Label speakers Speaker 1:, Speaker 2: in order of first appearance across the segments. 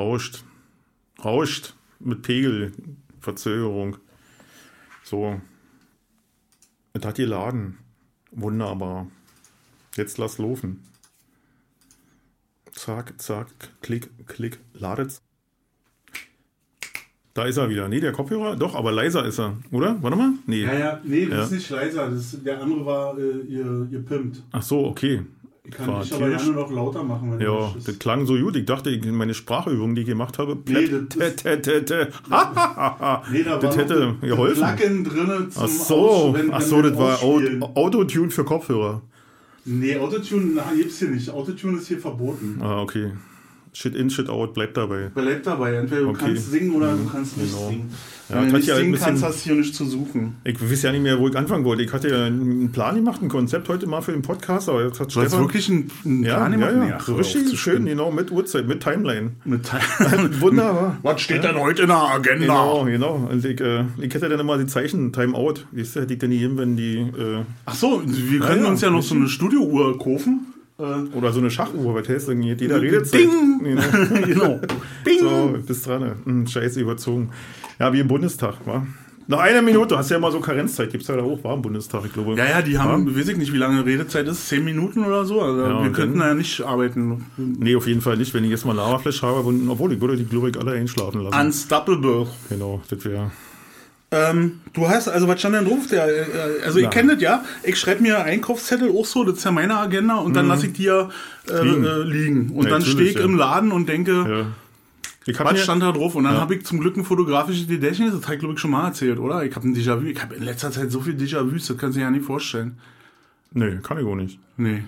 Speaker 1: Rauscht. Rauscht. Mit Pegel. Verzögerung. So. Es hat geladen. Wunderbar. Jetzt lass laufen. Zack, zack, klick, klick, ladet's. Da ist er wieder. Nee, der Kopfhörer, doch, aber leiser ist er, oder? Warte mal. Nee.
Speaker 2: Ja, ja, nee, das
Speaker 1: Ja.
Speaker 2: ist nicht leiser. Das, der andere war äh, ihr, ihr Pimpt.
Speaker 1: Ach so, okay.
Speaker 2: Ich kann
Speaker 1: War
Speaker 2: dich aber gerne noch lauter machen, wenn
Speaker 1: Ja, das klang so gut. Ich dachte, ich- meine Sprachübung, die ich gemacht habe,
Speaker 2: Nee, das
Speaker 1: tä, tä, tä.
Speaker 2: Nee, da
Speaker 1: das hätte geholfen.
Speaker 2: Plugin drin zum
Speaker 1: Ach so, ach so, das war. Autotune für Kopfhörer.
Speaker 2: Nee, Autotune na, gibt's hier nicht. Autotune ist hier verboten.
Speaker 1: Ah, okay. Shit in, shit out, bleibt dabei.
Speaker 2: Bleib dabei. Entweder du
Speaker 1: Okay.
Speaker 2: kannst singen oder du kannst nicht
Speaker 1: Genau.
Speaker 2: singen.
Speaker 1: Ja,
Speaker 2: Wenn du nicht singen
Speaker 1: bisschen-
Speaker 2: kannst, hast du hier nichts zu suchen.
Speaker 1: Ich weiß ja nicht mehr, wo ich anfangen wollte. Ich hatte ja einen Plan gemacht, ein Konzept heute mal für den Podcast, aber jetzt hat
Speaker 2: Du hast
Speaker 1: Stefan...
Speaker 2: wirklich einen, einen
Speaker 1: ja,
Speaker 2: Plan
Speaker 1: ja,
Speaker 2: gemacht?
Speaker 1: ja,
Speaker 2: Nee, ach,
Speaker 1: richtig schön, genau, mit Uhrzeit, mit Timeline.
Speaker 2: Mit Teil-
Speaker 1: Wunderbar.
Speaker 2: Was steht denn heute in der Agenda?
Speaker 1: Genau, genau. Und ich, äh, ich hätte dann immer die Zeichen Timeout. Weißt du, hätte ich dann gegeben, wenn die... Äh,
Speaker 2: Ach so, wir können
Speaker 1: ja,
Speaker 2: uns ja noch so eine Studiouhr kaufen. Äh,
Speaker 1: oder so eine Schachuhr, heißt denn? Jeder redet
Speaker 2: Ding!
Speaker 1: Genau.
Speaker 2: genau. Bing!
Speaker 1: So, bist dran. Hm, scheiße, überzogen. Ja, wie im Bundestag, wa? Noch eine Minute, hast ja immer so Karenzzeit, gibt's ja da auch, war im Bundestag, ich glaube.
Speaker 2: Ja, ja, die haben, weiß ich nicht, wie lange Redezeit ist, zehn Minuten oder so. Also
Speaker 1: Ja,
Speaker 2: wir könnten
Speaker 1: dann-
Speaker 2: ja nicht arbeiten.
Speaker 1: Nee, auf jeden Fall nicht, wenn ich jetzt mal Lavaflash habe, obwohl ich würde die Glurik alle einschlafen lassen.
Speaker 2: Unstoppable.
Speaker 1: genau, das wäre.
Speaker 2: Ähm, du hast, also was stand denn drauf? Der, äh, also
Speaker 1: Ja.
Speaker 2: ich kenne das ja. Ich schreibe mir Einkaufszettel auch so, das ist ja meine Agenda und dann lasse ich die ja äh,
Speaker 1: Liegen.
Speaker 2: Äh, liegen. Und
Speaker 1: Ja,
Speaker 2: dann stehe ich
Speaker 1: ja.
Speaker 2: im Laden und denke, was stand da drauf? Und dann habe ich zum Glück ein fotografisches Gedächtnis, das habe ich glaube ich schon mal erzählt, oder? Ich habe ein Déjà-vu, ich habe in letzter Zeit so viel Déjà-vu, das kannst du dir ja nicht vorstellen.
Speaker 1: Nee, kann ich auch nicht.
Speaker 2: Nee.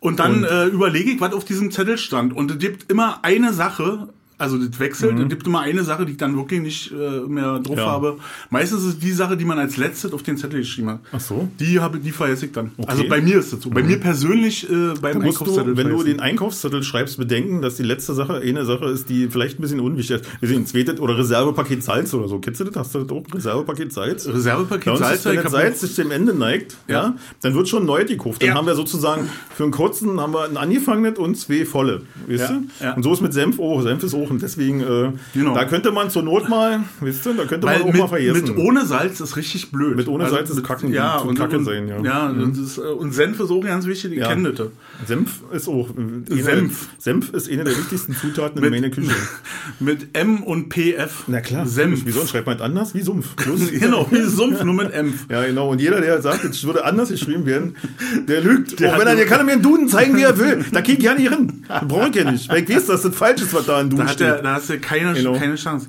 Speaker 2: Und dann
Speaker 1: Und-
Speaker 2: äh, überlege ich, was auf diesem Zettel stand. Und es gibt immer eine Sache, also das wechselt, es gibt immer eine Sache, die ich dann wirklich nicht äh, mehr drauf
Speaker 1: Mhm. Ja.
Speaker 2: habe. Meistens ist es die Sache, die man als letztes auf den Zettel geschrieben hat.
Speaker 1: Ach so.
Speaker 2: Die, habe, die vergesse ich dann. Also bei mir ist das so. Bei mir persönlich äh, beim
Speaker 1: Mhm. Musst du,
Speaker 2: Einkaufszettel
Speaker 1: wenn du den Einkaufszettel schreibst, bedenken, dass die letzte Sache eine Sache ist, die vielleicht ein bisschen unwichtig ist. Wir sehen zweites oder Reservepaket Salz oder so. Kennst du das? Hast du das auch? Reservepaket Salz?
Speaker 2: Reservepaket
Speaker 1: uns
Speaker 2: Salz,
Speaker 1: ist, wenn das Salz sich dem Ende neigt, ja.
Speaker 2: Ja.
Speaker 1: dann wird schon neu gekauft. Dann
Speaker 2: Ja.
Speaker 1: haben wir sozusagen für einen kurzen haben wir ein angefangenes und zwei volle. Weißt
Speaker 2: Ja,
Speaker 1: du?
Speaker 2: ja.
Speaker 1: Und so ist mit Senf auch. Senf ist auch. Und deswegen, äh,
Speaker 2: Genau.
Speaker 1: da könnte man zur Not mal, weißt du, da könnte
Speaker 2: Weil
Speaker 1: man auch
Speaker 2: mit,
Speaker 1: mal vergessen.
Speaker 2: mit ohne Salz ist richtig blöd. Also
Speaker 1: Mit ohne Salz ist Kacken-
Speaker 2: ja, und,
Speaker 1: Kacke
Speaker 2: und,
Speaker 1: sein, ja.
Speaker 2: Ja, das ist, äh, und Senf ist auch ganz wichtig, die
Speaker 1: Ja.
Speaker 2: das.
Speaker 1: Senf ist auch. äh, eine-
Speaker 2: Senf.
Speaker 1: Senf ist eine der wichtigsten Zutaten in meiner Küche.
Speaker 2: Mit M und PF.
Speaker 1: Na klar.
Speaker 2: Senf.
Speaker 1: Wieso schreibt man das anders? Wie Sumpf. Bloß-
Speaker 2: Genau, wie Sumpf, nur mit M.
Speaker 1: Ja, genau. Und jeder, der sagt, es würde anders geschrieben werden, der lügt.
Speaker 2: Der
Speaker 1: Auch wenn er, der kann mir einen Duden zeigen, wie er will. Da geht ja nicht hin. Brauche ich ja nicht. Weil ich weiß, dass das falsch ist, was da in Duden
Speaker 2: Da, hat der,
Speaker 1: steht.
Speaker 2: da hast du keine,
Speaker 1: Genau.
Speaker 2: keine Chance.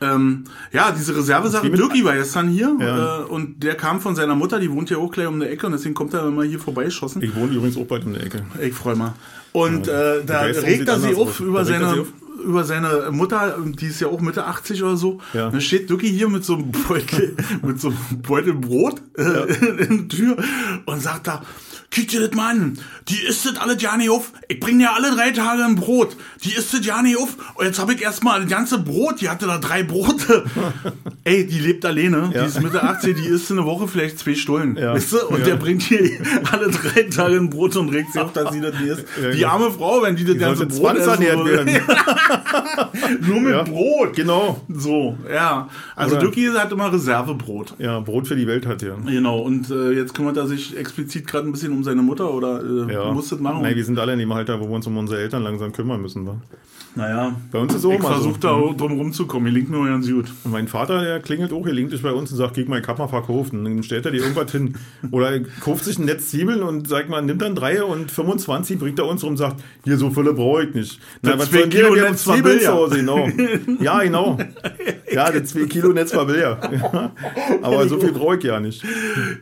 Speaker 2: Ähm, ja, diese Reservesache, Dirki war gestern hier
Speaker 1: Ja.
Speaker 2: äh, und der kam von seiner Mutter, die wohnt ja auch gleich um die Ecke und deswegen kommt er immer hier vorbeigeschossen.
Speaker 1: Ich wohne übrigens auch bald um die Ecke.
Speaker 2: Ich freue mich. Und äh, da regt er sie auf über
Speaker 1: er
Speaker 2: seine,
Speaker 1: auf.
Speaker 2: über seine Mutter, die ist ja auch Mitte 80 oder so.
Speaker 1: Ja.
Speaker 2: Dann steht Ducky hier mit so einem Beutel, mit so einem Beutel Brot äh, in der Tür und sagt da, Kick dir das mal an. Die isst das alles ja nicht auf. Ich bring dir alle drei Tage ein Brot. Die isst das ja nicht auf. Und jetzt habe ich erstmal das ganze Brot. Die hatte da drei Brote. Ey, die lebt alleine.
Speaker 1: Ja.
Speaker 2: Die ist Mitte 80. Die isst in eine Woche vielleicht zwei Stullen.
Speaker 1: Ja.
Speaker 2: Weißt du? Und
Speaker 1: Ja.
Speaker 2: der bringt hier alle drei Tage ein Brot und regt sich auf, dass sie das nicht isst. Die
Speaker 1: genau.
Speaker 2: arme Frau, wenn die das
Speaker 1: Die
Speaker 2: ganze Brot essen würde. Nur mit. Brot.
Speaker 1: Genau.
Speaker 2: So, ja. Also
Speaker 1: Oder-
Speaker 2: Ducky hat immer Reservebrot.
Speaker 1: Ja, Brot für die Welt hat ja.
Speaker 2: Genau, und äh, jetzt kümmert er sich explizit gerade ein bisschen um seine Mutter oder äh,
Speaker 1: Ja.
Speaker 2: muss das machen.
Speaker 1: Nein, wir sind alle in dem Alter, wo wir uns um unsere Eltern langsam kümmern müssen. Wa?
Speaker 2: naja,
Speaker 1: Bei uns ist es auch
Speaker 2: ich
Speaker 1: mal so.
Speaker 2: versuche da drum rumzukommen. Mir linkt nur ganz gut.
Speaker 1: Und mein Vater, der klingelt auch, er linkt sich bei uns und sagt, geh mal, mal verkauft. Und dann stellt er dir irgendwas hin. Oder er kauft sich ein Netz Zwiebeln und sagt mal, nimmt dann drei und 25 bringt er uns rum und sagt, hier, so viele brauche ich nicht. Na,
Speaker 2: Das
Speaker 1: was wir
Speaker 2: Kilo
Speaker 1: denn Zwiebeln
Speaker 2: Billard.
Speaker 1: Hause? Genau. Ja, genau. Ja, das 2 Kilo Netz war Billard. Ja. Aber so viel brauche ich ja nicht.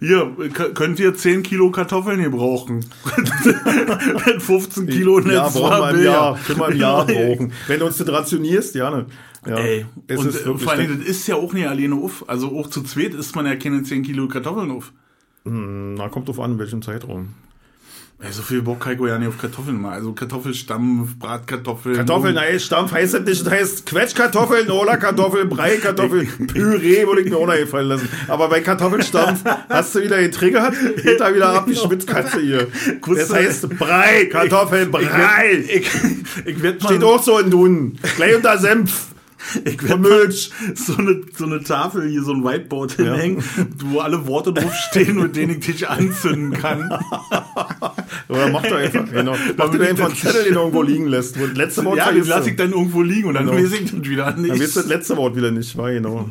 Speaker 2: Hier, könnt ihr 10 Kilo Kartoffeln gebrauchen? Mit 15 Kilo Netz
Speaker 1: ja, brauchen wir
Speaker 2: war
Speaker 1: im
Speaker 2: Billard.
Speaker 1: Jahr. Können wir im Jahr brauchen. Wenn du uns das rationierst, ja, ne. Ja,
Speaker 2: Ey,
Speaker 1: es
Speaker 2: und
Speaker 1: ist
Speaker 2: äh, vor allem, das ist ja auch nicht alleine auf. Also auch zu zweit isst man ja keine 10 Kilo Kartoffeln auf.
Speaker 1: Na, kommt drauf an, in welchem Zeitraum.
Speaker 2: Ey, so viel Bock kann ich ja nicht auf Kartoffeln mal. Also Kartoffelstampf, Bratkartoffeln.
Speaker 1: Kartoffeln, nein, Stampf heißt das nicht, das heißt Quetschkartoffeln, oder Kartoffeln, Breikartoffeln, Püree würde ich mir auch noch gefallen lassen. Aber bei Kartoffelstampf hast du wieder getriggert, geht da wieder ab, die Schwitzkatze hier. Das heißt Brei, Kartoffeln, Brei.
Speaker 2: Ich, ich werde
Speaker 1: Steht auch so in Dun. Gleich unter Senf.
Speaker 2: Ich werde so eine, so eine Tafel hier, so ein Whiteboard hinhängen, wo alle Worte draufstehen, mit denen ich dich anzünden kann.
Speaker 1: Oder mach doch einfach, genau. Mach dir einfach einen Zettel, den du irgendwo liegen lässt. Und letzte Wort
Speaker 2: Ja, den lasse ich dann irgendwo liegen und dann
Speaker 1: Genau.
Speaker 2: weiß ich das wieder nicht.
Speaker 1: Dann wirst du das letzte Wort wieder nicht, war genau.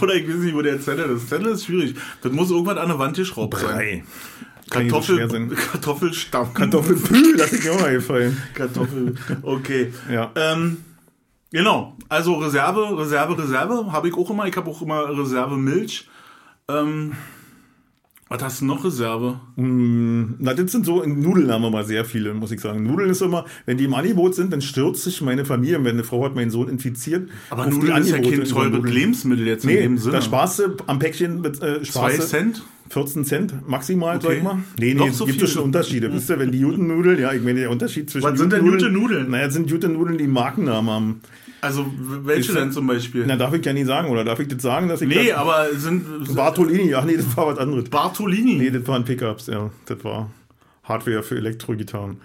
Speaker 2: Oder ich weiß nicht, wo der Zettel ist. Zettel ist schwierig. Das muss irgendwas an der Wand geschraubt sein.
Speaker 1: Brei. So
Speaker 2: Kartoffel,
Speaker 1: sein.
Speaker 2: Kartoffelstampf.
Speaker 1: Kartoffelpü, das ist mir auch mal gefallen.
Speaker 2: Kartoffel. Okay.
Speaker 1: Ja.
Speaker 2: Ähm, genau. Also Reserve, Reserve, Reserve habe ich auch immer. Ich habe auch immer Reserve Milch. Ähm, was hast du noch Reserve?
Speaker 1: Na, das sind so, Nudeln haben wir mal sehr viele, muss ich sagen. Nudeln ist immer, wenn die im Angebot sind, dann stürzt sich meine Familie, wenn eine Frau hat meinen Sohn infiziert.
Speaker 2: Aber Nudeln ist ja kein
Speaker 1: in
Speaker 2: teures. Lebensmittel jetzt in
Speaker 1: Nee,
Speaker 2: dem Sinne.
Speaker 1: da sparst du am Päckchen mit, äh,
Speaker 2: Zwei Cent?
Speaker 1: 14 Cent maximal,
Speaker 2: Okay.
Speaker 1: sag ich mal. Nee, nee,
Speaker 2: so
Speaker 1: gibt es schon Unterschiede. Wisst ihr, wenn die guten Nudeln, ja, ich meine, der Unterschied zwischen
Speaker 2: Was sind denn
Speaker 1: guten
Speaker 2: gute Nudeln?
Speaker 1: Naja, sind gute Nudeln, die Markennamen haben.
Speaker 2: Also welche
Speaker 1: Ist-
Speaker 2: denn zum Beispiel?
Speaker 1: Na, darf ich ja nicht sagen, oder darf ich das sagen, dass ich
Speaker 2: nee,
Speaker 1: das,
Speaker 2: aber sind
Speaker 1: Bartolini, ach nee, das war was anderes.
Speaker 2: Bartolini.
Speaker 1: Nee, das waren Pickups, ja. Das war Hardware für Elektrogitarren.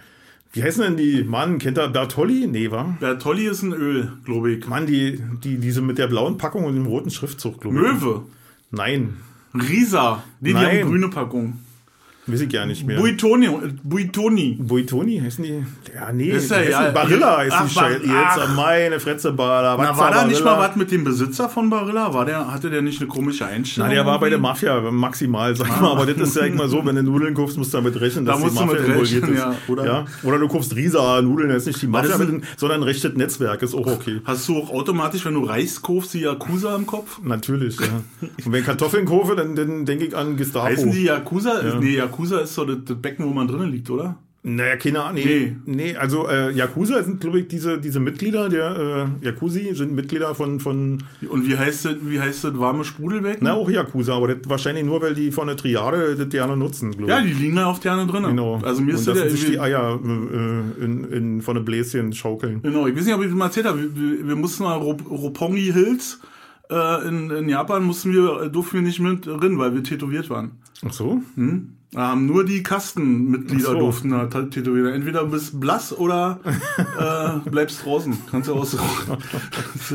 Speaker 1: Wie heißen denn die? Mann, kennt ihr Bertolli? Nee, war?
Speaker 2: Bertolli ist ein Öl, glaube ich.
Speaker 1: Mann, die, die, diese mit der blauen Packung und dem roten Schriftzug, glaube ich.
Speaker 2: Möwe.
Speaker 1: Nein,
Speaker 2: Risa. Nee, die
Speaker 1: Nein.
Speaker 2: haben grüne Packung.
Speaker 1: Weiß ich gar nicht mehr.
Speaker 2: Buitoni. Buitoni.
Speaker 1: Buitoni heißen die? Ja, nee,
Speaker 2: Ist ja- ja,
Speaker 1: Barilla heißt
Speaker 2: ach,
Speaker 1: die Scheiße. Jetzt
Speaker 2: ach.
Speaker 1: meine Fretze Barilla.
Speaker 2: Na, war da nicht mal was mit dem Besitzer von Barilla? War der, hatte der nicht eine komische Einstellung?
Speaker 1: Na, der war bei der? Mafia maximal, sag ich mal. Aber das ist ja immer so, wenn du Nudeln kaufst, musst du damit rechnen, dass
Speaker 2: Da
Speaker 1: die Mafia
Speaker 2: mit
Speaker 1: involviert
Speaker 2: rechnen,
Speaker 1: ist.
Speaker 2: ja. Oder-
Speaker 1: ja? Oder du kaufst Risa-Nudeln, das ist nicht die Mafia, mit sondern ein rechtes Netzwerk, ist auch okay.
Speaker 2: Hast du auch automatisch, wenn du Reis kaufst, die Yakuza im Kopf?
Speaker 1: Natürlich, ja. Und wenn Kartoffeln kaufe, dann, dann denke ich an Gestapo.
Speaker 2: Heißen die Yakuza? Nee, Yakuza ist so das, das Becken, wo man drinnen liegt, oder?
Speaker 1: Naja, keine Ahnung. Nee, nee. also äh, Yakuza sind, glaube ich, diese, diese Mitglieder der äh, Yakuzi sind Mitglieder von, von
Speaker 2: Und wie heißt das, wie heißt das warme Sprudelbecken?
Speaker 1: na auch Yakuza, aber das wahrscheinlich nur, weil die von der Triade das gerne nutzen, glaube ich.
Speaker 2: Ja, die liegen da auf der anderen drin.
Speaker 1: genau.
Speaker 2: Also mir ist
Speaker 1: Und
Speaker 2: das ja
Speaker 1: sich die Eier äh, in, in, von den Bläschen schaukeln.
Speaker 2: Genau, ich weiß nicht, ob ich das mal erzählt habe. Wir, wir, mussten mal Rop- Roppongi Hills äh, in, in Japan mussten wir, durften wir nicht mit drin, weil wir tätowiert waren.
Speaker 1: Ach so?
Speaker 2: Da haben nur die Kastenmitglieder
Speaker 1: so.
Speaker 2: durften da tä- tätowieren. Entweder bist blass oder äh, bleibst draußen. Kannst du aussuchen.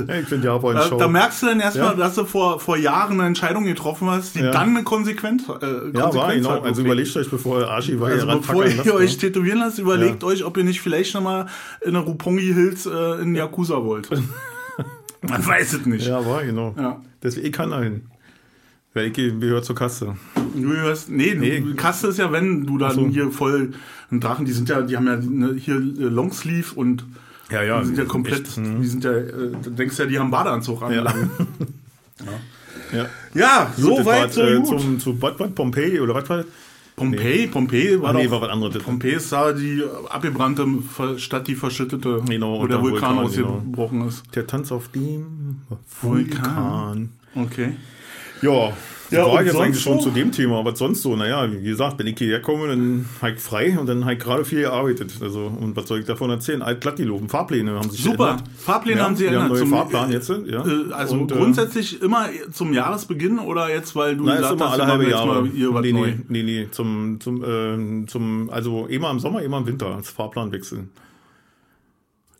Speaker 1: Ja, ich finde Japan
Speaker 2: Da,
Speaker 1: Show.
Speaker 2: da merkst du dann erstmal,
Speaker 1: Ja.
Speaker 2: dass du vor, vor Jahren eine Entscheidung getroffen hast, die
Speaker 1: Ja.
Speaker 2: dann eine Konsequenz, äh, Konsequenz
Speaker 1: ja, war genau.
Speaker 2: hat.
Speaker 1: Also überlegt euch, bevor ihr Archivai
Speaker 2: Also bevor ihr
Speaker 1: lasst,
Speaker 2: euch
Speaker 1: ne?
Speaker 2: tätowieren lasst, überlegt
Speaker 1: Ja.
Speaker 2: euch, ob ihr nicht vielleicht noch mal in eine Roppongi Hills äh, in Yakuza wollt. Man weiß es nicht.
Speaker 1: Ja, war genau.
Speaker 2: Ja.
Speaker 1: Deswegen ich kann ein. Weil ich gehört zur Kasse.
Speaker 2: Nee,
Speaker 1: Nee.
Speaker 2: Du, Kaste ist ja, wenn du dann
Speaker 1: so.
Speaker 2: hier voll einen Drachen, die sind ja, die haben ja ne, hier äh, Longsleeve und
Speaker 1: Ja, ja.
Speaker 2: die sind ja komplett,
Speaker 1: echt, hm.
Speaker 2: die sind ja, äh, du denkst ja, die haben Badeanzug an.
Speaker 1: Ja. Ja.
Speaker 2: ja so
Speaker 1: das
Speaker 2: weit,
Speaker 1: war,
Speaker 2: so
Speaker 1: äh,
Speaker 2: gut.
Speaker 1: Zum, zu Bad, Bad Pompeii oder was war das?
Speaker 2: Pompeii, Pompeii war
Speaker 1: Ach nee,
Speaker 2: doch,
Speaker 1: war was anderes.
Speaker 2: Pompeii ist da die abgebrannte Stadt, die verschüttete,
Speaker 1: Genau,
Speaker 2: wo der Vulkan,
Speaker 1: Vulkan, genau.
Speaker 2: ausgebrochen ist.
Speaker 1: Der Tanz auf dem
Speaker 2: Vulkan.
Speaker 1: Vulkan.
Speaker 2: Okay.
Speaker 1: Ja,
Speaker 2: Ja,
Speaker 1: war jetzt eigentlich schon
Speaker 2: so?
Speaker 1: zu dem Thema. Was sonst so? Naja, wie gesagt, wenn ich hierher komme, dann habe ich frei und dann habe ich gerade viel gearbeitet. Also, und was soll ich davon erzählen? Alt glatt geloben. Fahrpläne haben sich
Speaker 2: Super.
Speaker 1: geändert.
Speaker 2: Fahrpläne
Speaker 1: Ja,
Speaker 2: haben sie
Speaker 1: wir haben
Speaker 2: geändert.
Speaker 1: neue
Speaker 2: Zum-
Speaker 1: Fahrplan jetzt, ja.
Speaker 2: Äh, Also
Speaker 1: Und, äh,
Speaker 2: grundsätzlich immer zum Jahresbeginn oder jetzt, weil du
Speaker 1: ist
Speaker 2: gesagt
Speaker 1: immer
Speaker 2: hast,
Speaker 1: alle halbe Jahre.
Speaker 2: mal hier was
Speaker 1: nee, nee, nee, nee, zum, zum, ähm, zum, also immer im Sommer, immer im Winter, als Fahrplanwechsel.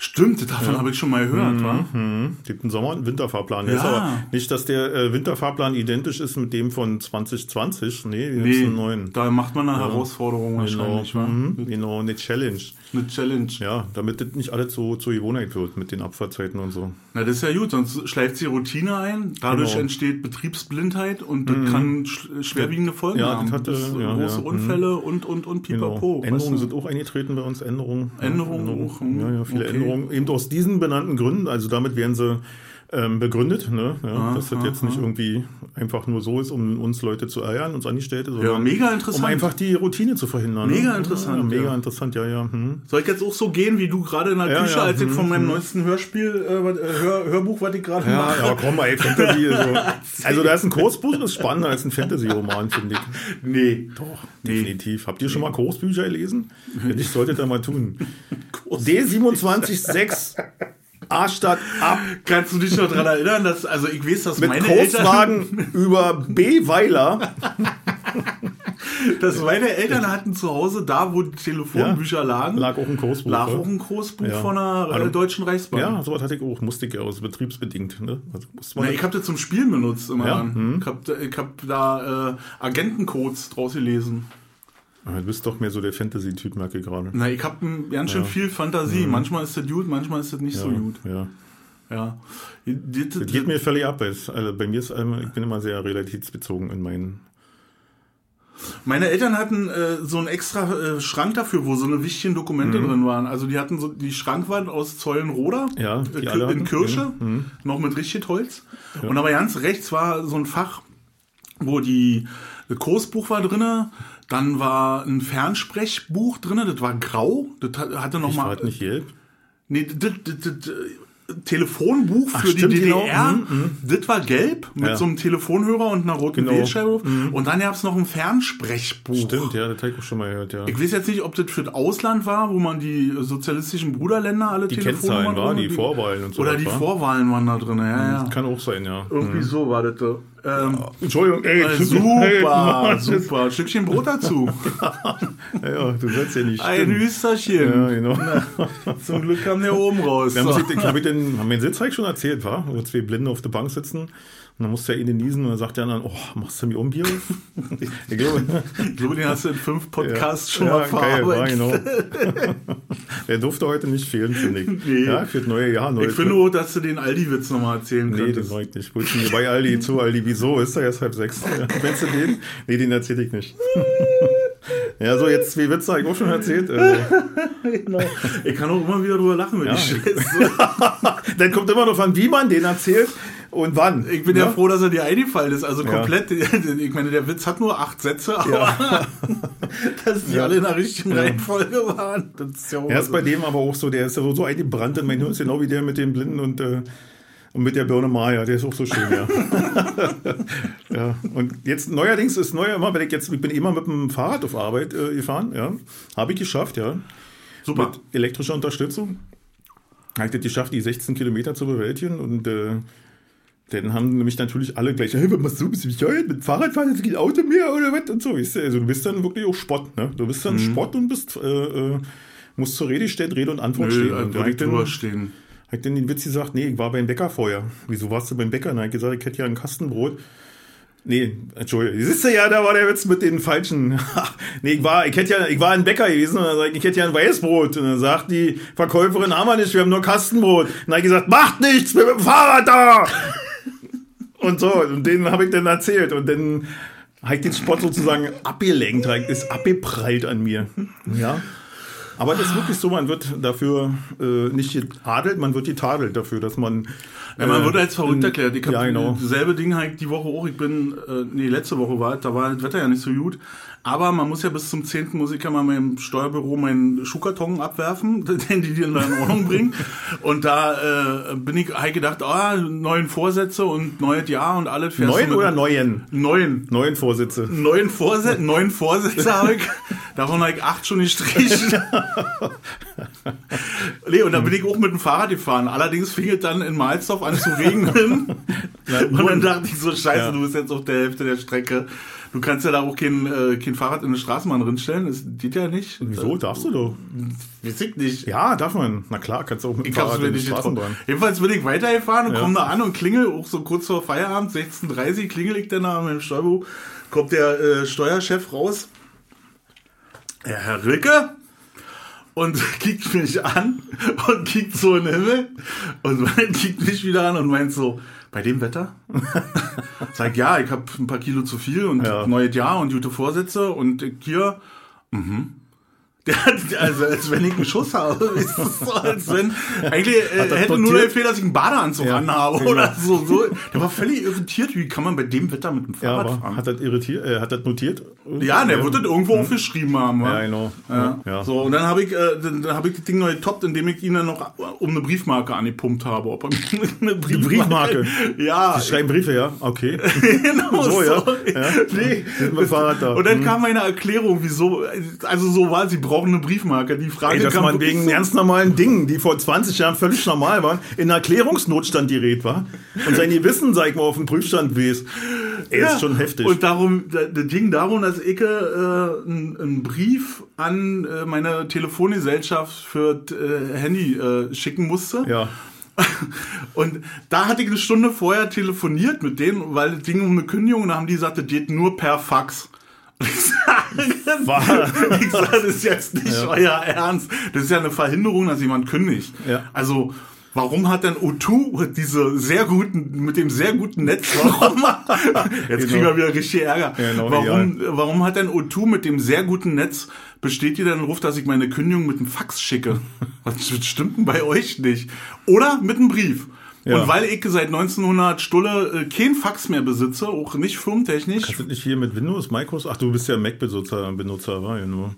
Speaker 2: Stimmt, davon habe ich schon mal gehört, wa?
Speaker 1: Mhm. Gibt einen Sommer- und Winterfahrplan.
Speaker 2: Ja.
Speaker 1: Ist aber nicht, dass der äh, Winterfahrplan identisch ist mit dem von 2020. Nee, nee. Ist einen neuen.
Speaker 2: da macht man eine Herausforderung
Speaker 1: Genau,
Speaker 2: wahrscheinlich, wa?
Speaker 1: mhm, genau, eine Challenge.
Speaker 2: Eine Challenge.
Speaker 1: Ja, damit das nicht alles so zur Gewohnheit wird mit den Abfahrtzeiten und so.
Speaker 2: Na, das ist ja gut, sonst schleift sie Routine ein, dadurch
Speaker 1: Genau.
Speaker 2: entsteht Betriebsblindheit und das kann sch schwerwiegende Folgen
Speaker 1: Ja,
Speaker 2: haben.
Speaker 1: das hatte-
Speaker 2: Das, äh,
Speaker 1: ja,
Speaker 2: große
Speaker 1: ja, mhm.
Speaker 2: Unfälle und, und, und pipapo.
Speaker 1: Genau. Änderungen
Speaker 2: weißt
Speaker 1: sind
Speaker 2: du?
Speaker 1: auch eingetreten bei uns, Änderungen. Ja,
Speaker 2: Änderungen auch, mhm.
Speaker 1: Ja, ja, viele
Speaker 2: Okay.
Speaker 1: Änderungen. Eben aus diesen benannten Gründen, also damit werden sie ähm, begründet, ne? Ja, dass das jetzt nicht irgendwie einfach nur so ist, um uns Leute zu ärgern, uns Angestellte, sondern
Speaker 2: Ja, mega interessant.
Speaker 1: um einfach die Routine zu verhindern.
Speaker 2: Mega
Speaker 1: ne?
Speaker 2: interessant,
Speaker 1: Ja, mega
Speaker 2: ja.
Speaker 1: interessant, ja, ja. Hm.
Speaker 2: Soll ich jetzt auch so gehen, wie du gerade in der
Speaker 1: Ja,
Speaker 2: Küche, als ich
Speaker 1: hm,
Speaker 2: von meinem neuesten Hörspiel, äh, äh, Hör, Hörbuch, was ich gerade
Speaker 1: Ja,
Speaker 2: mache?
Speaker 1: ja, komm mal, ey, Fantasy. Also, also da ist ein Kursbuch, das ist spannender als ein Fantasy-Roman, finde ich.
Speaker 2: Nee.
Speaker 1: Doch, definitiv. Habt ihr schon mal Kursbücher gelesen? Wenn nicht, solltet ihr mal tun. D276 A statt ab
Speaker 2: Kannst du dich noch daran erinnern, dass, also ich weiß, dass
Speaker 1: mit
Speaker 2: meine Eltern,
Speaker 1: Kurswagen über B. Weiler.
Speaker 2: dass meine Eltern hatten zu Hause, da wo die Telefonbücher lagen,
Speaker 1: Lag auch ein Kursbuch.
Speaker 2: lag
Speaker 1: ja.
Speaker 2: auch ein Kursbuch
Speaker 1: Ja.
Speaker 2: von der äh,
Speaker 1: Also-
Speaker 2: Deutschen Reichsbahn.
Speaker 1: Ja, sowas hatte ich auch. Musste ich ja aus betriebsbedingt. Ne? Also
Speaker 2: Na, ich habe das zum Spielen benutzt immer.
Speaker 1: Ja? Hm.
Speaker 2: Ich habe hab da äh, Agentencodes draus gelesen.
Speaker 1: Du bist doch mehr so der Fantasy-Typ, merke ich gerade.
Speaker 2: Na, ich habe ganz schön viel Fantasie. Manchmal ist das gut, manchmal ist das nicht so gut.
Speaker 1: Mhm. Ja.
Speaker 2: Ja. Das,
Speaker 1: Das geht mir völlig ab. Also bei mir ist einmal, ich bin immer sehr realitätsbezogen in meinen.
Speaker 2: Meine Eltern hatten äh, so einen extra äh, Schrank dafür, wo so eine wichtigen Dokumente drin waren. Also die hatten so die Schrankwand aus Zeulenroda
Speaker 1: Mhm. Ja,
Speaker 2: äh,
Speaker 1: die
Speaker 2: in
Speaker 1: hatten. Mhm.
Speaker 2: Kirsche, noch mit richtig Holz. Und aber ganz rechts war so ein Fach, wo die das Kursbuch war drinne, dann war ein Fernsprechbuch drinne, das war grau, das hat- hatte noch
Speaker 1: Ich
Speaker 2: mal
Speaker 1: war nicht gelb.
Speaker 2: Nee, das, das, das, das Telefonbuch für
Speaker 1: Ach,
Speaker 2: die
Speaker 1: stimmt, genau.
Speaker 2: DDR,
Speaker 1: Mhm,
Speaker 2: das war gelb mit
Speaker 1: Ja.
Speaker 2: so einem Telefonhörer und einer roten
Speaker 1: Genau.
Speaker 2: Wählscheibe. Und dann gab es noch ein Fernsprechbuch.
Speaker 1: Stimmt, ja, das habe ich auch schon mal gehört, ja.
Speaker 2: Ich weiß jetzt nicht, ob das für das Ausland war, wo man die sozialistischen Bruderländer alle
Speaker 1: Die
Speaker 2: Telefonnummern
Speaker 1: Kennzahlen waren,
Speaker 2: drin-
Speaker 1: die Vorwahlen und so.
Speaker 2: Oder die
Speaker 1: wa?
Speaker 2: Vorwahlen waren da drin, ja, ja.
Speaker 1: Kann auch sein, ja.
Speaker 2: Irgendwie so war das. Ähm,
Speaker 1: Entschuldigung, ey.
Speaker 2: äh, super,
Speaker 1: Mann,
Speaker 2: super. Ein Stückchen Brot dazu.
Speaker 1: Ja, du sollst ja nicht.
Speaker 2: Ein. Hüsterchen.
Speaker 1: Ja, genau.
Speaker 2: Zum Glück kam der oben raus.
Speaker 1: Da
Speaker 2: So.
Speaker 1: muss ich, ich, hab ich den, haben wir den Sitzzeig schon erzählt, war? Wo zwei Blinde auf der Bank sitzen. Und dann musste er ihnen niesen und dann sagt der andere, oh, machst du mir um Bier? ich glaube,
Speaker 2: den hast du in fünf Podcasts schon
Speaker 1: ja,
Speaker 2: mal
Speaker 1: geil, war,
Speaker 2: verarbeitet.
Speaker 1: genau. Der durfte heute nicht fehlen, finde ich.
Speaker 2: Nee.
Speaker 1: Ja, für das neue Jahr. Neue
Speaker 2: Ich finde auch, dass du den Aldi-Witz nochmal erzählen
Speaker 1: Nee, den
Speaker 2: könntest.
Speaker 1: wollte ich nicht. Du mir bei Aldi zu, Aldi, wieso? Ist er erst halb sechs? Ja, Kennst du den? Nee, den erzähle ich nicht. ja, so jetzt zwei Witze habe ich auch schon erzählt. Also,
Speaker 2: Genau. Ich kann auch immer wieder drüber lachen, wenn
Speaker 1: Ja.
Speaker 2: ich scheiße.
Speaker 1: dann kommt immer noch an, wie man den erzählt und wann.
Speaker 2: Ich bin ja,
Speaker 1: Ne?
Speaker 2: froh, dass er dir eingefallen ist. Also
Speaker 1: Ja.
Speaker 2: komplett, ich meine, der Witz hat nur acht Sätze, aber dass die
Speaker 1: Ja.
Speaker 2: alle in der richtigen Reihenfolge waren, das ist ja auch
Speaker 1: Er ist bei dem aber auch so, der ist ja so eingebrannt in mein Hirn, ist genau wie der mit dem Blinden und, äh, und mit der Birne Maya, der ist auch so schön, ja. ja. Und jetzt neuerdings ist neu immer, wenn ich jetzt, ich bin immer mit dem Fahrrad auf Arbeit äh, gefahren, ja. Habe ich geschafft, ja.
Speaker 2: super.
Speaker 1: Mit elektrischer Unterstützung. Habe ich das geschafft, die 16 Kilometer zu bewältigen und äh, dann haben nämlich natürlich alle gleich, hey, was machst du, bist du bescheuert, mit Fahrrad fahren, jetzt geht Auto mehr oder was und so. weißt du. Also du bist dann wirklich auch Spott, ne? Du bist dann
Speaker 2: Mhm.
Speaker 1: Spott und bist, äh, äh, musst zur Rede stehen, Rede und Antwort
Speaker 2: Nö,
Speaker 1: stehen.
Speaker 2: also
Speaker 1: Und dann,
Speaker 2: drüber stehen.
Speaker 1: ich dann den Witz gesagt, nee, ich war beim Bäcker vorher. Wieso warst du beim Bäcker? Hab ich gesagt, ich hätte ja ein Kastenbrot. Nee, Entschuldigung. Siehst du ja, da war der Witz mit den falschen. nee, ich war, ich hätte ja, ich war ein Bäcker gewesen und dann sag ich, hätte ja ein Weißbrot. Und dann sagt die Verkäuferin, haben wir nicht, wir haben nur Kastenbrot. Und dann hab ich gesagt, macht nichts, wir sind mit dem Fahrrad da. Und so, und den habe ich dann erzählt. Und dann habe ich den Spott sozusagen abgelenkt, ist abgeprallt an mir. Ja. Aber das ist wirklich so, man wird dafür äh, nicht getadelt, man wird getadelt dafür, dass man.
Speaker 2: Ja, man
Speaker 1: äh,
Speaker 2: wird als verrückt
Speaker 1: in-
Speaker 2: erklärt. Ich hab
Speaker 1: ja, genau.
Speaker 2: Dasselbe Ding halt die Woche auch. Ich bin, äh, nee, letzte Woche war da war das Wetter ja nicht so gut. Aber man muss ja bis zum 10. muss ich ja mal meinem Steuerbüro meinen Schuhkarton abwerfen, den die dann in Ordnung bringen. Und da äh, bin ich halt gedacht, ah, neuen Vorsätze und neues Jahr und alles. mit-
Speaker 1: oder neuen?
Speaker 2: Neun.
Speaker 1: Neun Vorsitze.
Speaker 2: Neun Vorsätze, neun Vorsätze habe ich. Davon habe ich acht schon gestrichen. nee, und dann bin ich auch mit dem Fahrrad gefahren. Allerdings fing es dann in Malzdorf an zu regnen. und dann dachte ich so, scheiße,
Speaker 1: Ja.
Speaker 2: du bist jetzt auf der Hälfte der Strecke. Du kannst ja da auch kein, äh, kein Fahrrad in eine Straßenbahn drinstellen. Das geht ja nicht.
Speaker 1: Wieso? Darfst du doch?
Speaker 2: Weiß ich nicht.
Speaker 1: Ja, darf man. Na klar, kannst du auch mit dem
Speaker 2: Ich
Speaker 1: Fahrrad in die. Straßenbahn.
Speaker 2: Jedenfalls bin ich weitergefahren und
Speaker 1: Ja.
Speaker 2: komme da an und klingel, auch so kurz vor Feierabend, 16.30 Uhr, klingel ich dann da mit dem Steuerbuch, kommt der äh, Steuerchef raus. Ja, Herr Ricke? Und kickt mich an und kickt so in den Himmel und kickt mich wieder an und meint so, bei dem Wetter? Sag ja, ich habe ein paar Kilo zu viel und
Speaker 1: Ja.
Speaker 2: neues Jahr und gute Vorsätze und hier, mhm. Der also als wenn ich einen Schuss habe, ist es so, als wenn eigentlich äh,
Speaker 1: er
Speaker 2: hätte nur
Speaker 1: notiert?
Speaker 2: gefehlt, dass ich einen Badeanzug
Speaker 1: Ja,
Speaker 2: anhabe
Speaker 1: genau.
Speaker 2: oder so, so. Der war völlig irritiert, wie kann man bei dem Wetter mit dem
Speaker 1: Ja,
Speaker 2: Fahrrad
Speaker 1: aber
Speaker 2: fahren?
Speaker 1: hat das irritiert, äh, hat das notiert?
Speaker 2: ja, der wird das irgendwo aufgeschrieben haben.
Speaker 1: Ja, genau.
Speaker 2: Ja.
Speaker 1: Ja.
Speaker 2: So, und dann habe ich, äh, dann, dann habe ich das Ding neu getoppt, indem ich ihn dann noch um eine Briefmarke angepumpt habe. Ob er eine
Speaker 1: Briefmarke?
Speaker 2: Ja.
Speaker 1: Die schreiben Briefe, ja? Okay.
Speaker 2: genau
Speaker 1: So, ja. Ja.
Speaker 2: Nee.
Speaker 1: Mit Fahrrad da.
Speaker 2: Und dann
Speaker 1: Hm.
Speaker 2: kam meine Erklärung, wieso, also so war, sie brauchen eine Briefmarke. Die Frage
Speaker 1: Ey, dass man wegen ganz normalen Dingen, die vor 20 Jahren völlig normal waren, in Erklärungsnotstand gerät war und sein Gewissen, sag ich mal, auf dem Prüfstand wies. Ey,
Speaker 2: Ja.
Speaker 1: ist schon heftig.
Speaker 2: Und darum, da- das ging darum, dass ich äh, einen Brief an äh, meine Telefongesellschaft für äh, Handy äh, schicken musste.
Speaker 1: ja.
Speaker 2: Und da hatte ich eine Stunde vorher telefoniert mit denen, weil es ging um eine Kündigung und da haben die gesagt, das geht nur per Fax. Und Ich sage, das ist jetzt nicht
Speaker 1: Ja.
Speaker 2: euer Ernst. Das ist ja eine Verhinderung, dass jemand kündigt.
Speaker 1: Ja.
Speaker 2: Also, warum hat denn O2 diese sehr guten, mit dem sehr guten Netz, warum, jetzt kriegen
Speaker 1: Genau.
Speaker 2: wir wieder richtig Ärger.
Speaker 1: Genau,
Speaker 2: warum, warum hat denn O2 mit dem sehr guten Netz besteht ihr dann Ruf, dass ich meine Kündigung mit einem Fax schicke? Was stimmt denn bei euch nicht? Oder mit einem Brief.
Speaker 1: Ja.
Speaker 2: Und weil ich seit 1900 Stulle äh, kein Fax mehr besitze, auch nicht firmentechnisch,
Speaker 1: Kannst du nicht hier mit Windows, Microsoft? Ach, du bist ja Mac-Benutzer, Benutzer, war ja nur.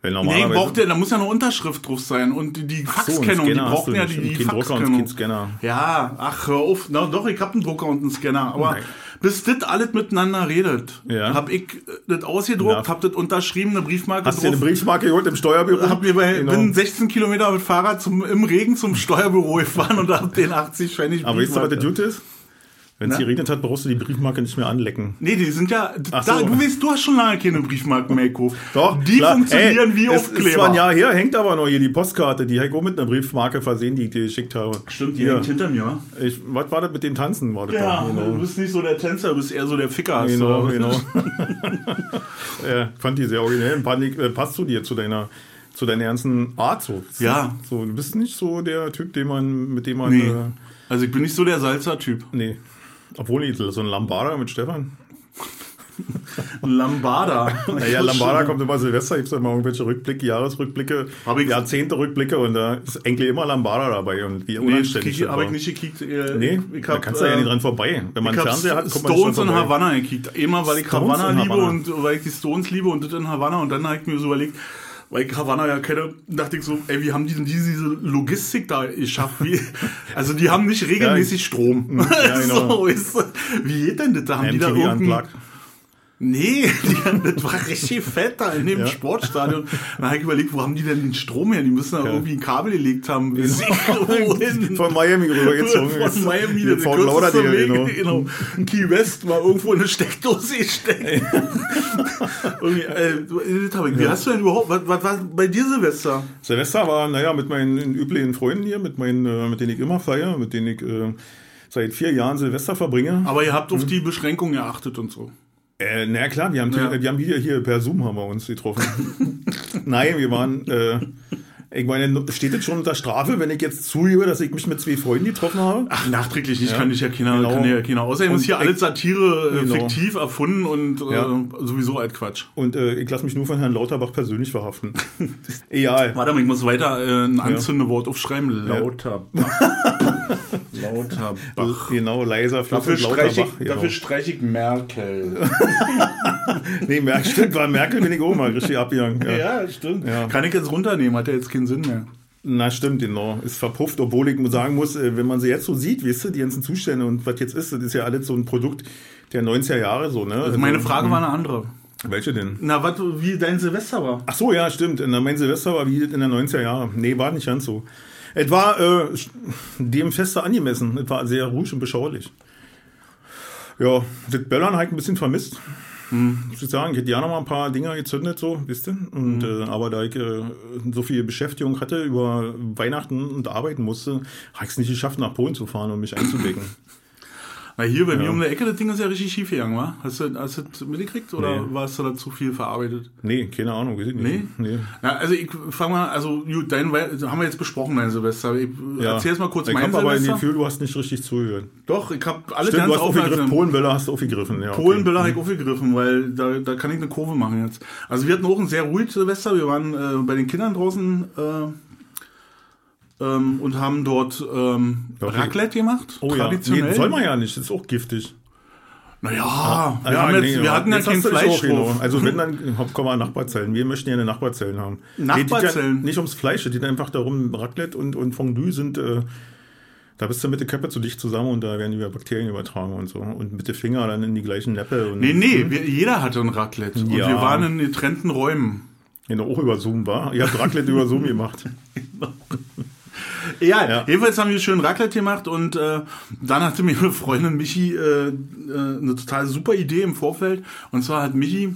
Speaker 1: Weil
Speaker 2: Nee, braucht ja, da muss ja eine Unterschrift drauf sein und die, die
Speaker 1: Ach so,
Speaker 2: Faxkennung, die
Speaker 1: du
Speaker 2: ja die, die
Speaker 1: Kein Drucker und
Speaker 2: Faxkennung.
Speaker 1: Scanner.
Speaker 2: Ja, ach hör auf, na doch, ich hab einen Drucker und einen Scanner, aber
Speaker 1: Nein.
Speaker 2: Bis das alles miteinander redet,
Speaker 1: Ja.
Speaker 2: hab ich äh, das ausgedruckt,
Speaker 1: Ja.
Speaker 2: hab das unterschrieben, eine Briefmarke
Speaker 1: Hast du dir eine Briefmarke geholt im Steuerbüro?
Speaker 2: hab mir bei,
Speaker 1: Genau.
Speaker 2: bin 16 Kilometer mit Fahrrad zum, im Regen zum Steuerbüro gefahren und hab den 80 Pfennig
Speaker 1: Aber weißt du, was der
Speaker 2: Briefmarke.
Speaker 1: Dude ist? Wenn es
Speaker 2: Na?
Speaker 1: geregnet hat, brauchst du die Briefmarke nicht mehr anlecken.
Speaker 2: Nee, die sind ja, da,
Speaker 1: so.
Speaker 2: du weißt, du hast schon lange keine Briefmarken mehr gekauft.
Speaker 1: Doch,
Speaker 2: Die
Speaker 1: klar.
Speaker 2: funktionieren
Speaker 1: Ey,
Speaker 2: wie
Speaker 1: es Ist zwar ein
Speaker 2: Aufkleber.
Speaker 1: Jahr her, hängt aber noch hier die Postkarte, die auch mit einer Briefmarke versehen, die ich dir geschickt habe.
Speaker 2: Stimmt, die
Speaker 1: Hier.
Speaker 2: hängt hinter mir?
Speaker 1: Ich, was war das mit dem Tanzen? War das
Speaker 2: Ja,
Speaker 1: doch,
Speaker 2: du
Speaker 1: genau.
Speaker 2: bist nicht so der Tänzer, du bist eher so der Ficker.
Speaker 1: Genau,
Speaker 2: du.
Speaker 1: genau. ja, fand die sehr originell. Panik, äh, passt zu dir, zu deiner, zu deiner ganzen Art so.
Speaker 2: Ja.
Speaker 1: So, du bist nicht so der Typ, den man, mit dem man.
Speaker 2: Nee.
Speaker 1: Äh,
Speaker 2: Also ich bin nicht so der Salzer-Typ.
Speaker 1: nee. Obwohl, so ein Lambada mit Stefan.
Speaker 2: Ein Lambada.
Speaker 1: Naja, Lambada kommt immer Silvester, gibt es immer irgendwelche Rückblicke, Jahresrückblicke,
Speaker 2: Hab ich-
Speaker 1: Jahrzehnte-Rückblicke und da ist eigentlich immer Lambada dabei und wie
Speaker 2: Nee,
Speaker 1: unanständig das
Speaker 2: habe ich nicht gekickt. Äh,
Speaker 1: Nee,
Speaker 2: ich
Speaker 1: da
Speaker 2: hab,
Speaker 1: kannst du ja
Speaker 2: äh,
Speaker 1: nicht dran vorbei. Wenn man Fernseher hat, kommt man
Speaker 2: Stones in
Speaker 1: vorbei.
Speaker 2: Havanna gekickt. Einmal, weil ich
Speaker 1: Stones
Speaker 2: Havanna
Speaker 1: in
Speaker 2: liebe
Speaker 1: Havanna.
Speaker 2: und weil ich die Stones liebe und das in Havanna und dann habe ich mir so überlegt, weil ich Havanna ja kenne, dachte ich so, ey, wie haben die denn diese, Logistik da geschafft? Wie, also die haben nicht regelmäßig Strom.
Speaker 1: Ja, genau.
Speaker 2: so, ist, wie geht denn das? Da haben die da
Speaker 1: MTV
Speaker 2: irgendein,
Speaker 1: Unplugged.
Speaker 2: Nee, die, das war richtig fett da in dem
Speaker 1: Ja.
Speaker 2: Sportstadion. Dann habe ich überlegt, wo haben die denn den Strom her? Die müssen da
Speaker 1: Ja.
Speaker 2: irgendwie ein Kabel gelegt haben. Bis wohin?
Speaker 1: Von Miami rübergezogen.
Speaker 2: Von Miami, der
Speaker 1: Fort Lauderdale,
Speaker 2: Weg,
Speaker 1: genau.
Speaker 2: genau. Key West war irgendwo in eine Steckdose gesteckt. Äh, das ich- Wie hast du denn überhaupt, was, was war bei dir Silvester?
Speaker 1: Silvester war, naja, mit meinen üblichen Freunden hier, mit meinen, äh, mit denen ich immer feiere, mit denen ich äh, seit vier Jahren Silvester verbringe.
Speaker 2: Aber ihr habt
Speaker 1: Mhm.
Speaker 2: auf die Beschränkungen geachtet und so.
Speaker 1: Äh, na ja, klar, wir haben,
Speaker 2: Ja.
Speaker 1: wir haben hier, hier per Zoom haben wir uns getroffen. Nein, wir waren, äh, ich meine, steht jetzt schon unter Strafe, wenn ich jetzt zugebe, dass ich mich mit zwei Freunden getroffen habe?
Speaker 2: Ach, nachträglich nicht,
Speaker 1: Ja.
Speaker 2: kann ich ja keiner,
Speaker 1: Genau.
Speaker 2: kann ja keiner. Außerdem
Speaker 1: Und
Speaker 2: ist hier alles Satire äh,
Speaker 1: Genau.
Speaker 2: fiktiv erfunden und äh,
Speaker 1: Ja.
Speaker 2: sowieso alt Quatsch.
Speaker 1: Und äh, ich lasse mich nur von Herrn Lauterbach persönlich verhaften. Egal.
Speaker 2: Warte mal, ich muss weiter äh, ein Anzündewort aufschreiben.
Speaker 1: Ja.
Speaker 2: Lauter. Lauter.
Speaker 1: Genau, leiser Fluss
Speaker 2: Dafür
Speaker 1: und lauter
Speaker 2: streiche
Speaker 1: Bach.
Speaker 2: ich,
Speaker 1: Genau.
Speaker 2: dafür streich ich Merkel.
Speaker 1: Nee, Merkel, stimmt, war Merkel bin ich auch mal richtig abgegangen. Ja.
Speaker 2: Ja, stimmt.
Speaker 1: Ja.
Speaker 2: Kann ich jetzt runternehmen, hat ja jetzt keinen Sinn mehr.
Speaker 1: Na, stimmt, genau. Ist verpufft, obwohl ich sagen muss, äh, wenn man sie jetzt so sieht, weißt du, die ganzen Zustände und was jetzt ist, das ist ja alles so ein Produkt der 90er Jahre so, ne?
Speaker 2: Also meine Frage war eine andere.
Speaker 1: Welche denn?
Speaker 2: Na, was, wie dein Silvester war?
Speaker 1: Ach so, ja, stimmt. Na, Mein Silvester war wie in der 90er Jahre. Nee, war nicht ganz so. Es war äh, dem Feste angemessen. Es war sehr ruhig und beschaulich. Ja, das Böllern habe ich ein bisschen vermisst. Muss ich sagen, ich hätte ja noch mal ein paar Dinger gezündet, so, wisst ihr? Und, äh, aber da ich äh, so viel Beschäftigung hatte über Weihnachten und arbeiten musste, habe ich es nicht geschafft, nach Polen zu fahren und mich einzudecken.
Speaker 2: Na hier bei
Speaker 1: Ja.
Speaker 2: mir um der Ecke, das Ding ist ja richtig schief gegangen, wa? Hast du, hast du das mitgekriegt oder
Speaker 1: Nee.
Speaker 2: warst du da zu viel verarbeitet?
Speaker 1: Nee, keine Ahnung, weiß ich nicht.
Speaker 2: Nee?
Speaker 1: nee.
Speaker 2: Ja, also ich fang mal, also gut, dein haben wir jetzt besprochen, dein Silvester. Ich,
Speaker 1: Ja.
Speaker 2: Erzähl erst mal kurz
Speaker 1: ich
Speaker 2: mein
Speaker 1: hab aber ein
Speaker 2: Silvester.
Speaker 1: Gefühl, du hast nicht richtig zugehört.
Speaker 2: Doch, ich habe alle
Speaker 1: Stimmt, du
Speaker 2: ganz
Speaker 1: hast aufgegriffen. Polenböller hast du aufgegriffen. Ja, okay.
Speaker 2: Polenböller habe ich aufgegriffen, weil da, da kann ich eine Kurve machen jetzt. Also wir hatten auch ein sehr ruhiges Silvester. Wir waren äh, bei den Kindern draußen äh, ähm, und haben dort ähm,
Speaker 1: Ja, okay.
Speaker 2: Raclette gemacht.
Speaker 1: Oh ja,
Speaker 2: traditionell.
Speaker 1: nee, soll man ja nicht, das ist auch giftig.
Speaker 2: Naja, wir,
Speaker 1: Ah,
Speaker 2: haben jetzt,
Speaker 1: nee,
Speaker 2: wir hatten ja
Speaker 1: jetzt
Speaker 2: kein Fleisch.
Speaker 1: Also wenn, dann kommen wir Nachbarzellen. Wir möchten ja eine Nachbarzellen haben.
Speaker 2: Nachbarzellen?
Speaker 1: Nee, die, nicht ums Fleisch, geht einfach darum, Raclette und, und Fondue sind, äh, da bist du mit der Köppe zu dicht zusammen und da werden die Bakterien übertragen und so. Und mit den Finger dann in die gleichen Neppe. Und,
Speaker 2: Nee, nee, wir, jeder hatte ein Raclette. Und
Speaker 1: Ja.
Speaker 2: wir waren in getrennten Räumen.
Speaker 1: Genau, auch über Zoom war. Ihr habt Raclette über Zoom gemacht.
Speaker 2: Ja,
Speaker 1: Ja.
Speaker 2: jedenfalls haben wir schön Raclette gemacht und äh, dann hatte mir eine Freundin Michi äh, äh, eine total super Idee im Vorfeld. Und zwar hat Michi,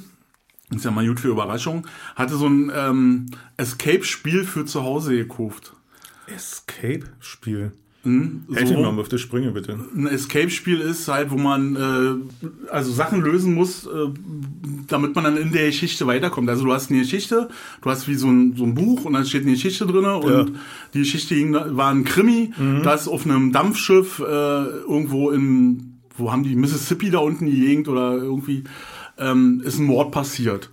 Speaker 2: ist ja mal gut für Überraschung, hatte so ein ähm, Escape-Spiel für zu Hause gekauft.
Speaker 1: Escape-Spiel.
Speaker 2: Mhm,
Speaker 1: Helf mir
Speaker 2: so,
Speaker 1: mal auf die Sprünge, bitte.
Speaker 2: ein Escape-Spiel ist halt, wo man äh, also Sachen lösen muss, äh, damit man dann in der Geschichte weiterkommt. Also du hast eine Geschichte, du hast wie so ein, so ein Buch und dann steht eine Geschichte drin und
Speaker 1: Ja.
Speaker 2: die Geschichte war ein Krimi, das auf einem Dampfschiff äh, irgendwo in, wo haben die Mississippi da unten die Gegend oder irgendwie ähm, ist ein Mord passiert.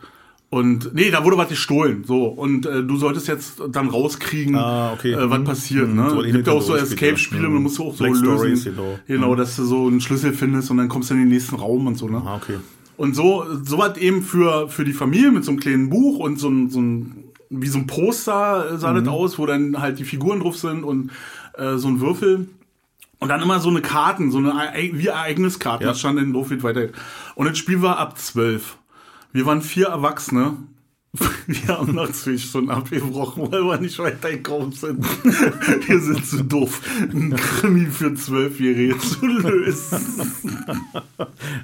Speaker 2: Und nee, da wurde was gestohlen. So. Und äh, du solltest jetzt dann rauskriegen,
Speaker 1: Ah, okay.
Speaker 2: äh, was
Speaker 1: Mhm.
Speaker 2: passiert.
Speaker 1: Mhm.
Speaker 2: Ne?
Speaker 1: So
Speaker 2: Es gibt ja auch so. Escape-Spiele,
Speaker 1: Mhm.
Speaker 2: man muss auch so
Speaker 1: Black
Speaker 2: lösen.
Speaker 1: Stories, genau.
Speaker 2: Genau, dass du so einen Schlüssel findest und dann kommst du in den nächsten Raum und so. Ne?
Speaker 1: Ah, okay.
Speaker 2: Und so, so was eben für, für die Familie mit so einem kleinen Buch und so ein, so ein wie so ein Poster sah
Speaker 1: Mhm.
Speaker 2: das aus, wo dann halt die Figuren drauf sind und äh, so ein Würfel. Und dann immer so eine Karten, so eine wie Ereigniskarten,
Speaker 1: Ja.
Speaker 2: das stand in es weitergeht. Und das Spiel war ab zwölf. Wir waren vier Erwachsene. Wir haben nach zwei Stunden abgebrochen, weil wir nicht weitergekommen sind. Wir sind zu doof, ein Krimi für Zwölfjährige zu lösen.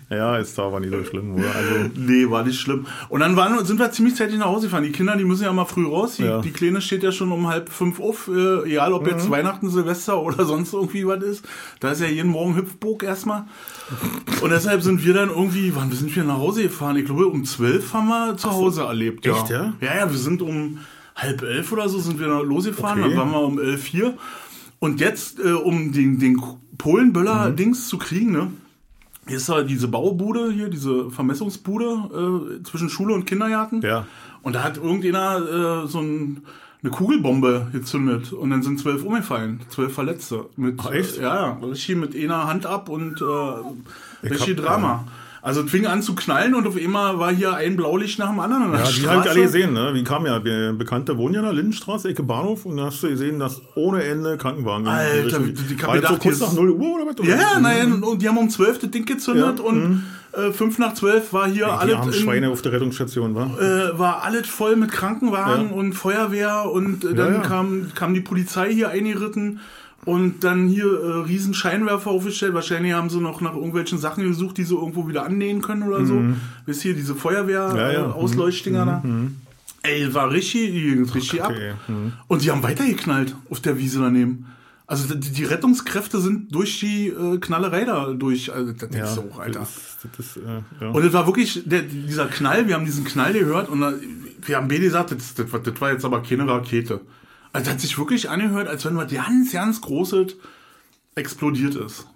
Speaker 1: Ja, ist da aber nicht so schlimm, oder? Also,
Speaker 2: Nee, war nicht schlimm. Und dann waren, sind wir ziemlich zeitig nach Hause gefahren. Die Kinder, die müssen ja mal früh raus. Die,
Speaker 1: Ja.
Speaker 2: die Kleine steht ja schon um halb fünf auf, äh, egal ob jetzt Weihnachten, Silvester oder sonst irgendwie was ist. Da ist ja jeden Morgen Hüpfburg erstmal. Und deshalb sind wir dann irgendwie, wann sind wir nach Hause gefahren? Ich glaube, um zwölf haben wir zu Hause erlebt. Ja.
Speaker 1: Echt, ja?
Speaker 2: Ja, ja, wir sind um halb elf oder so sind wir losgefahren.
Speaker 1: Okay.
Speaker 2: Dann waren wir um elf hier. Und jetzt, äh, um den, den Polenböller-Dings zu kriegen, ne? Hier ist ja diese Baubude hier, diese Vermessungsbude äh, zwischen Schule und Kindergarten.
Speaker 1: Ja.
Speaker 2: Und da hat irgendeiner äh, so ein, eine Kugelbombe gezündet und dann sind zwölf umgefallen, zwölf Verletzte. Mit,
Speaker 1: Ach, echt?
Speaker 2: Äh, ja, ja, richtig mit einer Hand ab und äh, richtig Drama. Also fing an zu knallen und auf einmal war hier ein Blaulicht nach dem anderen. an der
Speaker 1: Ja, die habe ich alle gesehen, ne? Wie kam ja, wir Bekannte wohnen ja in der Lindenstraße, Ecke Bahnhof, und da hast du gesehen, dass ohne Ende Krankenwagen. in die
Speaker 2: Alter, die- die
Speaker 1: War so kurz nach
Speaker 2: ist-
Speaker 1: 0 Uhr oder was?
Speaker 2: Ja, ja,
Speaker 1: Mhm.
Speaker 2: nein, und die haben um zwölf das Ding gezündet
Speaker 1: Ja,
Speaker 2: und äh, fünf nach zwölf war hier
Speaker 1: Die
Speaker 2: alles in,
Speaker 1: Schweine auf der Rettungsstation, war.
Speaker 2: äh, war alles voll mit Krankenwagen
Speaker 1: Ja.
Speaker 2: und Feuerwehr und äh, dann
Speaker 1: ja.
Speaker 2: Kam, kam die Polizei hier eingeritten und dann hier äh, riesen Scheinwerfer aufgestellt. Wahrscheinlich haben sie noch nach irgendwelchen Sachen gesucht, die sie irgendwo wieder annähen können oder so. Wisst ihr, diese Feuerwehr
Speaker 1: Mhm. Ja, ja.
Speaker 2: Äh, Ausleuchtdinger da. Ey, war richtig, die ging richtig ab.
Speaker 1: Okay, mhm.
Speaker 2: Und die haben weitergeknallt auf der Wiese daneben. Also die, die Rettungskräfte sind durch die äh, Knallerei da durch. Also, das denkst du auch, Alter.
Speaker 1: Das, ist- das ist, äh, ja.
Speaker 2: Und es war wirklich der, dieser Knall, wir haben diesen Knall gehört und da, wir haben beide gesagt, das, das, das war jetzt aber keine Rakete. Also hat sich wirklich angehört, als wenn was ganz, ganz Großes explodiert ist.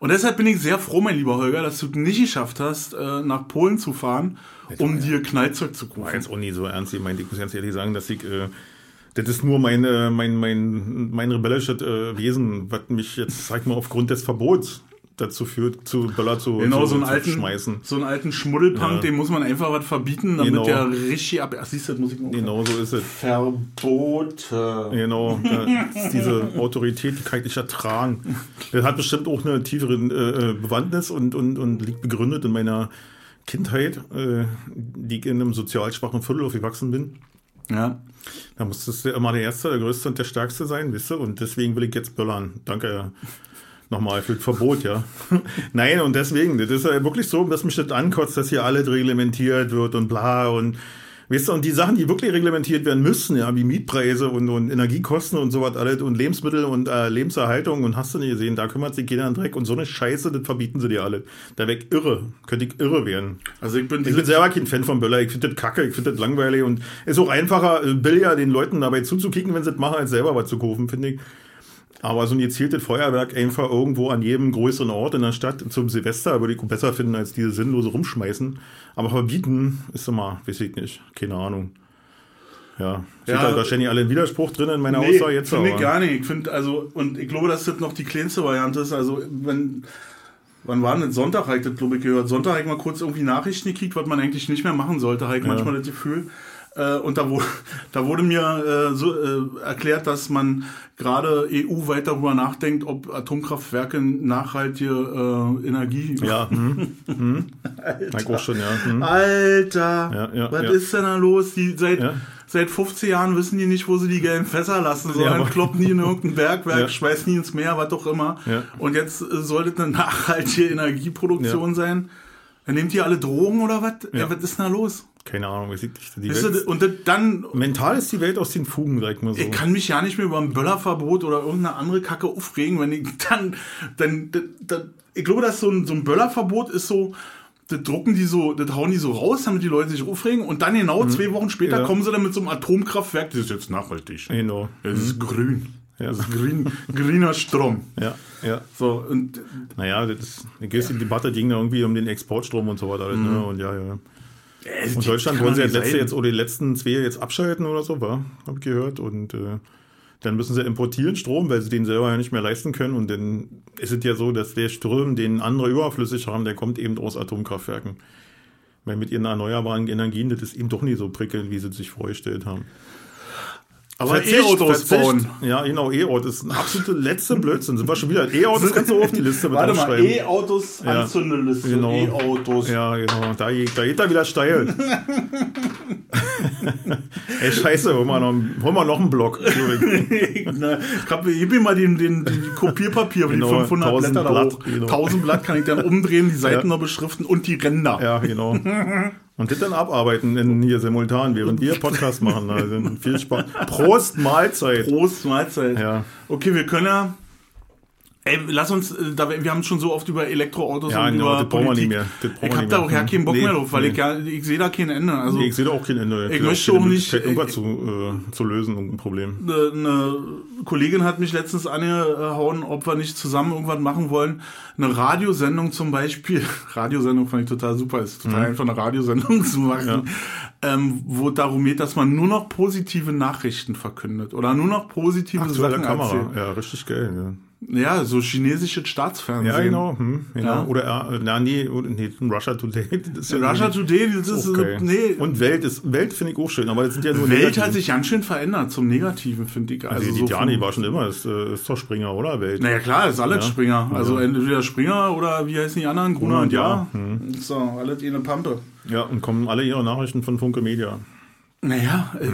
Speaker 2: Und deshalb bin ich sehr froh, mein lieber Holger, dass du nicht geschafft hast, äh, nach Polen zu fahren, um dir Knallzeug zu kaufen.
Speaker 1: jetzt auch nie so ernst gemeint. Ich muss ganz ehrlich sagen, dass ich, äh, das ist nur mein, mein, mein, mein rebellisches äh, Wesen, was mich jetzt, sag ich mal, aufgrund des Verbots dazu führt, zu Böller zu,
Speaker 2: Genau,
Speaker 1: zu,
Speaker 2: so einen alten,
Speaker 1: schmeißen.
Speaker 2: so einen alten Schmuddelpunk,
Speaker 1: Ja.
Speaker 2: dem muss man einfach was verbieten, damit
Speaker 1: Genau.
Speaker 2: der richtig ab. Ach, siehst du, das muss ich noch.
Speaker 1: Genau so ist es.
Speaker 2: Verbote.
Speaker 1: Genau, diese Autorität, die kann ich nicht ertragen. Das hat bestimmt auch eine tiefere äh, äh, Bewandtnis und, und, und liegt begründet in meiner Kindheit, äh, die ich in einem sozial schwachen Viertel aufgewachsen bin.
Speaker 2: Ja.
Speaker 1: Da musstest du immer der Erste, der Größte und der Stärkste sein, wisst ihr? Und deswegen will ich jetzt böllern. Danke nochmal für das Verbot, ja. Nein, und deswegen, das ist ja wirklich so, dass mich das ankotzt, dass hier alles reglementiert wird und bla und Weißt du, und die Sachen, die wirklich reglementiert werden müssen, ja, wie Mietpreise und, und Energiekosten und sowas alles und Lebensmittel und äh, Lebenserhaltung und hast du nicht gesehen, da kümmert sich jeder an Dreck und so eine Scheiße, das verbieten sie dir alle. Da weg irre. Könnte ich irre werden.
Speaker 2: Also ich bin,
Speaker 1: Ich bin selber kein Fan von Böller, ich finde das kacke, ich finde das langweilig und ist auch einfacher, äh, billiger den Leuten dabei zuzukicken, wenn sie das machen, als selber was zu kaufen, finde ich. Aber so ein gezieltes Feuerwerk einfach irgendwo an jedem größeren Ort in der Stadt zum Silvester würde ich besser finden, als diese sinnlose Rumschmeißen. Aber verbieten ist immer, weiß ich nicht, keine Ahnung. Ja, steht
Speaker 2: Ja,
Speaker 1: halt wahrscheinlich alle in Widerspruch drin in meiner
Speaker 2: Nee,
Speaker 1: Aussage jetzt.
Speaker 2: finde ich gar nicht. Ich finde, also, und ich glaube, dass das noch die kleinste Variante ist. Also, wenn, wann war denn das? Sonntag, habe ich das, glaube ich, gehört. Sonntag habe ich mal kurz irgendwie Nachrichten gekriegt, was man eigentlich nicht mehr machen sollte, habe ich manchmal das Gefühl. Äh, und da wurde, da wurde mir äh, so äh, erklärt, dass man gerade EU-weit darüber nachdenkt, ob Atomkraftwerke nachhaltige äh, Energie.
Speaker 1: Ja, hm, hm. Auch schon, ja. Hm.
Speaker 2: Alter,
Speaker 1: Ja, ja,
Speaker 2: was
Speaker 1: ja.
Speaker 2: ist denn da los? Die seit,
Speaker 1: Ja.
Speaker 2: seit 15 Jahren wissen die nicht, wo sie die gelben Fässer lassen, sondern
Speaker 1: aber-
Speaker 2: kloppen die in irgendein Bergwerk,
Speaker 1: Ja.
Speaker 2: schmeißen die ins Meer, was auch immer.
Speaker 1: Ja.
Speaker 2: Und jetzt äh, sollte es eine nachhaltige Energieproduktion
Speaker 1: Ja.
Speaker 2: sein. Dann nehmt ihr alle Drogen oder was? Ja.
Speaker 1: Ja.
Speaker 2: was ist denn da los?
Speaker 1: Keine Ahnung, ich nicht. Die
Speaker 2: Weißt du,
Speaker 1: Welt,
Speaker 2: und dann,
Speaker 1: mental ist die Welt aus den Fugen, sag ich mal so.
Speaker 2: ich kann mich ja nicht mehr über ein Böllerverbot oder irgendeine andere Kacke aufregen, wenn ich dann, dann, dann, dann ich glaube, dass so ein, so ein Böllerverbot ist so, das drucken die so, das hauen die so raus, damit die Leute sich aufregen und dann genau zwei Wochen später
Speaker 1: Mhm. Ja.
Speaker 2: kommen sie dann mit so einem Atomkraftwerk, das ist jetzt nachhaltig.
Speaker 1: Genau.
Speaker 2: Das ist grün.
Speaker 1: Ja.
Speaker 2: Ist grün, grüner Strom.
Speaker 1: Ja, ja.
Speaker 2: So, und
Speaker 1: Naja, das die Debatte ging da irgendwie um den Exportstrom und so weiter. alles, Ne? Und ja, ja.
Speaker 2: äh,
Speaker 1: Und Deutschland wollen sie jetzt letzte jetzt oder die letzten zwei jetzt abschalten oder so, war, habe ich gehört. Und äh, dann müssen sie importieren Strom, weil sie den selber ja nicht mehr leisten können. Und dann ist es ja so, dass der Strom, den andere überflüssig haben, der kommt eben aus Atomkraftwerken. Weil mit ihren erneuerbaren Energien, das ist eben doch nicht so prickelnd, wie sie sich vorgestellt haben.
Speaker 2: Aber E-Autos bauen.
Speaker 1: Ja, genau, E-Auto ist ein absoluter letzter Blödsinn. Sind wir schon wieder. E-Autos kannst du auf die Liste mit
Speaker 2: Warte mal. E-Autos,
Speaker 1: Ja.
Speaker 2: Anzündeliste,
Speaker 1: Genau.
Speaker 2: E-Autos.
Speaker 1: Ja, genau. Da, geht- da geht er wieder steil. Ey, scheiße, hol mal noch, hol mal noch einen Block.
Speaker 2: Na, ich hab, gib mir mal den, den, den Kopierpapier,
Speaker 1: Genau,
Speaker 2: die 500
Speaker 1: 1000
Speaker 2: Blätter da
Speaker 1: Blatt,
Speaker 2: hoch.
Speaker 1: genau.
Speaker 2: 1000 Blatt kann ich dann umdrehen, die Seiten
Speaker 1: Ja.
Speaker 2: noch beschriften und die Ränder.
Speaker 1: ja, genau. Und das dann abarbeiten in, hier simultan, während wir Podcast machen. Also viel Spaß. Prost, Mahlzeit.
Speaker 2: Prost, Mahlzeit.
Speaker 1: Ja.
Speaker 2: Okay, wir können ja. Ey, lass uns, äh, da, wir haben schon so oft über Elektroautos
Speaker 1: Ja,
Speaker 2: und
Speaker 1: genau,
Speaker 2: über
Speaker 1: das brauchen wir
Speaker 2: Politik.
Speaker 1: nicht mehr. Das
Speaker 2: ich hab da auch ja keinen Bock
Speaker 1: Nee,
Speaker 2: mehr drauf, weil
Speaker 1: nee.
Speaker 2: ich ja, ich sehe da kein Ende. Also
Speaker 1: Nee, ich sehe da auch kein Ende.
Speaker 2: Ich
Speaker 1: sehe
Speaker 2: möchte auch nicht-
Speaker 1: Irgendwas zu, äh, zu lösen, irgendein Problem.
Speaker 2: eine, eine Kollegin hat mich letztens angehauen, ob wir nicht zusammen irgendwas machen wollen. Eine Radiosendung zum Beispiel. Radiosendung fand ich total super. Ist total einfach eine Radiosendung zu machen. Ähm, wo darum geht, dass man nur noch positive Nachrichten verkündet oder nur noch positive
Speaker 1: Aktuelle
Speaker 2: Sachen
Speaker 1: Kamera.
Speaker 2: erzählt.
Speaker 1: Ja, richtig geil. Ja.
Speaker 2: Ja, so chinesisches Staatsfernsehen.
Speaker 1: Ja, genau. Hm, genau.
Speaker 2: Ja.
Speaker 1: Oder, äh, na, nee, nee, Russia Today. Ja
Speaker 2: Russia Today, das ist
Speaker 1: Okay.
Speaker 2: so, nee.
Speaker 1: Und Welt ist, Welt finde ich auch schön, aber das sind ja nur
Speaker 2: Welt
Speaker 1: negative.
Speaker 2: hat sich ganz schön verändert zum Negativen, finde ich.
Speaker 1: Also, die
Speaker 2: so vom-
Speaker 1: war schon immer, ist, äh, ist doch Springer, oder? Welt.
Speaker 2: Naja, klar, ist alles
Speaker 1: Ja.
Speaker 2: Springer. Also entweder Springer oder wie heißen die anderen? Gruner und Ja.
Speaker 1: Hm.
Speaker 2: So, alles in eine Pampe.
Speaker 1: Ja, und kommen alle ihre Nachrichten von Funke Media.
Speaker 2: Naja, äh,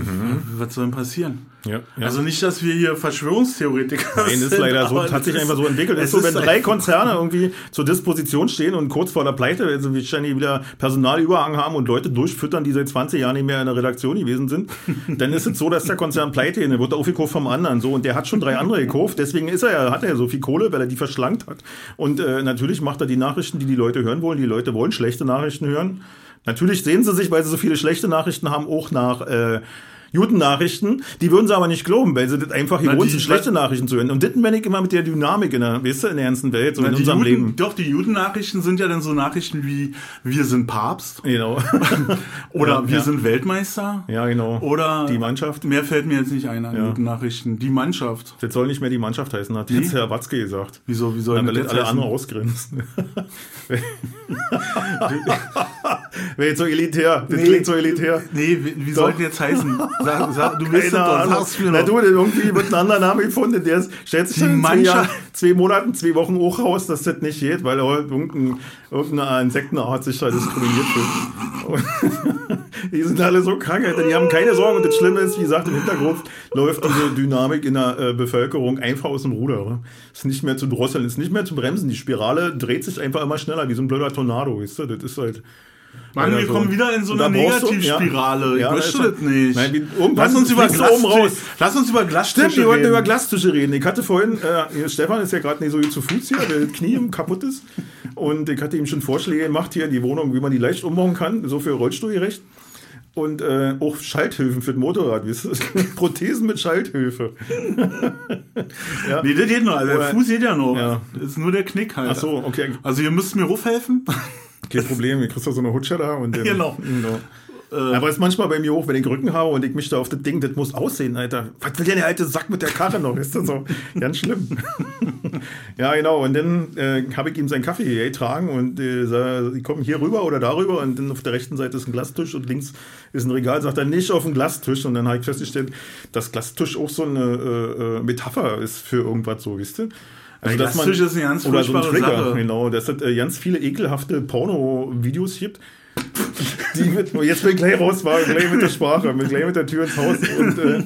Speaker 2: was soll denn passieren?
Speaker 1: Ja, ja.
Speaker 2: Also nicht, dass wir hier Verschwörungstheoretiker
Speaker 1: Nein, ist
Speaker 2: sind,
Speaker 1: leider so,
Speaker 2: aber
Speaker 1: das hat sich einfach so entwickelt.
Speaker 2: es
Speaker 1: Ist so, wenn
Speaker 2: ist
Speaker 1: drei Konzerne irgendwie zur Disposition stehen und kurz vor der Pleite, also wir ständig wieder Personalüberhang haben und Leute durchfüttern, die seit 20 Jahren nicht mehr in der Redaktion gewesen sind, dann ist es so, dass der Konzern pleite ist, der wird aufgekauft vom anderen, so, und der hat schon drei andere gekauft, deswegen ist er ja, hat er ja so viel Kohle, weil er die verschlankt hat. Und äh, natürlich macht er die Nachrichten, die die Leute hören wollen. Die Leute wollen schlechte Nachrichten hören. Natürlich sehen sie sich, weil sie so viele schlechte Nachrichten haben, auch nach äh, guten Nachrichten. Die würden sie aber nicht glauben, weil sie das einfach
Speaker 2: Na,
Speaker 1: gewohnt sind, schlechte Nachrichten zu hören. Und das meine ich immer mit der Dynamik in der, weißt du, in der ganzen Welt, so in
Speaker 2: die
Speaker 1: unserem
Speaker 2: Juden,
Speaker 1: Leben.
Speaker 2: Doch, die Juden-Nachrichten sind ja dann so Nachrichten wie wir sind Papst
Speaker 1: Genau.
Speaker 2: oder
Speaker 1: Ja,
Speaker 2: wir
Speaker 1: ja.
Speaker 2: sind Weltmeister
Speaker 1: ja, genau.
Speaker 2: oder
Speaker 1: die Mannschaft.
Speaker 2: Mehr fällt mir jetzt nicht ein an
Speaker 1: Ja.
Speaker 2: Juden-Nachrichten. Die Mannschaft.
Speaker 1: Das soll nicht mehr die Mannschaft heißen, hat jetzt Herr Watzke gesagt.
Speaker 2: Wieso, wie soll denn das
Speaker 1: alle anderen ausgrenzen. Wäre jetzt so elitär. Das
Speaker 2: Nee.
Speaker 1: klingt so elitär.
Speaker 2: Nee, wie, wie
Speaker 1: Doch.
Speaker 2: soll das jetzt heißen? Sag, sag, du bist doch,
Speaker 1: Ahnung.
Speaker 2: sag's mir
Speaker 1: Na du, irgendwie wird ein anderer Name gefunden, der ist, stellt sich in zwei, Jahren, zwei Monaten, zwei Wochen auch raus, dass das nicht geht, weil irgendein, irgendeine Insektenart sich da diskriminiert fühlt. die sind alle so krank, Alter, die haben keine Sorgen. Und das Schlimme ist, wie gesagt, im Hintergrund läuft diese Dynamik in der äh, Bevölkerung einfach aus dem Ruder. Oder? Ist nicht mehr zu drosseln, ist nicht mehr zu bremsen. Die Spirale dreht sich einfach immer schneller, wie so ein blöder Tornado, weißt du? Das ist halt.
Speaker 2: Mann, wir
Speaker 1: so.
Speaker 2: kommen wieder in so eine Negativspirale.
Speaker 1: Ja. Ja,
Speaker 2: ich möchte
Speaker 1: ist
Speaker 2: das nicht.
Speaker 1: Nein, wie-
Speaker 2: lass uns über
Speaker 1: oben raus.
Speaker 2: Lass uns über Glastische
Speaker 1: Stimmt, wir wollten
Speaker 2: reden.
Speaker 1: über Glastische reden. Ich hatte vorhin, äh, Stefan ist ja gerade nicht so zu Fuß hier, der Knie ihm kaputt ist. Und ich hatte ihm schon Vorschläge gemacht hier, die Wohnung, wie man die leicht umbauen kann, so für Rollstuhlgerecht. Und äh, auch Schalthilfen für das Motorrad, weißt du? Prothesen mit Schalthilfe. ja.
Speaker 2: Nee, das geht noch. Also der Fuß geht ja noch.
Speaker 1: Ja.
Speaker 2: Das ist nur der Knick halt.
Speaker 1: Ach so, okay.
Speaker 2: Also ihr müsst mir hochhelfen.
Speaker 1: Kein Problem, ich kriegst du so eine Hutsche da und dann,
Speaker 2: Genau.
Speaker 1: Aber es ist manchmal bei mir auch, wenn ich den Rücken habe und ich mich da auf das Ding, das muss aussehen, Alter. Was will denn der alte Sack mit der Karre noch? Ist das so? Ganz schlimm. ja, genau. Und dann äh, habe ich ihm seinen Kaffee getragen und äh, sah, die kommen hier rüber oder darüber und dann auf der rechten Seite ist ein Glastisch und links ist ein Regal. Sagt er nicht auf dem Glastisch. Und dann habe ich festgestellt, dass Glastisch auch so eine äh, äh, Metapher ist für irgendwas so, wisst ihr? Also,
Speaker 2: Ja, Glastisch ist eine ganz
Speaker 1: oder so ein Trigger,
Speaker 2: Sache.
Speaker 1: genau. Dass es äh, ganz viele ekelhafte Porno-Videos gibt. Die mit, jetzt bin ich gleich raus, war gleich mit der Sprache, mit, gleich mit der Tür ins Haus und, äh,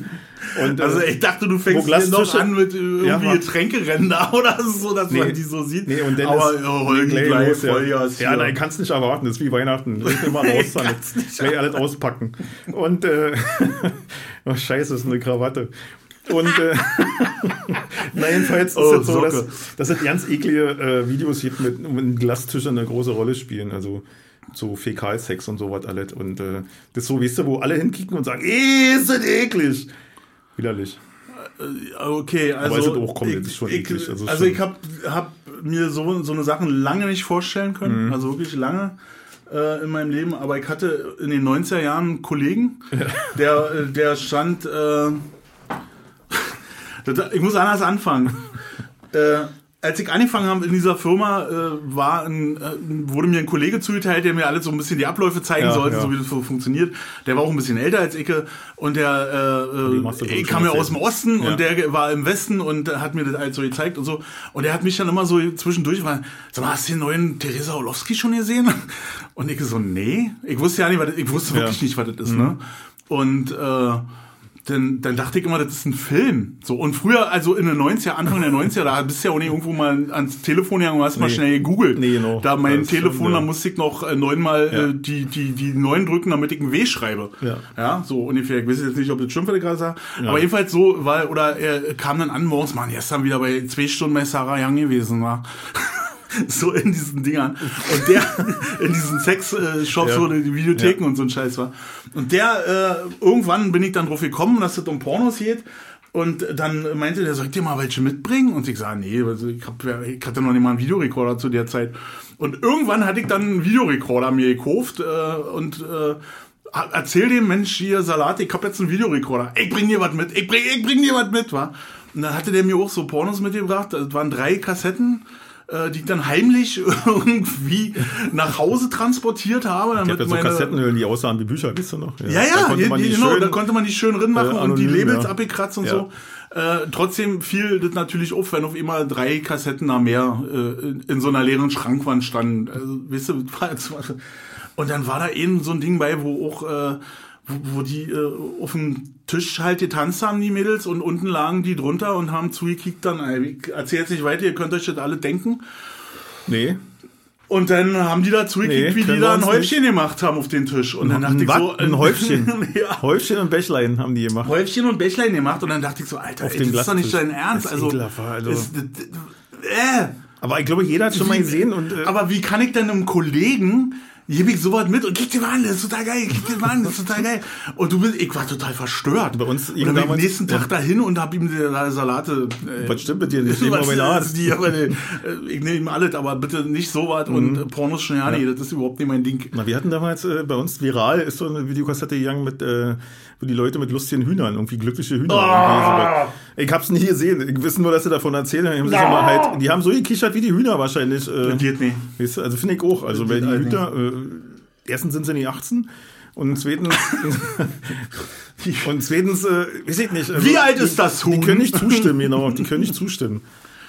Speaker 1: und
Speaker 2: Also
Speaker 1: äh,
Speaker 2: ich dachte, du fängst hier noch an mit äh, irgendwie
Speaker 1: Ja,
Speaker 2: da oder so, dass man
Speaker 1: Nee.
Speaker 2: die so sieht.
Speaker 1: Nee, und dann
Speaker 2: Aber
Speaker 1: ist
Speaker 2: ja, Holgi gleich,
Speaker 1: ja.
Speaker 2: Vollgas
Speaker 1: Ja,
Speaker 2: hier.
Speaker 1: nein, kannst nicht erwarten, das ist wie Weihnachten. Ich mal raus damit.
Speaker 2: nicht
Speaker 1: Gleich alles auspacken. Und, äh, oh, scheiße, das ist eine Krawatte. Und, äh, na, jedenfalls ist
Speaker 2: Oh,
Speaker 1: es so, dass,
Speaker 2: Socke.
Speaker 1: dass es ganz eklige äh, Videos gibt, mit, mit Glastischen eine große Rolle spielen. Also, so Fäkalsex und sowas alles. Und äh, das ist so, weißt du, wo alle hinkicken und sagen, eh, ist das eklig. Widerlich.
Speaker 2: Okay, also.
Speaker 1: es ist auch komm,
Speaker 2: ich,
Speaker 1: ist schon
Speaker 2: ich,
Speaker 1: eklig, also
Speaker 2: Also, ich habe hab mir so, so eine Sachen lange nicht vorstellen
Speaker 1: Mhm.
Speaker 2: können. Also wirklich lange äh, in meinem Leben. Aber ich hatte in den 90er Jahren einen Kollegen, der, äh, der stand. Äh, ich muss anders anfangen. äh, als ich angefangen habe in dieser Firma, äh, war ein, äh, wurde mir ein Kollege zugeteilt, der mir alles so ein bisschen die Abläufe zeigen
Speaker 1: Ja,
Speaker 2: sollte,
Speaker 1: ja.
Speaker 2: so wie das so funktioniert. Der war auch ein bisschen älter als ich und der äh, äh, kam ja aus dem. Osten
Speaker 1: Ja.
Speaker 2: und der war im Westen und hat mir das alles so gezeigt und so. Und er hat mich dann immer so zwischendurch war, sag mal, hast du den neuen Theresa Orlowski schon gesehen? Und ich so, nee. Ich wusste ja nicht, was ich wusste wirklich.
Speaker 1: Mhm.
Speaker 2: nicht, was das ist, ne? Und äh, dann, dann dachte ich immer, das ist ein Film. So, und früher, also in den 90er, Anfang der 90er, da bist du ja auch nicht irgendwo mal ans Telefon gegangen und hast mal
Speaker 1: Nee.
Speaker 2: schnell gegoogelt.
Speaker 1: Nee, genau.
Speaker 2: Da mein
Speaker 1: Das
Speaker 2: Telefon, da
Speaker 1: ja.
Speaker 2: musste ich noch äh, neunmal
Speaker 1: Ja.
Speaker 2: äh, die, die, die neun drücken, damit ich ein W schreibe.
Speaker 1: Ja.
Speaker 2: Ja, so ungefähr. Ich weiß jetzt nicht, ob das stimmt, was ich gerade sage. Aber jedenfalls so, weil, oder er kam dann an morgens, Mann, gestern wieder bei zwei Stunden bei Sarah Young gewesen, war. so in diesen Dingern. Und der, in diesen Sex-Shops,
Speaker 1: Ja.
Speaker 2: wo die Videotheken und so ein Scheiß war. Und der, äh, irgendwann bin ich dann drauf gekommen, dass es um Pornos geht. Und dann meinte der, soll ich dir mal welche mitbringen? Und ich sage, nee, also ich, hab, ja- ich hatte noch nicht mal einen Videorekorder zu der Zeit. Und irgendwann hatte ich dann einen Videorekorder mir gekauft äh, und äh, erzähl dem Mensch hier, Salat, ich hab jetzt einen Videorekorder. Ich bring dir was mit, ich bring, ich bring dir was mit, wa? Und dann hatte der mir auch so Pornos mitgebracht. Das waren drei Kassetten, äh, die ich dann heimlich irgendwie nach Hause transportiert habe.
Speaker 1: Ich
Speaker 2: Damit
Speaker 1: habe ja so
Speaker 2: meine,
Speaker 1: Kassettenhöhlen, die aussahen wie Bücher, wisst ihr noch?
Speaker 2: ja, ja,
Speaker 1: da konnte man
Speaker 2: die,
Speaker 1: die
Speaker 2: genau,
Speaker 1: schön,
Speaker 2: da konnte man die schön drin machen
Speaker 1: äh,
Speaker 2: und die
Speaker 1: anonym,
Speaker 2: Labels
Speaker 1: ja.
Speaker 2: abgekratzt und
Speaker 1: Ja.
Speaker 2: so. Äh, trotzdem fiel das natürlich auf, wenn auf immer drei Kassetten da mehr äh, in, so einer leeren Schrankwand standen. Also, weißt du, und dann war da eben so ein Ding bei, wo auch äh, wo, wo die äh, auf dem Tisch halt getanzt haben, die Mädels, und unten lagen die drunter und haben zugekickt dann. äh, Ich erzähl jetzt nicht weiter, ihr könnt euch das alle denken.
Speaker 1: Nee.
Speaker 2: Und dann haben die da zugekickt,
Speaker 1: Nee,
Speaker 2: wie die da ein Häufchen gemacht haben auf den Tisch. Und dann dachte ich so,
Speaker 1: ein Häufchen.
Speaker 2: ja.
Speaker 1: Häufchen und Bächlein haben die gemacht.
Speaker 2: Häufchen und Bächlein gemacht und dann dachte ich so, Alter, ey, das ist doch nicht
Speaker 1: Glastisch.
Speaker 2: dein Ernst.
Speaker 1: Das ist
Speaker 2: Also,
Speaker 1: also.
Speaker 2: ist, äh,
Speaker 1: Aber ich glaube, jeder hat schon mal gesehen und äh,
Speaker 2: aber wie kann ich denn einem Kollegen gebe ich sowas mit und gib dir mal an, das ist total geil, gib dir mal an, das ist total geil. Und du bist, ich war total verstört.
Speaker 1: Bei uns
Speaker 2: und
Speaker 1: ging
Speaker 2: dann bin ich am
Speaker 1: damals-
Speaker 2: nächsten Tag dahin und hab ihm die Salate. Äh,
Speaker 1: was stimmt mit dir nicht?
Speaker 2: Was ist die, aber, äh, ich nehme ihm alles, aber bitte nicht so was
Speaker 1: Mhm.
Speaker 2: und äh, Pornos schon ja, nee, das ist überhaupt nicht mein Ding.
Speaker 1: Na, wir hatten damals äh, bei uns viral ist so eine Videokassette gegangen mit, äh, wo die Leute mit lustigen Hühnern, irgendwie glückliche Hühner.
Speaker 2: Ah!
Speaker 1: Ich hab's nie gesehen. Ich wissen nur, dass sie davon erzählen. Die haben, sich immer halt, die haben so gekichert wie die Hühner wahrscheinlich. Äh,
Speaker 2: Das geht nicht.
Speaker 1: weißt du, also finde ich auch. Also weil die
Speaker 2: halt
Speaker 1: Hühner, erstens sind sie nicht 18 und zweitens, und zweitens, äh, weiß ich nicht. Also,
Speaker 2: Wie alt ist das Huhn?
Speaker 1: Die können nicht zustimmen, genau. Die können nicht zustimmen.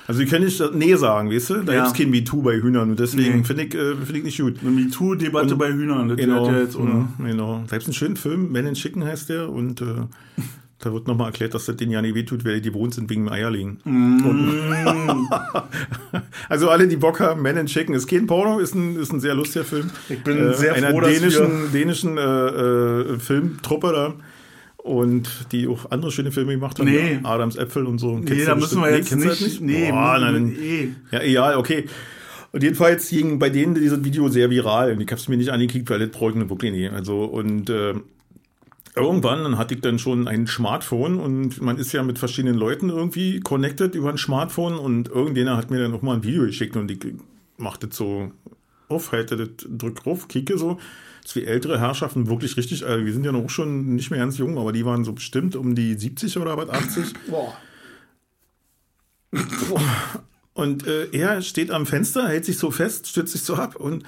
Speaker 1: Also die können nicht Nee sagen, weißt du? Da
Speaker 2: Ja.
Speaker 1: gibt's kein MeToo bei Hühnern und deswegen
Speaker 2: Nee.
Speaker 1: finde ich, äh, finde ich nicht gut.
Speaker 2: Eine MeToo-Debatte bei Hühnern, das
Speaker 1: Genau,
Speaker 2: ja jetzt, oder?
Speaker 1: genau. Da gibt's einen schönen Film, Men in Chicken heißt der und äh, Da wird nochmal erklärt, dass das den ja nicht wehtut, weil die gewohnt sind wegen dem Eierlegen. Und also alle, die Bock haben, Men in Chicken ist kein Porno, ist ein, ist ein sehr lustiger Film.
Speaker 2: Ich bin sehr
Speaker 1: einer
Speaker 2: froh, dass
Speaker 1: dänischen, dänischen äh, äh, Filmtruppe da. Und die auch andere schöne Filme gemacht haben.
Speaker 2: Nee.
Speaker 1: Ja, Adams Äpfel und so.
Speaker 2: Nee,
Speaker 1: Kennst
Speaker 2: da müssen wir jetzt
Speaker 1: du das
Speaker 2: nicht. Nee,
Speaker 1: Boah, nein,
Speaker 2: eh.
Speaker 1: ja, egal, okay. Und jedenfalls ging bei denen dieses Video sehr viral. Und ich habe es mir nicht angekickt, weil das brauche ich wirklich nicht. Also, und äh, irgendwann dann hatte ich dann schon ein Smartphone und man ist ja mit verschiedenen Leuten irgendwie connected über ein Smartphone und irgendjemand hat mir dann auch mal ein Video geschickt und ich mach das so auf, halte das, drück drauf, kicke so. Das ist wie ältere Herrschaften, wirklich richtig, äh, wir sind ja noch schon nicht mehr ganz jung, aber die waren so bestimmt um die 70 oder was, 80.
Speaker 2: Boah.
Speaker 1: Und äh, er steht am Fenster, hält sich so fest, stützt sich so ab und,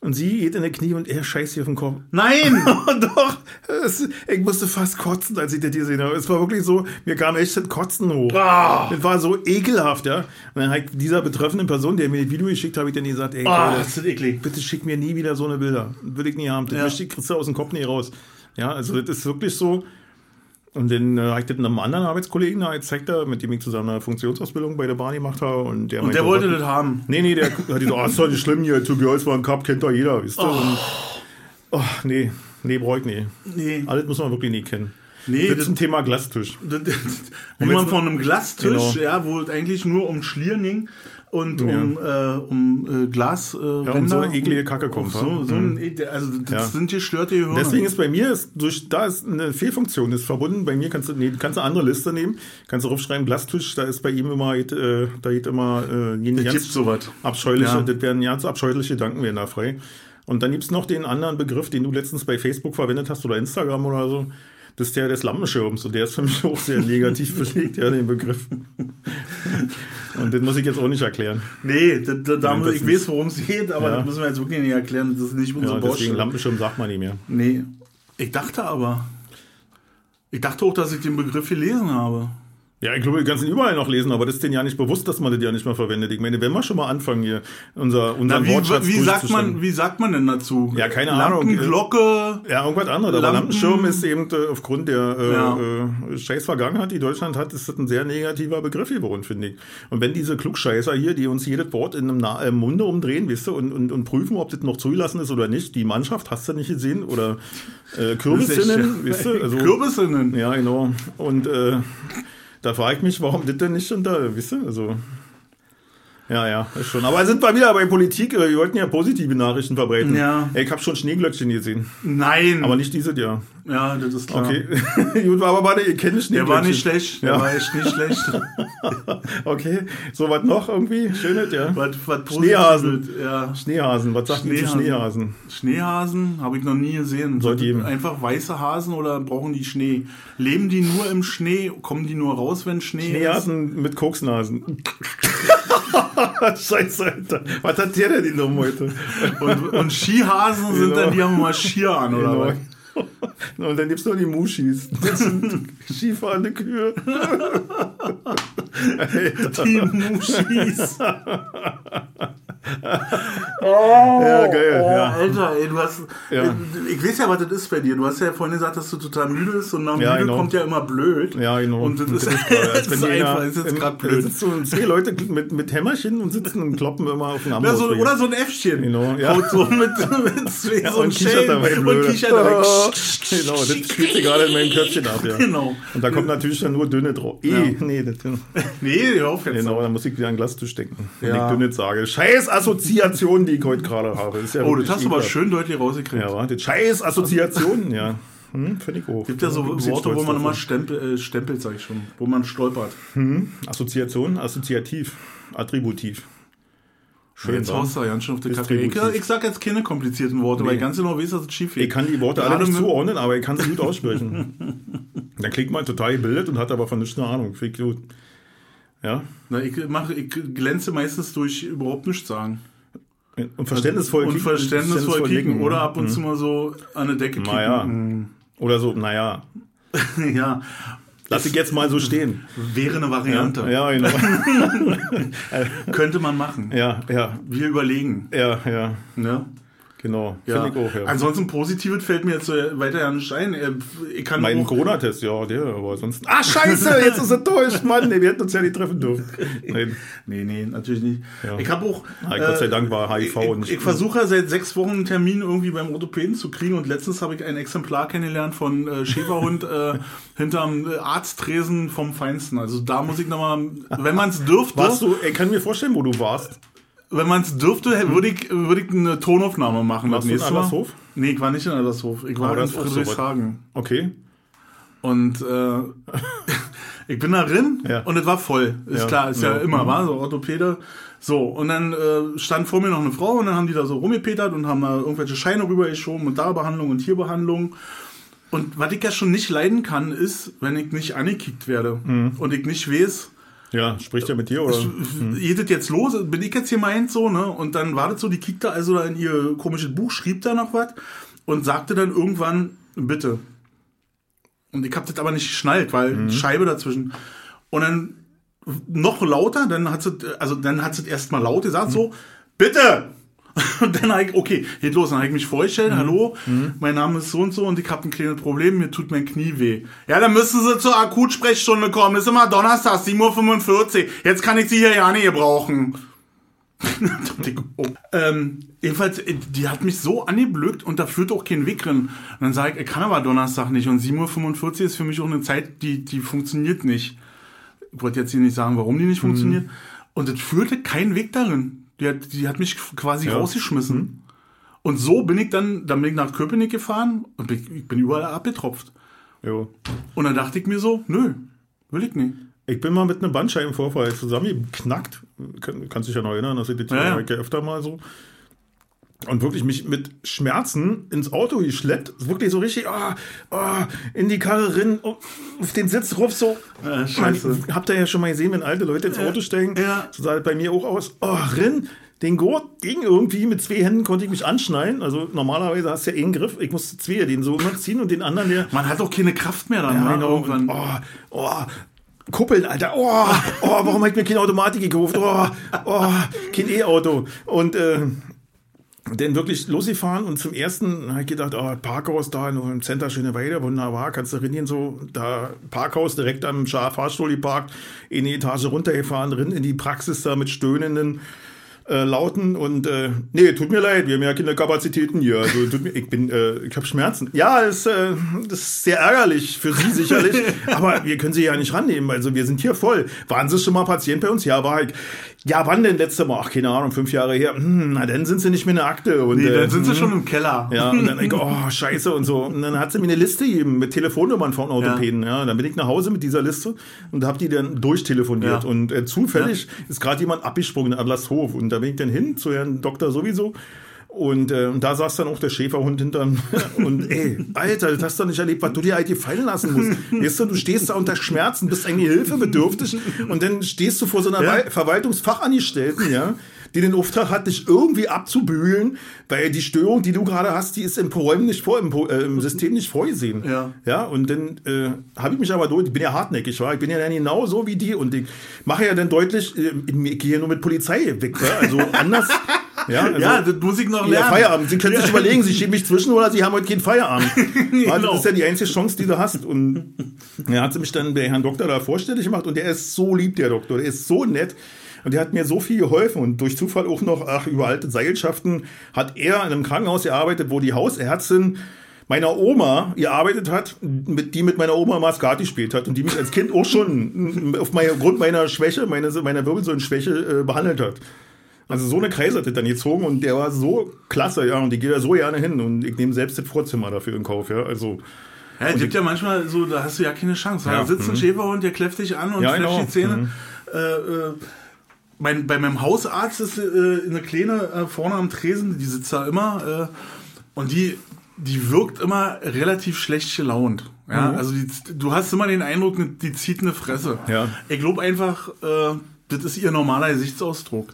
Speaker 1: und sie geht in die Knie und er scheißt ihr auf den Kopf.
Speaker 2: Nein!
Speaker 1: Doch, es, ich musste fast kotzen, als ich das gesehen habe. Es war wirklich so, mir kam echt das Kotzen hoch.
Speaker 2: Ah.
Speaker 1: Das war so ekelhaft, ja. Und dann hat dieser betreffenden Person, der mir das Video geschickt hat, habe ich dann gesagt, ey,
Speaker 2: Ah,
Speaker 1: Leute,
Speaker 2: das ist eklig.
Speaker 1: bitte schick mir nie wieder so eine Bilder. Will ich nie haben. Das
Speaker 2: Ja.
Speaker 1: kriegst du aus dem Kopf nie raus. Ja, also das ist wirklich so. Und dann äh, habe ich das einem anderen Arbeitskollegen gezeigt, mit dem ich zusammen eine Funktionsausbildung bei der Bahn gemacht habe. Und der,
Speaker 2: Und der wollte das haben.
Speaker 1: Nee, nee, der hat gesagt, oh, ist doch nicht schlimm hier, Two Girls One Cup kennt doch jeder, wisst ihr? Und, oh, nee, nee, brauch ich nicht.
Speaker 2: Nee.
Speaker 1: Alles muss man wirklich nie kennen.
Speaker 2: Nee,
Speaker 1: ist ein Thema Glastisch.
Speaker 2: Das- das- Wie man von einem Glastisch,
Speaker 1: Genau.
Speaker 2: ja, wo es eigentlich nur um Schlieren ging und
Speaker 1: Ja.
Speaker 2: um, äh, um äh, Glas. Äh,
Speaker 1: Ja, um so eine eklige Kacke kommt.
Speaker 2: So,
Speaker 1: wa?
Speaker 2: so ein, e- also das
Speaker 1: Ja.
Speaker 2: sind gestörte Gehirne.
Speaker 1: Deswegen ist bei mir, ist durch, da ist eine Fehlfunktion ist verbunden. Bei mir kannst du, nee, kannst du eine andere Liste nehmen, kannst du draufschreiben, Glastisch, da ist bei ihm immer, äh, da geht immer äh,
Speaker 2: es gibt sowas.
Speaker 1: abscheuliche,
Speaker 2: Ja.
Speaker 1: das werden ganz abscheuliche Gedanken werden da frei. Und dann gibt's noch den anderen Begriff, den du letztens bei Facebook verwendet hast oder Instagram oder so. Das ist der des Lampenschirms und der ist für mich auch sehr negativ belegt, ja, den Begriff. Und den muss ich jetzt auch nicht erklären.
Speaker 2: Nee, da, da, da
Speaker 1: das
Speaker 2: ich
Speaker 1: nicht.
Speaker 2: weiß, worum es geht, aber
Speaker 1: Ja.
Speaker 2: das müssen wir jetzt wirklich nicht erklären. Das ist nicht unsere
Speaker 1: Ja, deswegen. Lampenschirm sagt man nicht mehr.
Speaker 2: Nee. Ich dachte aber. Ich dachte auch, dass ich den Begriff gelesen habe.
Speaker 1: Ja, ich glaube, wir können ihn überall noch lesen, aber das ist denen ja nicht bewusst, dass man das ja nicht mehr verwendet. Ich meine, wenn wir schon mal anfangen hier, unser,
Speaker 2: Na,
Speaker 1: unseren
Speaker 2: wie,
Speaker 1: Wortschatz
Speaker 2: wie, sagt man, wie sagt man denn dazu?
Speaker 1: Ja, keine Ahnung.
Speaker 2: Lampenglocke.
Speaker 1: Ja, irgendwas anderes. Aber
Speaker 2: Lampen-
Speaker 1: Lampenschirm ist eben äh, aufgrund der äh,
Speaker 2: Ja.
Speaker 1: äh, scheiß Vergangenheit, die Deutschland hat, ist das ein sehr negativer Begriff geworden, finde ich. Und wenn diese Klugscheißer hier, die uns jedes Wort in einem Na im Munde umdrehen, weißt du, und, und, und prüfen, ob das noch zugelassen ist oder nicht, die Mannschaft, hast du nicht gesehen? Oder äh, Kürbissinnen, weißt du? Also,
Speaker 2: Kürbissinnen.
Speaker 1: Ja, genau. Und äh, da frage ich mich, warum das denn nicht unter, wisst ihr? Also. Ja, ja, ist schon. Aber sind wir wieder bei Politik. Wir wollten ja positive Nachrichten verbreiten.
Speaker 2: Ja.
Speaker 1: Ich habe schon Schneeglöckchen gesehen.
Speaker 2: Nein.
Speaker 1: Aber nicht dieses Jahr.
Speaker 2: ja, das ist klar.
Speaker 1: Okay. Gut, aber warte, ihr kennt
Speaker 2: Der
Speaker 1: Schneeglöckchen.
Speaker 2: war nicht schlecht. Der
Speaker 1: Ja.
Speaker 2: war echt nicht schlecht.
Speaker 1: Okay. So, was noch irgendwie? Schönes, ja.
Speaker 2: was, was
Speaker 1: Schneehasen.
Speaker 2: Ja.
Speaker 1: Schneehasen. Was sagt ihr zu
Speaker 2: Schneehasen.
Speaker 1: Schneehasen?
Speaker 2: Schneehasen habe ich noch nie gesehen.
Speaker 1: Sollte geben.
Speaker 2: Einfach weiße Hasen oder brauchen die Schnee? Leben die nur im Schnee? Kommen die nur raus, wenn Schnee ist?
Speaker 1: Schneehasen mit Koksnasen. Scheiße, Alter. Was hat der denn genommen heute?
Speaker 2: Und, und Skihasen sind
Speaker 1: Genau.
Speaker 2: dann, die haben immer Skier an, oder
Speaker 1: Genau.
Speaker 2: was?
Speaker 1: Und dann gibt's noch die Muschis. Das sind Skifahrende Kühe. Alter.
Speaker 2: Die Muschis.
Speaker 1: Ja, geil.
Speaker 2: Oh,
Speaker 1: Ja.
Speaker 2: Alter, ey, du hast.
Speaker 1: Ja.
Speaker 2: Ich weiß ja, was das ist bei dir. Du hast ja vorhin gesagt, dass du total müde bist und nach
Speaker 1: Ja,
Speaker 2: müde
Speaker 1: genau.
Speaker 2: kommt ja immer blöd.
Speaker 1: Ja, genau.
Speaker 2: Und das ist,
Speaker 1: gerade, als
Speaker 2: das
Speaker 1: wenn
Speaker 2: einfach, ist jetzt gerade
Speaker 1: Da
Speaker 2: blöd.
Speaker 1: sitzen so zwei Leute mit, mit Hämmerchen und sitzen und kloppen immer auf den Arm.
Speaker 2: Oder so, oder so ein Äffchen.
Speaker 1: Genau, ja.
Speaker 2: Haut so mit, mit
Speaker 1: Ja,
Speaker 2: so
Speaker 1: und kichert dabei blöde.
Speaker 2: Und kichert dabei.
Speaker 1: genau, das spielt sie gerade in meinem Köpfchen ab, ja.
Speaker 2: Genau.
Speaker 1: Und da kommt natürlich dann nur dünne drauf. Eh, nee, das,
Speaker 2: Nee, hör auf jetzt.
Speaker 1: genau, dann muss ich wieder an Glastisch denken, wenn
Speaker 2: Ja.
Speaker 1: ich dünne sage. Scheiß Assoziationen, die ich heute gerade habe. Ja
Speaker 2: Oh, das hast du aber schön deutlich rausgekriegt.
Speaker 1: Ja, warte. Scheiß Assoziationen, ja. Hm, Finde ich auch.
Speaker 2: Gibt ja so Worte, wo man immer stempel, äh, stempelt, sag ich schon, wo man stolpert.
Speaker 1: Assoziation, assoziativ, attributiv. Schön,
Speaker 2: Jetzt haust du ja ganz schön auf die Kacke. Ich, ich sag jetzt keine komplizierten Worte, weil ich ganz genau weiß, dass es schief geht.
Speaker 1: Ich kann die Worte alle
Speaker 2: Gerade
Speaker 1: nicht
Speaker 2: mit-
Speaker 1: zuordnen, aber ich kann sie gut aussprechen. Dann klingt man total gebildet und hat aber von nichts eine Ahnung. Ich gut. Ja.
Speaker 2: Na, ich, mach, ich glänze meistens durch überhaupt nichts sagen.
Speaker 1: Und verständnisvoll
Speaker 2: und
Speaker 1: kicken-
Speaker 2: verständnisvoll kicken.
Speaker 1: nicken.
Speaker 2: Oder ab und zu mal so an der Decke kicken.
Speaker 1: Naja. Oder so, naja.
Speaker 2: ja.
Speaker 1: Lass ich jetzt mal so stehen.
Speaker 2: Wäre eine Variante.
Speaker 1: Ja, genau.
Speaker 2: Könnte man machen.
Speaker 1: Ja, ja,
Speaker 2: Wir überlegen.
Speaker 1: ja, ja.
Speaker 2: Ne?
Speaker 1: Genau,
Speaker 2: Ja.
Speaker 1: finde ich auch, ja.
Speaker 2: Ansonsten Positives fällt mir jetzt so weiter ja nicht ein. Äh, Ich kann
Speaker 1: mein Corona-Test, ja, der, aber sonst. Ah, scheiße, jetzt ist er durch, Mann, ey, wir hätten uns ja nicht treffen dürfen. Nein.
Speaker 2: Nee, nee, natürlich nicht.
Speaker 1: Ja.
Speaker 2: Ich habe auch.
Speaker 1: Ah, Gott sei Dank war HIV
Speaker 2: ich,
Speaker 1: und
Speaker 2: ich, ich versuche ja seit sechs Wochen einen Termin irgendwie beim Orthopäden zu kriegen und letztens habe ich ein Exemplar kennengelernt von äh, Schäferhund äh, hinterm äh, Arzttresen vom Feinsten. Also da muss ich nochmal, wenn man es dürfte,
Speaker 1: Warst du, ey, kann mir vorstellen, wo du warst.
Speaker 2: Wenn man es dürfte, würde ich, würde ich eine Tonaufnahme machen.
Speaker 1: Warst du in
Speaker 2: nächste Mal. Nee, ich war nicht in Adlershof. Ich war
Speaker 1: Aber
Speaker 2: in
Speaker 1: auch so
Speaker 2: Friedrichshagen.
Speaker 1: Okay.
Speaker 2: Und äh, ich bin da drin
Speaker 1: Ja.
Speaker 2: und es war voll. Ist
Speaker 1: Ja.
Speaker 2: klar, ist ja,
Speaker 1: Ja. Mhm.
Speaker 2: immer, war so Orthopäde. So, und dann äh, stand vor mir noch eine Frau und dann haben die da so rumgepetert und haben da irgendwelche Scheine rübergeschoben und da Behandlung und hier Behandlung. Und was ich ja schon nicht leiden kann, ist, wenn ich nicht angekickt werde
Speaker 1: Mhm.
Speaker 2: und ich nicht weiß,
Speaker 1: Ja, spricht er mit dir, oder?
Speaker 2: geht das jetzt los? Bin ich jetzt hier meint so, ne? Und dann war das so, die kickte also da in ihr komisches Buch, schrieb da noch was und sagte dann irgendwann, bitte. Und ich hab das aber nicht geschnallt, weil Scheibe dazwischen. Und dann noch lauter, dann hat sie, also dann hat sie erstmal laut gesagt, so, bitte! Und dann habe ich, okay, geht los. Dann habe ich mich vorgestellt, hallo, mein Name ist so und so und ich habe ein kleines Problem, mir tut mein Knie weh. Ja, dann müssen Sie zur Akutsprechstunde kommen. Das ist immer Donnerstag, 7.45 Uhr. Jetzt kann ich Sie hier ja nicht gebrauchen. Oh. ähm, jedenfalls, äh, die hat mich so angeblökt und da führt auch kein Weg drin. Und dann sage ich, ich kann aber Donnerstag nicht. Und 7.45 Uhr ist für mich auch eine Zeit, die, die funktioniert nicht. Ich wollte jetzt hier nicht sagen, warum die nicht funktioniert. Und es führte kein Weg darin. Die hat, die hat mich quasi
Speaker 1: Ja.
Speaker 2: rausgeschmissen. Und so bin ich dann, dann bin ich nach Köpenick gefahren und ich, ich bin überall abgetropft.
Speaker 1: Jo.
Speaker 2: Und dann dachte ich mir so, nö, will ich nicht.
Speaker 1: Ich bin mal mit einem Bandscheibenvorfall zusammengeknackt. Kann, kannst dich ja noch erinnern, dass ich das
Speaker 2: ja. ja,
Speaker 1: ja. öfter mal so. Und wirklich mich mit Schmerzen ins Auto geschleppt. Wirklich so richtig, ah, ah, in die Karre rein, oh, auf den Sitz ruf, so.
Speaker 2: Ja, scheiße.
Speaker 1: Man, habt ihr ja schon mal gesehen, wenn alte Leute ins Auto steigen.
Speaker 2: ja.
Speaker 1: So sah das bei mir auch aus. Oh, renn, den Gurt ging irgendwie, mit zwei Händen konnte ich mich anschneiden. Also normalerweise hast du ja einen Griff. Ich musste zwei, den so immer ziehen und den anderen, der
Speaker 2: Man hat auch keine Kraft mehr dann.
Speaker 1: ja,
Speaker 2: ne?
Speaker 1: genau.
Speaker 2: Irgendwann.
Speaker 1: Oh, oh, Kuppeln, Alter. Oh, oh, warum hab ich mir keine Automatik gekauft? Oh, oh, kein E-Auto. Und äh, dann wirklich losgefahren und zum ersten habe ich gedacht, oh, Parkhaus da im Center Schöneweide, wunderbar, kannst du reingehen, so, da Parkhaus direkt am Fahrstuhl geparkt, in die Etage runtergefahren, drin in die Praxis da mit stöhnenden äh, Lauten und äh, nee, tut mir leid, wir haben ja keine Kapazitäten hier. Also, tut mir, ich bin, äh, ich habe Schmerzen. Ja, das, äh, das ist sehr ärgerlich für Sie sicherlich, aber wir können Sie ja nicht rannehmen. Also wir sind hier voll. Waren Sie schon mal Patient bei uns? Ja, war ich. Ja, wann denn letzte Mal? Ach, keine Ahnung, fünf Jahre her. Hm, na, dann sind Sie nicht mehr in der Akte. Und,
Speaker 2: Nee,
Speaker 1: äh,
Speaker 2: dann sind sie
Speaker 1: hm.
Speaker 2: schon im Keller.
Speaker 1: Ja, und dann denk ich, oh, scheiße und so. Und dann hat sie mir eine Liste gegeben mit Telefonnummern von Orthopäden. Ja. dann bin ich nach Hause mit dieser Liste und habe die dann durchtelefoniert.
Speaker 2: Ja.
Speaker 1: Und äh, zufällig ist gerade jemand abgesprungen in Adlershof. Und da bin ich dann hin zu Herrn Doktor sowieso. Und, äh, und da saß dann auch der Schäferhund hinterm. Und ey, Alter, das hast du nicht erlebt, was du dir halt gefallen lassen musst. Weißt du, du stehst da unter Schmerzen, bist eigentlich hilfebedürftig und dann stehst du vor so einer
Speaker 2: Ja.
Speaker 1: Verwaltungsfachangestellten, ja, die den Auftrag hat, dich irgendwie abzubügeln, weil die Störung, die du gerade hast, die ist im Räumen nicht vor, im, äh, im System nicht vorgesehen.
Speaker 2: Ja.
Speaker 1: Ja, und dann äh, habe ich mich aber durch, ich bin ja hartnäckig, war. ich bin ja dann genau so wie die und ich mache ja dann deutlich, äh, ich gehe nur mit Polizei weg, also anders. Ja, also,
Speaker 2: Ja, das muss ich noch
Speaker 1: ja,
Speaker 2: lernen.
Speaker 1: Feierabend. Sie können sich überlegen, Sie schieben mich zwischen oder Sie haben heute keinen Feierabend. Ja,
Speaker 2: Genau.
Speaker 1: Das ist ja die einzige Chance, die du hast. Und er hat sie mich dann bei Herrn Doktor da vorstellig gemacht und der ist so lieb, der Doktor. Der ist so nett. Und der hat mir so viel geholfen und durch Zufall auch noch, ach, über alte Seilschaften hat er in einem Krankenhaus gearbeitet, wo die Hausärztin meiner Oma gearbeitet hat, mit, die mit meiner Oma Maskat gespielt hat und die mich als Kind auch schon auf meine, aufgrund meiner Schwäche, meine, meiner Wirbelsäulenschwäche äh, behandelt hat. Also so eine Kreis hat das dann gezogen und der war so klasse, ja, und die geht da so gerne hin und ich nehme selbst das Vorzimmer dafür in Kauf, ja, also
Speaker 2: Ja, es gibt ja manchmal so, da hast du ja keine Chance. Da
Speaker 1: Ja,
Speaker 2: sitzt ein Schäferhund, der kläfft dich an und
Speaker 1: Ja, genau.
Speaker 2: die Zähne. Äh, äh, mein, bei meinem Hausarzt ist äh, eine Kleine äh, vorne am Tresen, die sitzt da immer äh, und die, die wirkt immer relativ schlecht gelaunt. Ja, also die, du hast immer den Eindruck, die zieht eine Fresse.
Speaker 1: Ja.
Speaker 2: Ich glaube einfach, äh, das ist ihr normaler Gesichtsausdruck.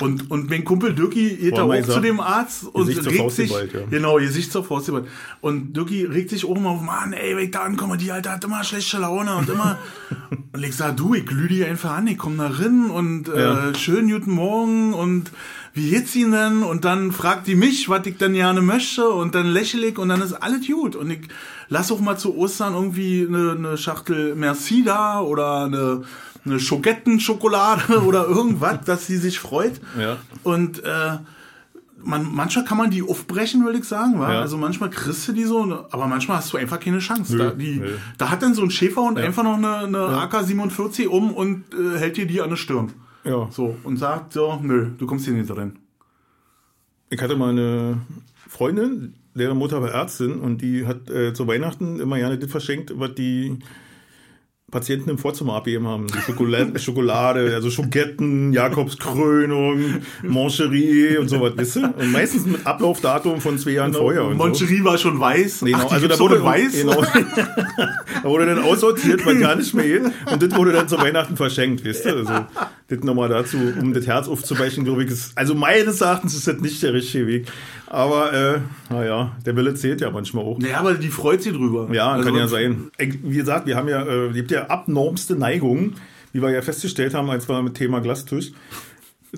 Speaker 2: Und, und mein Kumpel Dirki geht da auch zu dem Arzt und regt sich,
Speaker 1: ja.
Speaker 2: Genau, Gesicht zur Faust geballt. Und Dirki regt sich auch immer auf, Mann, ey, wenn ich da ankomme, die Alte hat immer schlechte Laune und immer. und ich sag, du, ich glühe die einfach an, ich komm da rein und äh,
Speaker 1: Ja.
Speaker 2: schönen guten Morgen und wie geht's Ihnen denn? Und dann fragt die mich, was ich denn gerne möchte und dann lächle ich und dann ist alles gut. Und ich lass auch mal zu Ostern irgendwie eine, eine Schachtel Merci da oder eine, eine Schogetten-Schokolade oder irgendwas, dass sie sich freut.
Speaker 1: Ja.
Speaker 2: Und äh, man, manchmal kann man die aufbrechen, würde ich sagen. Wa?
Speaker 1: Ja.
Speaker 2: Also manchmal kriegst du die so, ne, aber manchmal hast du einfach keine Chance.
Speaker 1: Nö,
Speaker 2: da, die, da hat dann so ein Schäferhund einfach noch eine, eine AK-47 um und äh, hält dir die an der Stirn.
Speaker 1: Ja.
Speaker 2: So, und sagt so, nö, du kommst hier nicht drin.
Speaker 1: Ich hatte mal eine Freundin, deren Mutter war Ärztin und die hat äh, zu Weihnachten immer gerne das verschenkt, was die Patienten im Vorzimmer abgegeben haben. Schokolade, Schokolade also Schoketten, Jakobskrönung, Moncherie und sowas, wisst ihr? Und meistens mit Ablaufdatum von zwei Jahren vorher. Und so.
Speaker 2: Moncherie war schon weiß.
Speaker 1: Genau,
Speaker 2: Ach,
Speaker 1: also da wurde
Speaker 2: weiß.
Speaker 1: Genau, da wurde dann aussortiert, was gar nicht mehr geht. Und das wurde dann zu Weihnachten verschenkt, wisst ihr? Also, das nochmal dazu, um das Herz aufzubrechen, glaube ich, ist, also meines Erachtens ist das nicht der richtige Weg. Aber, äh, naja, der Wille zählt ja manchmal auch.
Speaker 2: Naja, aber die freut sich drüber.
Speaker 1: Ja,
Speaker 2: Also,
Speaker 1: kann ja sein. Wie gesagt, wir haben ja, äh, gibt ja abnormste Neigungen, wie wir ja festgestellt haben, als wir mit Thema Glastisch,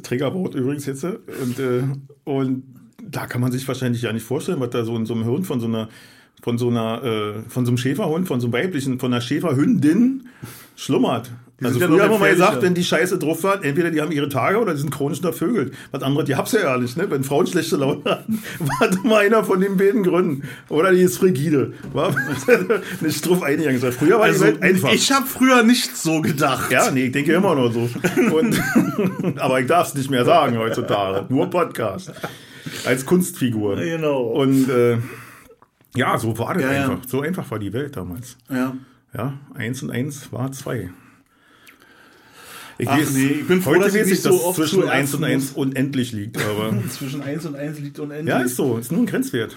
Speaker 1: Trägerbrot übrigens jetzt, und, äh, und da kann man sich wahrscheinlich ja nicht vorstellen, was da so in so einem Hirn von so einer, von so einer, äh, von so einem Schäferhund, von so einem weiblichen, von einer Schäferhündin schlummert. Also
Speaker 2: sind ja
Speaker 1: früher haben wir mal gesagt, wenn die Scheiße drauf waren, entweder die haben ihre Tage oder die sind chronisch untervögelt. Was anderes, die hab's ja ehrlich, ne? Wenn Frauen schlechte Laune hatten, war das mal einer von den beiden Gründen. Oder die ist frigide. War nicht drauf eingegangen. Früher war
Speaker 2: Also,
Speaker 1: die Welt einfach.
Speaker 2: ich habe früher nicht so gedacht.
Speaker 1: ja, nee, ich denke immer noch so. Und, aber ich darf es nicht mehr sagen heutzutage. Nur Podcast. Als Kunstfigur.
Speaker 2: Genau.
Speaker 1: Und äh, ja, so war das
Speaker 2: Ja, ja.
Speaker 1: einfach. So einfach war die Welt damals.
Speaker 2: Ja.
Speaker 1: Ja, eins und eins war zwei. Ich
Speaker 2: Ach nee, ich bin froh, dass ich
Speaker 1: weiß
Speaker 2: nicht
Speaker 1: ich,
Speaker 2: so oft
Speaker 1: zwischen
Speaker 2: zu
Speaker 1: 1 und
Speaker 2: Ärzten
Speaker 1: 1 unendlich liegt, aber
Speaker 2: Zwischen 1 und 1 liegt unendlich.
Speaker 1: ja, ist so, ist nur ein Grenzwert.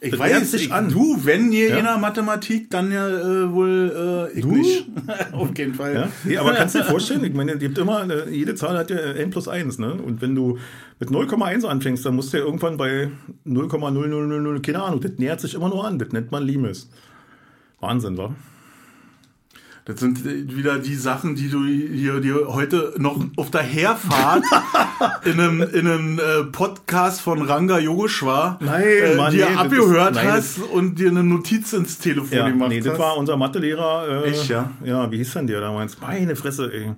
Speaker 2: Ich
Speaker 1: Das
Speaker 2: weiß ich,
Speaker 1: an.
Speaker 2: Du, wenn ihr
Speaker 1: Ja.
Speaker 2: in der Mathematik, dann ja äh, wohl äh, ich
Speaker 1: Du?
Speaker 2: nicht. Auf jeden Fall.
Speaker 1: Ja? Nee, aber kannst du dir vorstellen, ich meine, gibt immer, äh, jede Zahl hat ja n plus 1, ne? Und wenn du mit 0,1 anfängst, dann musst du ja irgendwann bei 0,0000, keine Ahnung, das nähert sich immer nur an, das nennt man Limes. Wahnsinn, wa?
Speaker 2: Das sind wieder die Sachen, die du hier dir heute noch auf der Herfahrt in einem, in einem äh, Podcast von Ranga Yogeshwar
Speaker 1: Nein,
Speaker 2: äh,
Speaker 1: Mann,
Speaker 2: dir
Speaker 1: nee, das
Speaker 2: abgehört
Speaker 1: ist- nein,
Speaker 2: hast und dir eine Notiz ins Telefon
Speaker 1: Ja,
Speaker 2: gemacht
Speaker 1: nee, das
Speaker 2: hast.
Speaker 1: war unser Mathelehrer. Äh,
Speaker 2: Echt, ja?
Speaker 1: Ja, wie hieß denn der damals? Meine Fresse, ey.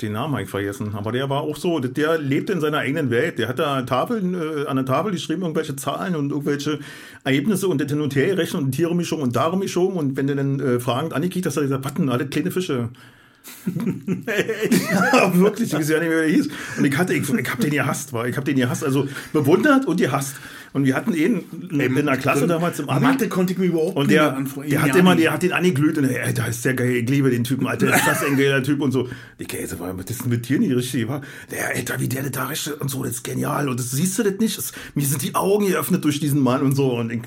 Speaker 1: Den Namen habe ich vergessen. Aber der war auch so, der lebte in seiner eigenen Welt. Der hat da Tafeln, äh, an der Tafel geschrieben, irgendwelche Zahlen und irgendwelche Ergebnisse und das hin und her gerechnet und Tiere Mischung und Dare Mischung. Und wenn du dann äh, fragend angekickt hast, hat er gesagt, was denn, alle kleine Fische. Ja, wirklich, ich weiß ja nicht mehr, wie der hieß. Und ich hatte, ich, ich hab den gehasst, war. Ich hab den gehasst, also bewundert und gehasst. Und wir hatten ihn in, in der Klasse damals im Abi.
Speaker 2: Mathe konnte ich mir überhaupt
Speaker 1: Und der,
Speaker 2: anfreunden.
Speaker 1: der hat
Speaker 2: Ja,
Speaker 1: immer, der hat den angeglüht und ey, da ist der geil, ich liebe den Typen, Alter, ist das ein geiler Typ und so. Die Käse war, was ist denn mit dir nicht richtig, war? Der, Alter, wie der das da richtig und so, das ist genial und das siehst du das nicht, das, mir sind die Augen geöffnet durch diesen Mann und so und ich,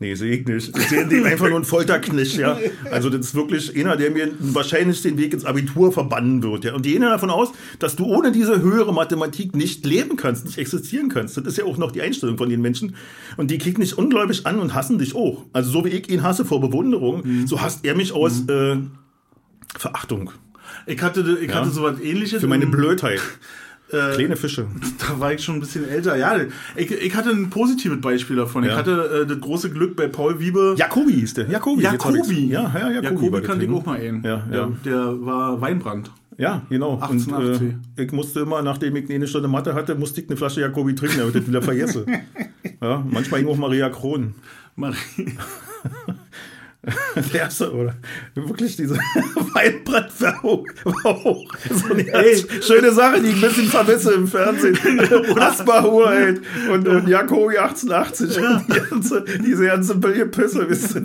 Speaker 1: nee, sehe ich nicht. Ich sehe dem einfach nur ein Folterknisch, ja. Also das ist wirklich einer, der mir wahrscheinlich den Weg ins Abitur verbannen wird, ja. Und die gehen ja davon aus, dass du ohne diese höhere Mathematik nicht leben kannst, nicht existieren kannst. Das ist ja auch noch die Einstellung von den Menschen. Und die kicken dich ungläubig an und hassen dich auch. Also so wie ich ihn hasse vor Bewunderung, so hasst er mich aus äh, Verachtung
Speaker 2: Ich hatte, ich hatte sowas ähnliches.
Speaker 1: für meine Blödheit.
Speaker 2: Äh,
Speaker 1: Kleine Fische.
Speaker 2: Da war ich schon ein bisschen älter. Ja, ich, ich hatte ein positives Beispiel davon. Ich
Speaker 1: Ja.
Speaker 2: hatte äh, das große Glück bei Paul Wiebe.
Speaker 1: Jakobi hieß der. Jakobi.
Speaker 2: Jakobi.
Speaker 1: Ja, ja, Jakobi.
Speaker 2: Jakobi kannte ich auch mal einen.
Speaker 1: Ja,
Speaker 2: der,
Speaker 1: ja.
Speaker 2: der war Weinbrand.
Speaker 1: Ja, genau.
Speaker 2: 1880.
Speaker 1: Und äh, ich musste immer, nachdem ich eine Stunde Mathe hatte, musste ich eine Flasche Jakobi trinken, damit ich das wieder vergesse. ja, manchmal ging auch Maria Kron.
Speaker 2: Marie.
Speaker 1: Der erste, oder? Wirklich diese Weinbrandwerbung war auch so eine
Speaker 2: Ey.
Speaker 1: schöne Sache, die ich ein bisschen vermisse im Fernsehen. Asbach halt und, und Jakobi 1880 und die ganze, diese ganze Pisse, wisst ihr?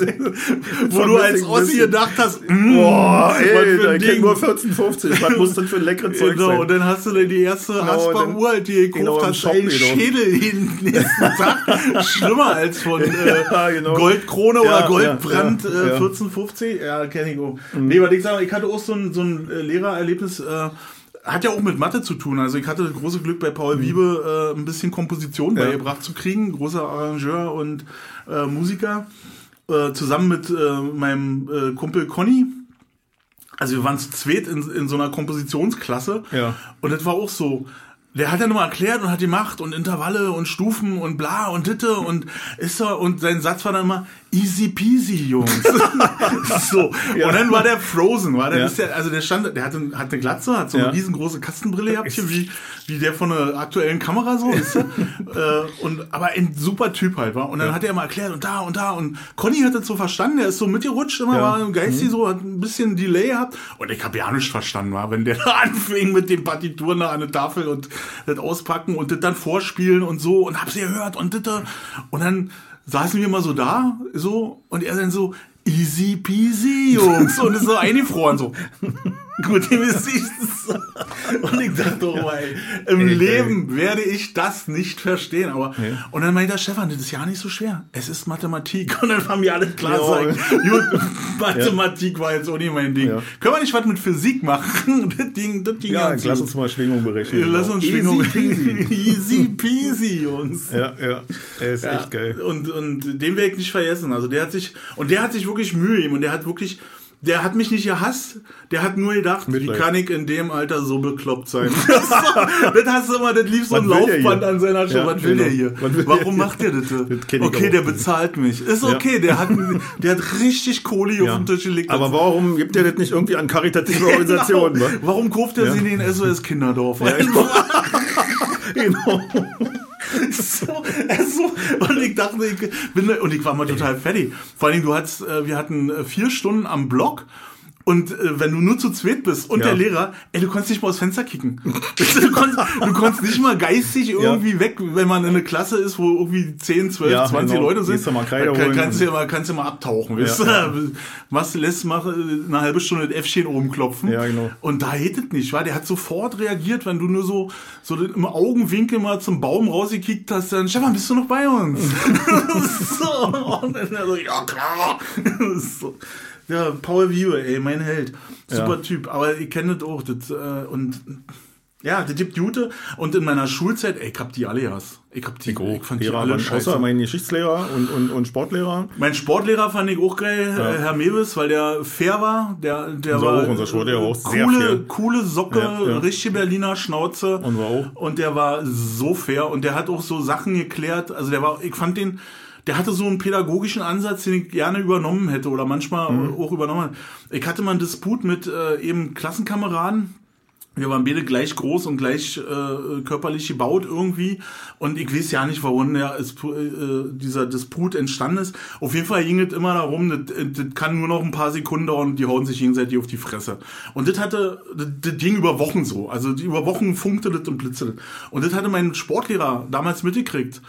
Speaker 2: Wo du als Ossi gedacht hast, mm,
Speaker 1: Boah, ey, da kennt nur 14, 15. Was muss das für ein leckeres Zeug
Speaker 2: Genau,
Speaker 1: sein?
Speaker 2: und dann hast du dann die erste
Speaker 1: Genau,
Speaker 2: Uhr, halt, die
Speaker 1: genau,
Speaker 2: gekauft
Speaker 1: im
Speaker 2: hast,
Speaker 1: Shop,
Speaker 2: einen
Speaker 1: genau.
Speaker 2: Schädel jeden nächsten Tag. Schlimmer als von äh,
Speaker 1: Ja, genau.
Speaker 2: Goldkrone
Speaker 1: Ja,
Speaker 2: oder Goldbrand
Speaker 1: ja,
Speaker 2: äh,
Speaker 1: ja.
Speaker 2: 1450. Ja, kenn ich auch. Nee, weil ich sage, ich hatte auch so ein, so ein äh, Lehrererlebnis, äh, hat ja auch mit Mathe zu tun. Also ich hatte das große Glück bei Paul Wiebe äh, ein bisschen Komposition
Speaker 1: Ja.
Speaker 2: beigebracht zu kriegen. Großer Arrangeur und äh, Musiker. Äh, zusammen mit äh, meinem äh, Kumpel Conny. Also wir waren zu zweit in, in so einer Kompositionsklasse.
Speaker 1: Ja.
Speaker 2: Und das war auch so. Der hat ja nochmal erklärt und hat gemacht und Intervalle und Stufen und bla und Ditte und ist er und sein Satz war dann immer easy peasy, Jungs. so.
Speaker 1: Ja.
Speaker 2: Und dann war der Frozen, war der,
Speaker 1: Ja.
Speaker 2: ist der also der stand, der hatte, hat eine Glatze, hat so eine
Speaker 1: Ja.
Speaker 2: riesengroße Kastenbrille gehabt, hier wie, wie der von einer aktuellen Kamera so, ist äh, und, aber ein super Typ halt, war. Und dann hat er immer erklärt und da und da und Conny hat das so verstanden, der ist so mitgerutscht immer, war geistig so, hat ein bisschen Delay gehabt und ich habe ja nicht verstanden, war, wenn der anfing mit den Partituren da an der Tafel und das auspacken und das dann vorspielen und so und hab's gehört und das und dann saßen wir mal so da, so und er dann so easy peasy, Jungs und ist so eingefroren so. Gut, dem ist ich Und ich dachte, doch mal, ey, im
Speaker 1: Ey,
Speaker 2: Leben werde ich das nicht verstehen. Aber und dann meinte der Stefan, das ist ja nicht so schwer. Es ist Mathematik. Und dann war mir alles klar.
Speaker 1: Ja.
Speaker 2: Sagen, gut, Mathematik war jetzt auch nicht mein Ding.
Speaker 1: Ja.
Speaker 2: Können wir nicht was mit Physik machen? Das Ding, das ging
Speaker 1: Ja, lass uns mal Schwingung berechnen.
Speaker 2: Lass uns Schwingung.
Speaker 1: peasy.
Speaker 2: Easy peasy, Jungs.
Speaker 1: Ja, ja. Er ist
Speaker 2: Ja,
Speaker 1: echt geil.
Speaker 2: Und, und den werde ich nicht vergessen. Also der hat sich, und der hat sich wirklich Mühe gegeben und der hat wirklich, der hat mich nicht gehasst, der hat nur gedacht,
Speaker 1: Mitleid.
Speaker 2: wie kann ich in dem Alter so bekloppt sein? das, das hast du immer, das lief so ein
Speaker 1: der
Speaker 2: Laufband an seiner Show.
Speaker 1: Ja,
Speaker 2: was will
Speaker 1: genau.
Speaker 2: der hier?
Speaker 1: Will
Speaker 2: Warum
Speaker 1: der
Speaker 2: macht der das?
Speaker 1: Das
Speaker 2: okay, der bezahlt mich. Ist okay, der hat, der hat richtig Kohle hier
Speaker 1: Ja.
Speaker 2: auf den Tisch gelegt.
Speaker 1: Aber warum gibt er das nicht irgendwie an karitative Organisationen?
Speaker 2: Genau.
Speaker 1: wa?
Speaker 2: Warum kauft er
Speaker 1: Ja.
Speaker 2: sie in den SOS Kinderdorf?
Speaker 1: Genau.
Speaker 2: so, so. Und ich dachte, ich bin, und ich war mal total fertig. Vor allem, du hattest, äh, wir hatten äh, vier Stunden am Block. Und äh, wenn du nur zu zweit bist und
Speaker 1: Ja.
Speaker 2: der Lehrer, ey, du konntest nicht mal aus Fenster kicken. du, konntest, du konntest nicht mal geistig irgendwie weg, wenn man in einer Klasse ist, wo irgendwie 10, 12,
Speaker 1: Ja,
Speaker 2: 20
Speaker 1: genau.
Speaker 2: Leute sind.
Speaker 1: Gehst du mal Kreide
Speaker 2: kann, kannst du ja mal, kannst du mal abtauchen, weißt du?
Speaker 1: Ja,
Speaker 2: Machst, lässt äh, eine halbe Stunde das Äffchen oben klopfen.
Speaker 1: Ja, genau.
Speaker 2: Und da hättet nicht, war der hat sofort reagiert, wenn du nur so, so im Augenwinkel mal zum Baum rausgekickt hast, dann, Stefan, bist du noch bei uns? so, und dann so, ja klar. so. Ja, Paul Viewer, ey, mein Held. Super
Speaker 1: Ja.
Speaker 2: Typ. Aber ich kenne das auch. Das, äh, und ja, das gibt Jute. Und in meiner Schulzeit, ey, ich hab die alle gehasst. Ich hab die,
Speaker 1: Ich auch.
Speaker 2: fand die
Speaker 1: Lehrer
Speaker 2: alle
Speaker 1: waren
Speaker 2: scheiße.
Speaker 1: außer mein Geschichtslehrer und, und, und Sportlehrer.
Speaker 2: Mein Sportlehrer fand ich auch geil, äh, Herr Mewes, weil der fair war. Der, der
Speaker 1: Unser
Speaker 2: war
Speaker 1: auch, unser Sportlehrer war auch sehr
Speaker 2: coole,
Speaker 1: fair.
Speaker 2: coole Socke,
Speaker 1: Ja, ja.
Speaker 2: richtige Berliner Schnauze.
Speaker 1: Und war auch.
Speaker 2: Und der war so fair und der hat auch so Sachen geklärt. Also der war, ich fand den, der hatte so einen pädagogischen Ansatz, den ich gerne übernommen hätte oder manchmal
Speaker 1: Mhm.
Speaker 2: auch übernommen. hätte. Ich hatte mal einen Disput mit äh, eben Klassenkameraden. Wir waren beide gleich groß und gleich äh, körperlich gebaut irgendwie. Und ich weiß ja nicht, warum der, äh, dieser Disput entstanden ist. Auf jeden Fall ging es immer darum, das, das kann nur noch ein paar Sekunden dauern und die hauen sich gegenseitig auf die Fresse. Und das hatte, das, das ging über Wochen so. Also die, über Wochen funkte das und blitzte das. Und das hatte mein Sportlehrer damals mitgekriegt.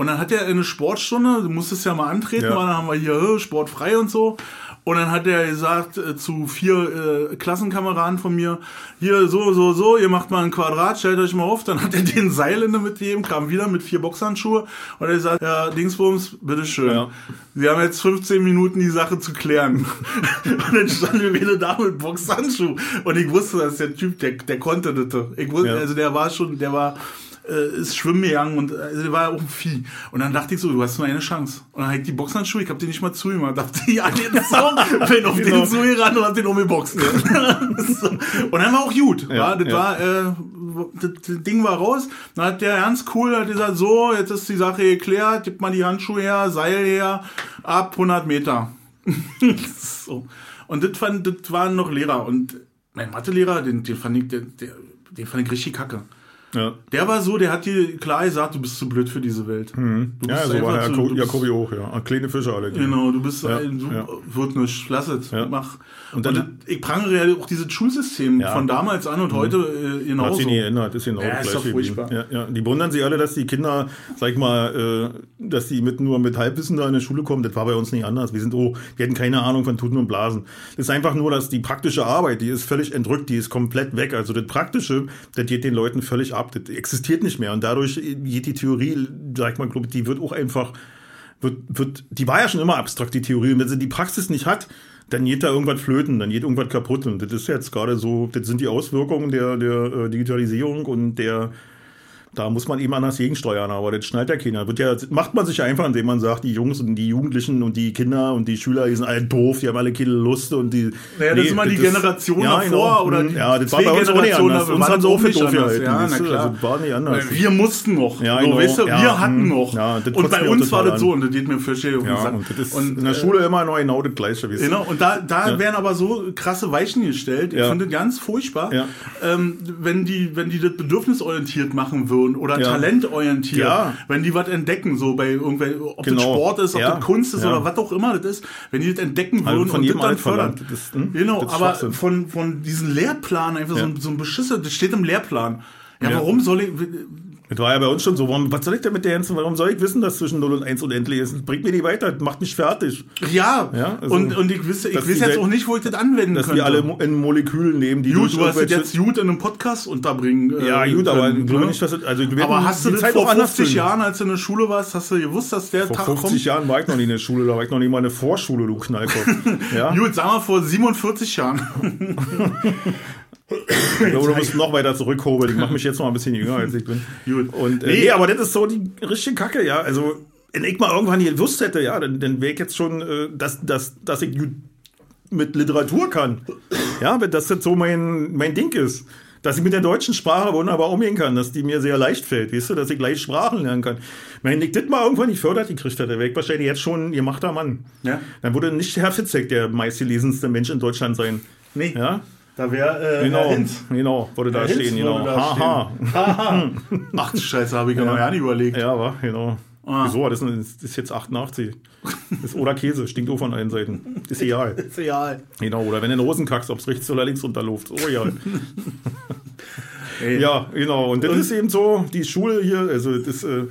Speaker 2: Und dann hat er in eine Sportstunde, du musstest ja mal antreten,
Speaker 1: Ja.
Speaker 2: weil dann haben wir hier äh, sportfrei und so. Und dann hat er gesagt äh, zu vier äh, Klassenkameraden von mir, hier so, so, so, ihr macht mal ein Quadrat, stellt euch mal auf. Dann hat er den Seil in der Mitte gegeben, kam wieder mit vier Boxhandschuhe und er sagt, ja, Dingsbums, bitteschön.
Speaker 1: Ja.
Speaker 2: Wir haben jetzt 15 Minuten die Sache zu klären. und dann standen wir wieder da mit Boxhandschuh. Und ich wusste, dass der Typ, der, der konnte das. Ich wusste,
Speaker 1: Ja.
Speaker 2: also der war schon, der war, äh, ist schwimmen gegangen und also war auch ein Vieh. Und dann dachte ich so, du hast nur eine Chance. Und dann hab ich die Boxhandschuhe, ich hab die nicht mal zugemacht. Dachte ich, ja, den Song, bin auf
Speaker 1: Genau.
Speaker 2: den zugerannt und hab den umgeboxt. so. Und dann war auch gut.
Speaker 1: Ja,
Speaker 2: war, das
Speaker 1: ja.
Speaker 2: war, äh, das, das Ding war raus. Dann hat der ganz cool hat gesagt, so, jetzt ist die Sache geklärt, gib mal die Handschuhe her, Seil her, ab 100 Meter. so. Und das, fand, das waren noch Lehrer. Und mein Mathelehrer, den, den fand ich, den, den fand ich richtig kacke.
Speaker 1: Ja,
Speaker 2: Der war so, der hat dir klar gesagt, du bist zu blöd für diese Welt. Du
Speaker 1: Mhm. ja so war der
Speaker 2: zu-
Speaker 1: Jakobi auch, ja. Kleine Fische alle.
Speaker 2: Genau, du bist
Speaker 1: Ja,
Speaker 2: ein, du
Speaker 1: ja.
Speaker 2: wird nicht, lass es,
Speaker 1: Ja.
Speaker 2: mach.
Speaker 1: Und
Speaker 2: Und,
Speaker 1: dann-
Speaker 2: dann, ich prangere ja auch dieses Schulsystem
Speaker 1: Ja.
Speaker 2: von damals an und heute äh,
Speaker 1: Hat
Speaker 2: genauso.
Speaker 1: sich nie geändert, ist genau
Speaker 2: Ja,
Speaker 1: das
Speaker 2: ist doch furchtbar.
Speaker 1: Ja, ja. Die wundern sich alle, dass die Kinder, sag ich mal, äh, dass die mit nur mit Halbwissen da in die Schule kommen. Das war bei uns nicht anders. Wir sind, oh, wir hatten keine Ahnung von Tuten und Blasen. Das ist einfach nur, dass die praktische Arbeit, die ist völlig entrückt, die ist komplett weg. Also das Praktische, das geht den Leuten völlig ab. Das existiert nicht mehr. Und dadurch geht die Theorie, sag ich mal, glaub ich, die wird auch einfach wird, wird, die war ja schon immer abstrakt, die Theorie. Und wenn sie die Praxis nicht hat, dann geht da irgendwas flöten, dann geht irgendwas kaputt. Und das ist jetzt gerade so, das sind die Auswirkungen der, der äh, Digitalisierung und der, Da muss man eben anders gegensteuern, aber das schnallt ja keiner. Wird ja, macht man sich einfach, indem man sagt, die Jungs und die Jugendlichen und die Kinder und die Schüler, die sind alle doof, die haben alle keine Lust und die.
Speaker 2: Naja, das ist immer die Generation
Speaker 1: ja,
Speaker 2: davor
Speaker 1: genau.
Speaker 2: oder
Speaker 1: Mhm.
Speaker 2: die
Speaker 1: ja, das war bei uns auch nicht anders. Uns haben sie auch für doof gehalten.
Speaker 2: Ja, na klar.
Speaker 1: Also, das war nicht anders.
Speaker 2: Weil Wir mussten noch.
Speaker 1: Ja,
Speaker 2: so,
Speaker 1: genau.
Speaker 2: weißt du,
Speaker 1: Ja,
Speaker 2: wir hatten
Speaker 1: mhm.
Speaker 2: noch.
Speaker 1: Ja, das
Speaker 2: und bei uns war das so, und das geht mir fürchterlich auf
Speaker 1: Ja, und
Speaker 2: Und,
Speaker 1: in der
Speaker 2: äh,
Speaker 1: Schule immer noch genau das Gleiche. weißt du?
Speaker 2: Genau, und da, da werden aber so krasse Weichen gestellt. Ich finde das ganz furchtbar, ähm, wenn die, wenn die das bedürfnisorientiert machen würden oder
Speaker 1: Ja.
Speaker 2: talentorientiert,
Speaker 1: Ja.
Speaker 2: wenn die was entdecken, so bei irgendwelchen, ob das
Speaker 1: Genau.
Speaker 2: Sport ist, ob
Speaker 1: Ja.
Speaker 2: das Kunst ist oder was auch immer das ist, wenn die das entdecken
Speaker 1: Also
Speaker 2: würden
Speaker 1: von
Speaker 2: und das dann
Speaker 1: Alt
Speaker 2: fördern.
Speaker 1: Das, hm,
Speaker 2: Genau,
Speaker 1: das
Speaker 2: aber von, von diesem Lehrplan einfach so, ein, so ein Beschisser, das steht im Lehrplan. Ja. warum soll ich,
Speaker 1: Das war ja bei uns schon so. Warum, was soll ich denn mit der ganzen, warum soll ich wissen, dass zwischen 0 und 1 unendlich ist? Das bringt mir nicht weiter, das macht mich fertig.
Speaker 2: ja,
Speaker 1: Ja, also,
Speaker 2: und, und ich weiß, ich
Speaker 1: dass die
Speaker 2: jetzt auch nicht, wo ich das anwenden
Speaker 1: Dass
Speaker 2: könnte.
Speaker 1: wir alle mo- in Molekülen leben, die
Speaker 2: Gut, du hast das jetzt gut in einem Podcast unterbringen. äh,
Speaker 1: Ja, gut, aber
Speaker 2: können,
Speaker 1: ich glaube
Speaker 2: ne?
Speaker 1: nicht, dass es, also wir
Speaker 2: Aber hast du
Speaker 1: die
Speaker 2: das
Speaker 1: Zeit
Speaker 2: vor
Speaker 1: auch anders
Speaker 2: 50
Speaker 1: füllen.
Speaker 2: Jahren, als du in der Schule warst, hast du gewusst, dass der
Speaker 1: Vor
Speaker 2: Tag
Speaker 1: 50
Speaker 2: kommt?
Speaker 1: Jahren war ich noch nie in der Schule, da war ich noch nie mal in der Vorschule, du Knallkopf. Ja?
Speaker 2: Gut, sagen wir vor 47 Jahren.
Speaker 1: Ich glaube, du musst noch weiter zurückhobeln. Ich mache mich jetzt noch ein bisschen jünger, als ich bin.
Speaker 2: Gut.
Speaker 1: Und, äh,
Speaker 2: Nee.
Speaker 1: nee. aber das ist so die richtige Kacke, ja. Also, wenn ich mal irgendwann hier gewusst hätte, ja, dann, dann wäre ich jetzt schon, äh, dass, dass, dass ich mit Literatur kann. Ja, wenn das jetzt so mein, mein Ding ist. Dass ich mit der deutschen Sprache wunderbar umgehen kann, dass die mir sehr leicht fällt, weißt du, dass ich gleich Sprachen lernen kann. Wenn ich das mal irgendwann nicht fördert gekriegt hätte, wäre ich wahrscheinlich jetzt schon ein gemachter Mann.
Speaker 2: Ja.
Speaker 1: Dann würde nicht Herr Fitzek der meistgelesenste Mensch in Deutschland sein.
Speaker 2: Nee.
Speaker 1: Ja,
Speaker 2: Da wäre äh,
Speaker 1: genau, genau, würde da
Speaker 2: Herr
Speaker 1: stehen, genau. Haha.
Speaker 2: stehen. Haha. Ach Scheiße, habe ich ja noch gar nicht überlegt.
Speaker 1: Ja, war, genau.
Speaker 2: Ah.
Speaker 1: Wieso? Das ist, das ist jetzt 88. Das ist oder Käse, stinkt auch von allen Seiten. Ist egal.
Speaker 2: Ist egal.
Speaker 1: Genau, oder wenn du in den Hosen kackst, ob es rechts oder links runterläuft. Oh ja. Ja, genau. Und das ist eben so, die Schule hier, also das äh,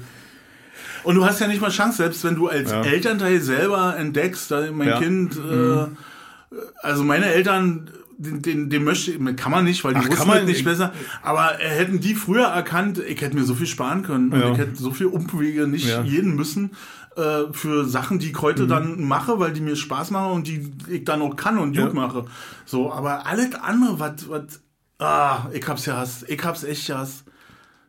Speaker 2: Und du hast ja nicht mal Chance, selbst wenn du als
Speaker 1: Ja.
Speaker 2: Elternteil selber entdeckst, mein
Speaker 1: Ja. Mhm.
Speaker 2: Kind, äh, also meine Eltern, den, den, den möchte ich, kann man nicht, weil die
Speaker 1: Ach,
Speaker 2: wussten
Speaker 1: man
Speaker 2: nicht besser. Aber äh, hätten die früher erkannt, ich hätte mir so viel sparen können und
Speaker 1: Ja.
Speaker 2: ich hätte so viel Umwege nicht
Speaker 1: Ja. Mhm.
Speaker 2: jeden müssen äh, für Sachen, die ich heute dann mache, weil die mir Spaß machen und die ich dann auch kann und gut
Speaker 1: Ja.
Speaker 2: mache. So, aber alles andere, was, was, ah, ich hab's ja Hass, ich hab's echt Hass.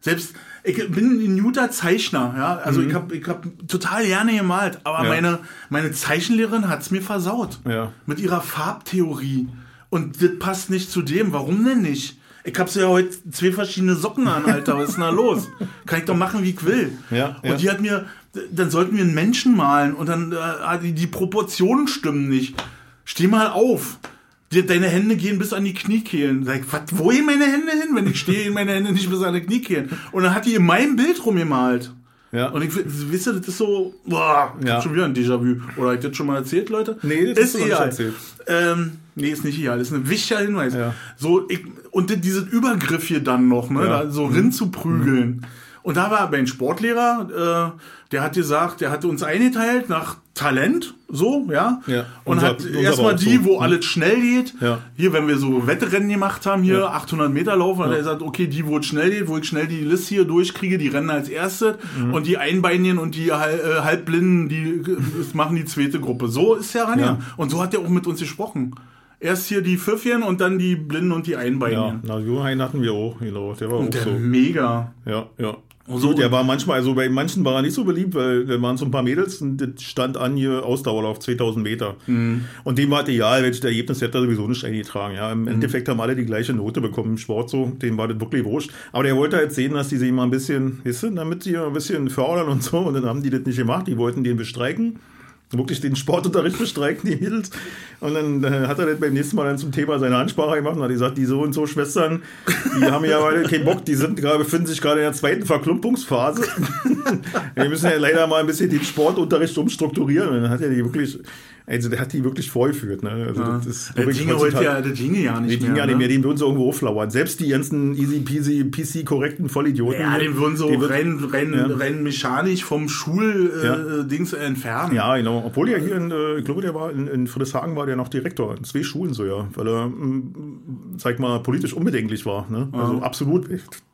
Speaker 2: Selbst, ich bin ein guter Zeichner, ja. Also ich habe ich hab total gerne gemalt, aber
Speaker 1: Mhm. Ja.
Speaker 2: meine, meine Zeichenlehrerin hat's mir versaut.
Speaker 1: Ja.
Speaker 2: Mit ihrer Farbtheorie. Und das passt nicht zu dem. Warum denn nicht? Ich habe ja heute zwei verschiedene Socken an, Alter. Was ist denn da los? Kann ich doch machen, wie ich will.
Speaker 1: Ja,
Speaker 2: und
Speaker 1: ja.
Speaker 2: die hat mir, dann sollten wir einen Menschen malen und dann äh, die, die Proportionen stimmen nicht. Steh mal auf. Deine Hände gehen bis an die Kniekehlen. Sag was, wo gehen meine Hände hin, wenn ich stehe, gehen meine Hände nicht bis an die Kniekehlen? Und dann hat die in meinem Bild rumgemalt.
Speaker 1: Ja.
Speaker 2: Und ich, wisst ihr, das ist so, boah, ich
Speaker 1: Ja.
Speaker 2: hab schon wieder ein Déjà-vu. Oder hab ich das schon mal erzählt, Leute?
Speaker 1: Nee, das hast du nicht erzählt.
Speaker 2: Ähm, nee, ist nicht egal. Das ist ein wichtiger Hinweis.
Speaker 1: Ja.
Speaker 2: So, ich, und dieses Übergriff hier dann noch, ne,
Speaker 1: Ja.
Speaker 2: da so rin zu prügeln. Und da war mein Sportlehrer, äh, der hat gesagt, der hat uns eingeteilt nach Talent, so, ja.
Speaker 1: Ja,
Speaker 2: Und
Speaker 1: unser-
Speaker 2: hat erstmal
Speaker 1: auch
Speaker 2: die,
Speaker 1: so.
Speaker 2: wo alles schnell geht.
Speaker 1: Ja.
Speaker 2: Hier, wenn wir so Wettrennen gemacht haben, hier
Speaker 1: Ja.
Speaker 2: 800 Meter laufen, hat er gesagt, okay, die, wo es schnell geht, wo ich schnell die Liste hier durchkriege, die rennen als erste.
Speaker 1: Mhm.
Speaker 2: Und die Einbeinigen und die Hal- äh, Halbblinden, die äh, machen die zweite Gruppe. So ist der ran,
Speaker 1: Ja.
Speaker 2: ja. Und so hat er auch mit uns gesprochen. Erst hier die Pfiffchen und dann die Blinden und die
Speaker 1: ja,
Speaker 2: Einbeinigen.
Speaker 1: na, Johann hatten wir auch, genau. Der war auch
Speaker 2: Und der
Speaker 1: so.
Speaker 2: mega.
Speaker 1: Ja, ja.
Speaker 2: So-
Speaker 1: der war manchmal, also bei manchen war er nicht so beliebt, weil da waren so ein paar Mädels und das stand an hier Ausdauerlauf 2000 Meter.
Speaker 2: Mhm.
Speaker 1: Und dem war es egal, welches Ergebnis hätte er sowieso nicht eingetragen. Ja,
Speaker 2: Mhm.
Speaker 1: im Endeffekt haben alle die gleiche Note bekommen im Sport so, dem war das wirklich wurscht. Aber der wollte halt sehen, dass die sich mal ein bisschen, du, damit sie ein bisschen fördern und so. Und dann haben die das nicht gemacht, die wollten den bestreiken. Wirklich den Sportunterricht bestreiken, die Mädels. Und dann äh, hat er das beim nächsten Mal dann zum Thema seine Ansprache gemacht und hat gesagt, die so und so Schwestern, die haben ja alle keinen Bock, die sind gerade, befinden sich gerade in der zweiten Verklumpungsphase. Wir müssen ja leider mal ein bisschen den Sportunterricht umstrukturieren. Und dann hat er die wirklich, also der hat die wirklich vorgeführt. Ne? Also das ist wirklich
Speaker 2: ginge heute
Speaker 1: heutzutage-
Speaker 2: ja, das ginge ja nicht
Speaker 1: die
Speaker 2: mehr.
Speaker 1: ja nicht
Speaker 2: ne?
Speaker 1: mehr, den würden sie irgendwo auflauern. Selbst die ganzen easy peasy, PC korrekten Vollidioten.
Speaker 2: Ja, den würden so rein, rein,
Speaker 1: Ja.
Speaker 2: rein mechanisch vom Schul-Dings
Speaker 1: Ja.
Speaker 2: äh, entfernen.
Speaker 1: Ja, genau. Obwohl der hier in, äh, ich glaube, der war in, in Friedrichshagen war der noch Direktor. In zwei Schulen so, ja. Weil er, mm, sag mal, politisch unbedenklich war. Ne? Also absolut.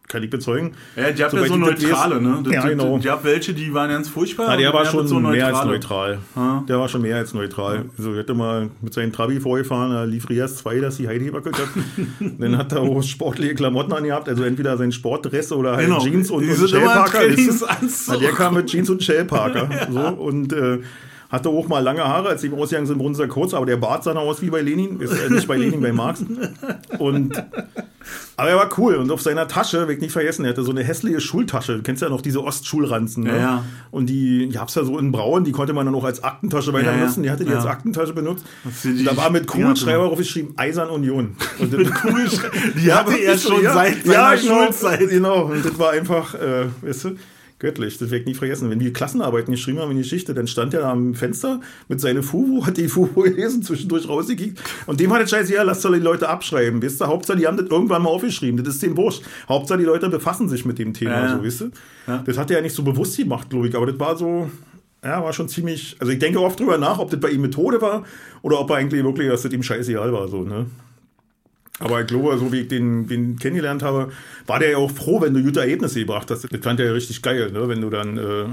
Speaker 1: kann ich bezeugen.
Speaker 2: Ja, die habt ja so neutrale, ne? Das-
Speaker 1: Ja, genau.
Speaker 2: Die habt welche, die waren ganz furchtbar.
Speaker 1: Ja, der war schon
Speaker 2: so
Speaker 1: mehr als neutral.
Speaker 2: Ja.
Speaker 1: Der war schon mehr als neutral. Also er hätte mal mit seinem Trabi vorgefahren, da lief Rias 2, dass die Heidi gewackelt hat. Dann hat er auch sportliche Klamotten angehabt, also entweder sein Sportdress oder halt
Speaker 2: Genau.
Speaker 1: Jeans und,
Speaker 2: Die
Speaker 1: und Shellparker. der kam mit Jeans und Shellparker. So, und äh, hatte auch mal lange Haare, als sie ausgegangen sind, wurden sie kurz, aber der Bart sah noch aus wie bei Lenin. Ist äh, nicht bei Lenin, bei Marx. Und aber er war cool und auf seiner Tasche, ich nicht vergessen, er hatte so eine hässliche Schultasche. Du kennst ja noch diese Ostschulranzen. Ne?
Speaker 2: Ja, ja.
Speaker 1: Und die gab's ja so in Braun, die konnte man dann auch als Aktentasche weiter
Speaker 2: Ja, ja.
Speaker 1: nutzen. Die hatte die als Aktentasche benutzt.
Speaker 2: die
Speaker 1: Da war mit Kugelschreiber
Speaker 2: drin.
Speaker 1: drauf geschrieben, Eisern Union. Und das-
Speaker 2: Die hatte er schon seit seiner
Speaker 1: ja, genau,
Speaker 2: Schulzeit.
Speaker 1: Genau, und das war einfach, äh, weißt du, göttlich. Das werde ich nie vergessen. Wenn wir Klassenarbeiten geschrieben haben in die Geschichte, dann stand er da am Fenster mit seiner Fubu, hat die Fubu gelesen, zwischendurch rausgekickt. Und dem hat es scheiße, ja, lasst doch die Leute abschreiben. Weißt du, Hauptsache, die haben das irgendwann mal aufgeschrieben. Das ist dem wurscht. Hauptsache, die Leute befassen sich mit dem Thema,
Speaker 2: Ja,
Speaker 1: so, weißt du.
Speaker 2: Ja.
Speaker 1: Das hat er ja nicht so bewusst gemacht, glaube ich, aber das war so, ja, war schon ziemlich, also ich denke oft drüber nach, ob das bei ihm Methode war oder ob er eigentlich wirklich, dass das ihm scheißegal war, so, ne. Aber ich glaube, so wie ich den, den kennengelernt habe, war der ja auch froh, wenn du gute Ergebnisse gebracht hast. Das fand er ja richtig geil, ne? wenn du dann äh,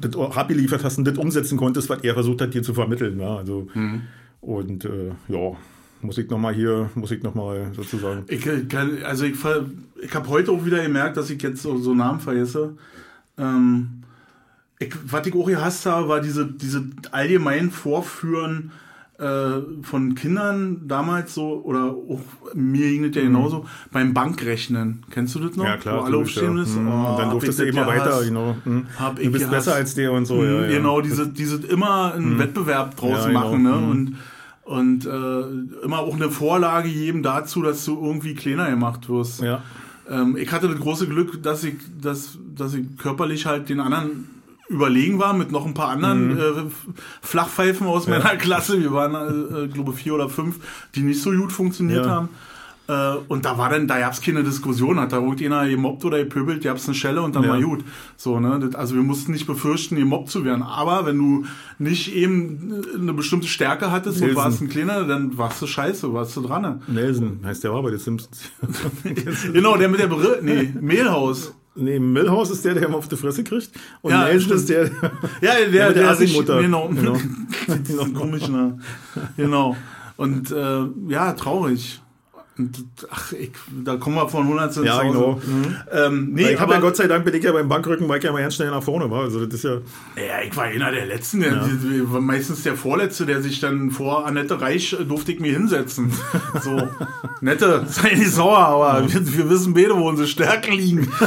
Speaker 1: das abgeliefert hast und das umsetzen konntest, was er versucht hat, dir zu vermitteln. Ja? Also, Und äh, ja, muss ich nochmal hier, muss ich nochmal sozusagen.
Speaker 2: Ich kann, also ich, ich habe heute auch wieder gemerkt, dass ich jetzt so, so Namen vergesse. Ähm, ich, was ich auch gehasst habe, war diese, diese allgemein Vorführen äh, von Kindern damals so, oder auch mir ging das ja genauso, beim Bankrechnen. Kennst du das noch?
Speaker 1: Mhm. Ja, klar.
Speaker 2: Wo alle aufstehen
Speaker 1: ja.
Speaker 2: müssen?
Speaker 1: Mhm.
Speaker 2: Oh,
Speaker 1: und dann durftest
Speaker 2: ich
Speaker 1: du immer weiter, genau. Mhm. Du bist besser als der und so. Ja, ja.
Speaker 2: Genau, diese, diese immer einen Wettbewerb draus
Speaker 1: Ja, genau.
Speaker 2: machen, ne?
Speaker 1: Mhm.
Speaker 2: Und, und äh, immer auch eine Vorlage geben dazu, dass du irgendwie kleiner gemacht wirst.
Speaker 1: Ja.
Speaker 2: Ähm, ich hatte das große Glück, dass ich, dass, dass ich körperlich halt den anderen überlegen war mit noch ein paar anderen
Speaker 1: Mhm.
Speaker 2: äh, Flachpfeifen aus meiner Klasse. Wir waren, äh, äh, glaube vier oder fünf, die nicht so gut funktioniert
Speaker 1: Ja.
Speaker 2: haben. Äh, und da war dann, da gab's keine Diskussion, hat da irgendjemand gemobbt oder gepöbelt, gab's eine Schelle und dann
Speaker 1: Ja.
Speaker 2: war gut. So, ne? Das, also wir mussten nicht befürchten, gemobbt zu werden. Aber wenn du nicht eben eine bestimmte Stärke hattest und
Speaker 1: Nelson.
Speaker 2: warst ein kleiner, dann warst du scheiße, warst du dran. ne?
Speaker 1: Nelson heißt der war bei den Simpsons.
Speaker 2: Genau, der mit der Brille, nee, Mehlhaus.
Speaker 1: Nee, Milhouse ist der, der immer auf die Fresse kriegt. Und
Speaker 2: Ja,
Speaker 1: Nelson ist der,
Speaker 2: Ja, der, der,
Speaker 1: der
Speaker 2: sich,
Speaker 1: Assi-Mutter.
Speaker 2: genau,
Speaker 1: Genau.
Speaker 2: das ist komisch, ne? Genau. Und äh, ja, traurig. Ach, ich, da kommen wir von 100 zu
Speaker 1: Ja,
Speaker 2: 1000.
Speaker 1: genau. Mhm.
Speaker 2: Ähm, nee,
Speaker 1: ich habe
Speaker 2: aber,
Speaker 1: ja Gott sei Dank bin ich ja beim Bankrücken, war ich ja mal ganz schnell nach vorne war. Also das ist ja.
Speaker 2: ja, ich war einer der Letzten, der, war meistens der Vorletzte, der sich dann vor Annette Reich äh, durfte ich mir hinsetzen. So, Nette, sei nicht sauer, aber wir, wir wissen beide, wo unsere Stärken liegen.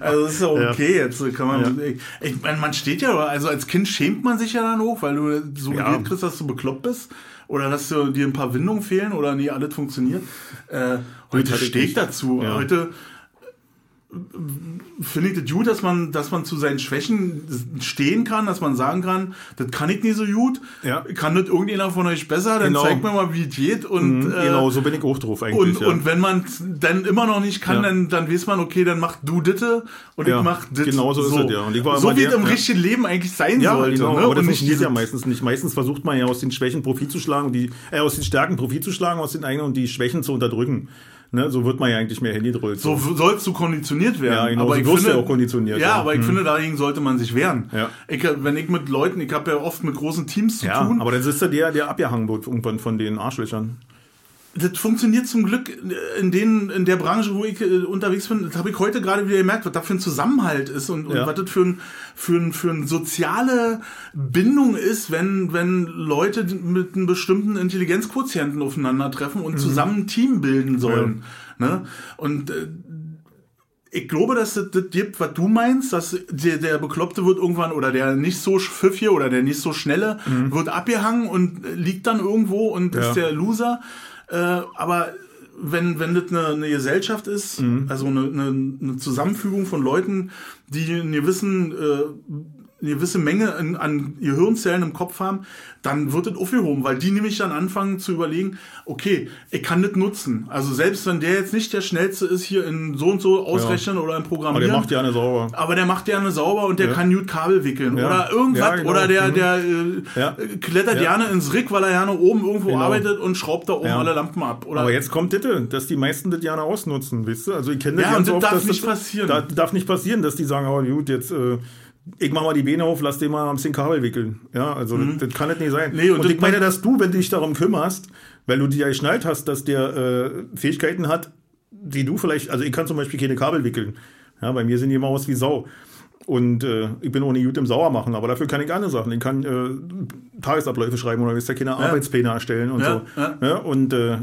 Speaker 2: also das ist ja okay, jetzt kann man, ich, ich meine, man steht ja, also als Kind schämt man sich ja dann hoch, weil du so
Speaker 1: Ja.
Speaker 2: kriegst, dass du bekloppt bist. Oder dass du, dir ein paar Windungen fehlen oder nie alles funktioniert. Äh, heute
Speaker 1: nicht.
Speaker 2: dazu.
Speaker 1: Ja.
Speaker 2: Heute finde ich das gut, dass man, dass man zu seinen Schwächen stehen kann, dass man sagen kann, das kann ich nicht so gut.
Speaker 1: Ja.
Speaker 2: Kann das irgendjemand von euch besser? Dann
Speaker 1: Genau.
Speaker 2: zeigt mir mal, wie es geht. Und, äh,
Speaker 1: genau, so bin ich auch drauf eigentlich.
Speaker 2: und,
Speaker 1: ja.
Speaker 2: und wenn man dann immer noch nicht kann,
Speaker 1: Ja.
Speaker 2: dann, dann weiß man, okay, dann mach du ditte und ich mach dit.
Speaker 1: genau so ist es, ja. Und ich war
Speaker 2: so wie es im richtigen Leben eigentlich sein
Speaker 1: ja,
Speaker 2: sollte.
Speaker 1: genau,
Speaker 2: ne?
Speaker 1: aber das funktioniert ja meistens nicht. Meistens versucht man ja aus den Schwächen Profit zu schlagen, die, äh, aus den Stärken Profit zu schlagen, aus den eigenen und die Schwächen zu unterdrücken. Ne? So wird man ja eigentlich mehr hingedrückt.
Speaker 2: So sollst du konditioniert werden.
Speaker 1: Ja, genau,
Speaker 2: aber
Speaker 1: so
Speaker 2: ich
Speaker 1: wirst
Speaker 2: finde,
Speaker 1: ja auch konditioniert,
Speaker 2: Ja,
Speaker 1: ja.
Speaker 2: aber ich finde, dagegen sollte man sich wehren.
Speaker 1: Ja.
Speaker 2: Ich, wenn ich mit Leuten, ich habe ja oft mit großen Teams zu
Speaker 1: ja,
Speaker 2: tun.
Speaker 1: aber dann ist er der, der abgehangen wird irgendwann von den Arschlöchern.
Speaker 2: Das funktioniert zum Glück in, den, in der Branche, wo ich äh, unterwegs bin. Das habe ich heute gerade wieder gemerkt, was da für ein Zusammenhalt ist und, und
Speaker 1: Ja.
Speaker 2: was das für, ein, für, ein, für eine soziale Bindung ist, wenn, wenn Leute mit einem bestimmten Intelligenzquotienten aufeinandertreffen
Speaker 1: Mhm.
Speaker 2: und zusammen ein Team bilden sollen. Ne? Und äh, ich glaube, dass das, das gibt, was du meinst, dass der, der Bekloppte wird irgendwann oder der nicht so pfiffige oder der nicht so schnelle wird abgehangen und liegt dann irgendwo und
Speaker 1: Mhm. Ja.
Speaker 2: ist der Loser. Äh, aber wenn, wenn das eine, eine Gesellschaft ist,
Speaker 1: Mhm.
Speaker 2: also eine, eine, eine Zusammenfügung von Leuten, die einen gewissen äh, eine gewisse Menge an, an Gehirnzellen im Kopf haben, dann wird das aufgehoben, weil die nämlich dann anfangen zu überlegen, okay, ich kann das nutzen. Also selbst wenn der jetzt nicht der schnellste ist hier in so und so ausrechnen ja. oder im Programmieren.
Speaker 1: Aber der macht ja eine sauber.
Speaker 2: Aber der macht ja eine sauber und der ja. kann gut Kabel wickeln ja. oder irgendwas. Genau. Oder der, mhm. der äh, klettert gerne ins Rick, weil er gerne oben irgendwo genau. arbeitet und schraubt da oben alle Lampen ab. Oder?
Speaker 1: Aber jetzt kommt das, dass die meisten das gerne ausnutzen, weißt du? Also ich kenne das
Speaker 2: ja,
Speaker 1: ganz
Speaker 2: und das
Speaker 1: oft,
Speaker 2: darf nicht das, passieren.
Speaker 1: Das darf nicht passieren, dass die sagen, oh gut, jetzt... Äh, ich mach mal die Beine auf, lass den mal ein bisschen Kabel wickeln. Ja, also mhm. das, das, kann es nicht sein.
Speaker 2: Nee, und,
Speaker 1: und ich meine, dass du, wenn du dich darum kümmerst, weil du dir ja geschnallt hast, dass der äh, Fähigkeiten hat, die du vielleicht, also ich kann zum Beispiel keine Kabel wickeln. Ja, bei mir sind die immer aus wie Sau. Und äh, ich bin nicht gut im Sauer machen, aber dafür kann ich andere Sachen. Ich kann äh, Tagesabläufe schreiben oder ist ja keine ja. Arbeitspläne erstellen und
Speaker 2: ja,
Speaker 1: so. Ja. ja und äh,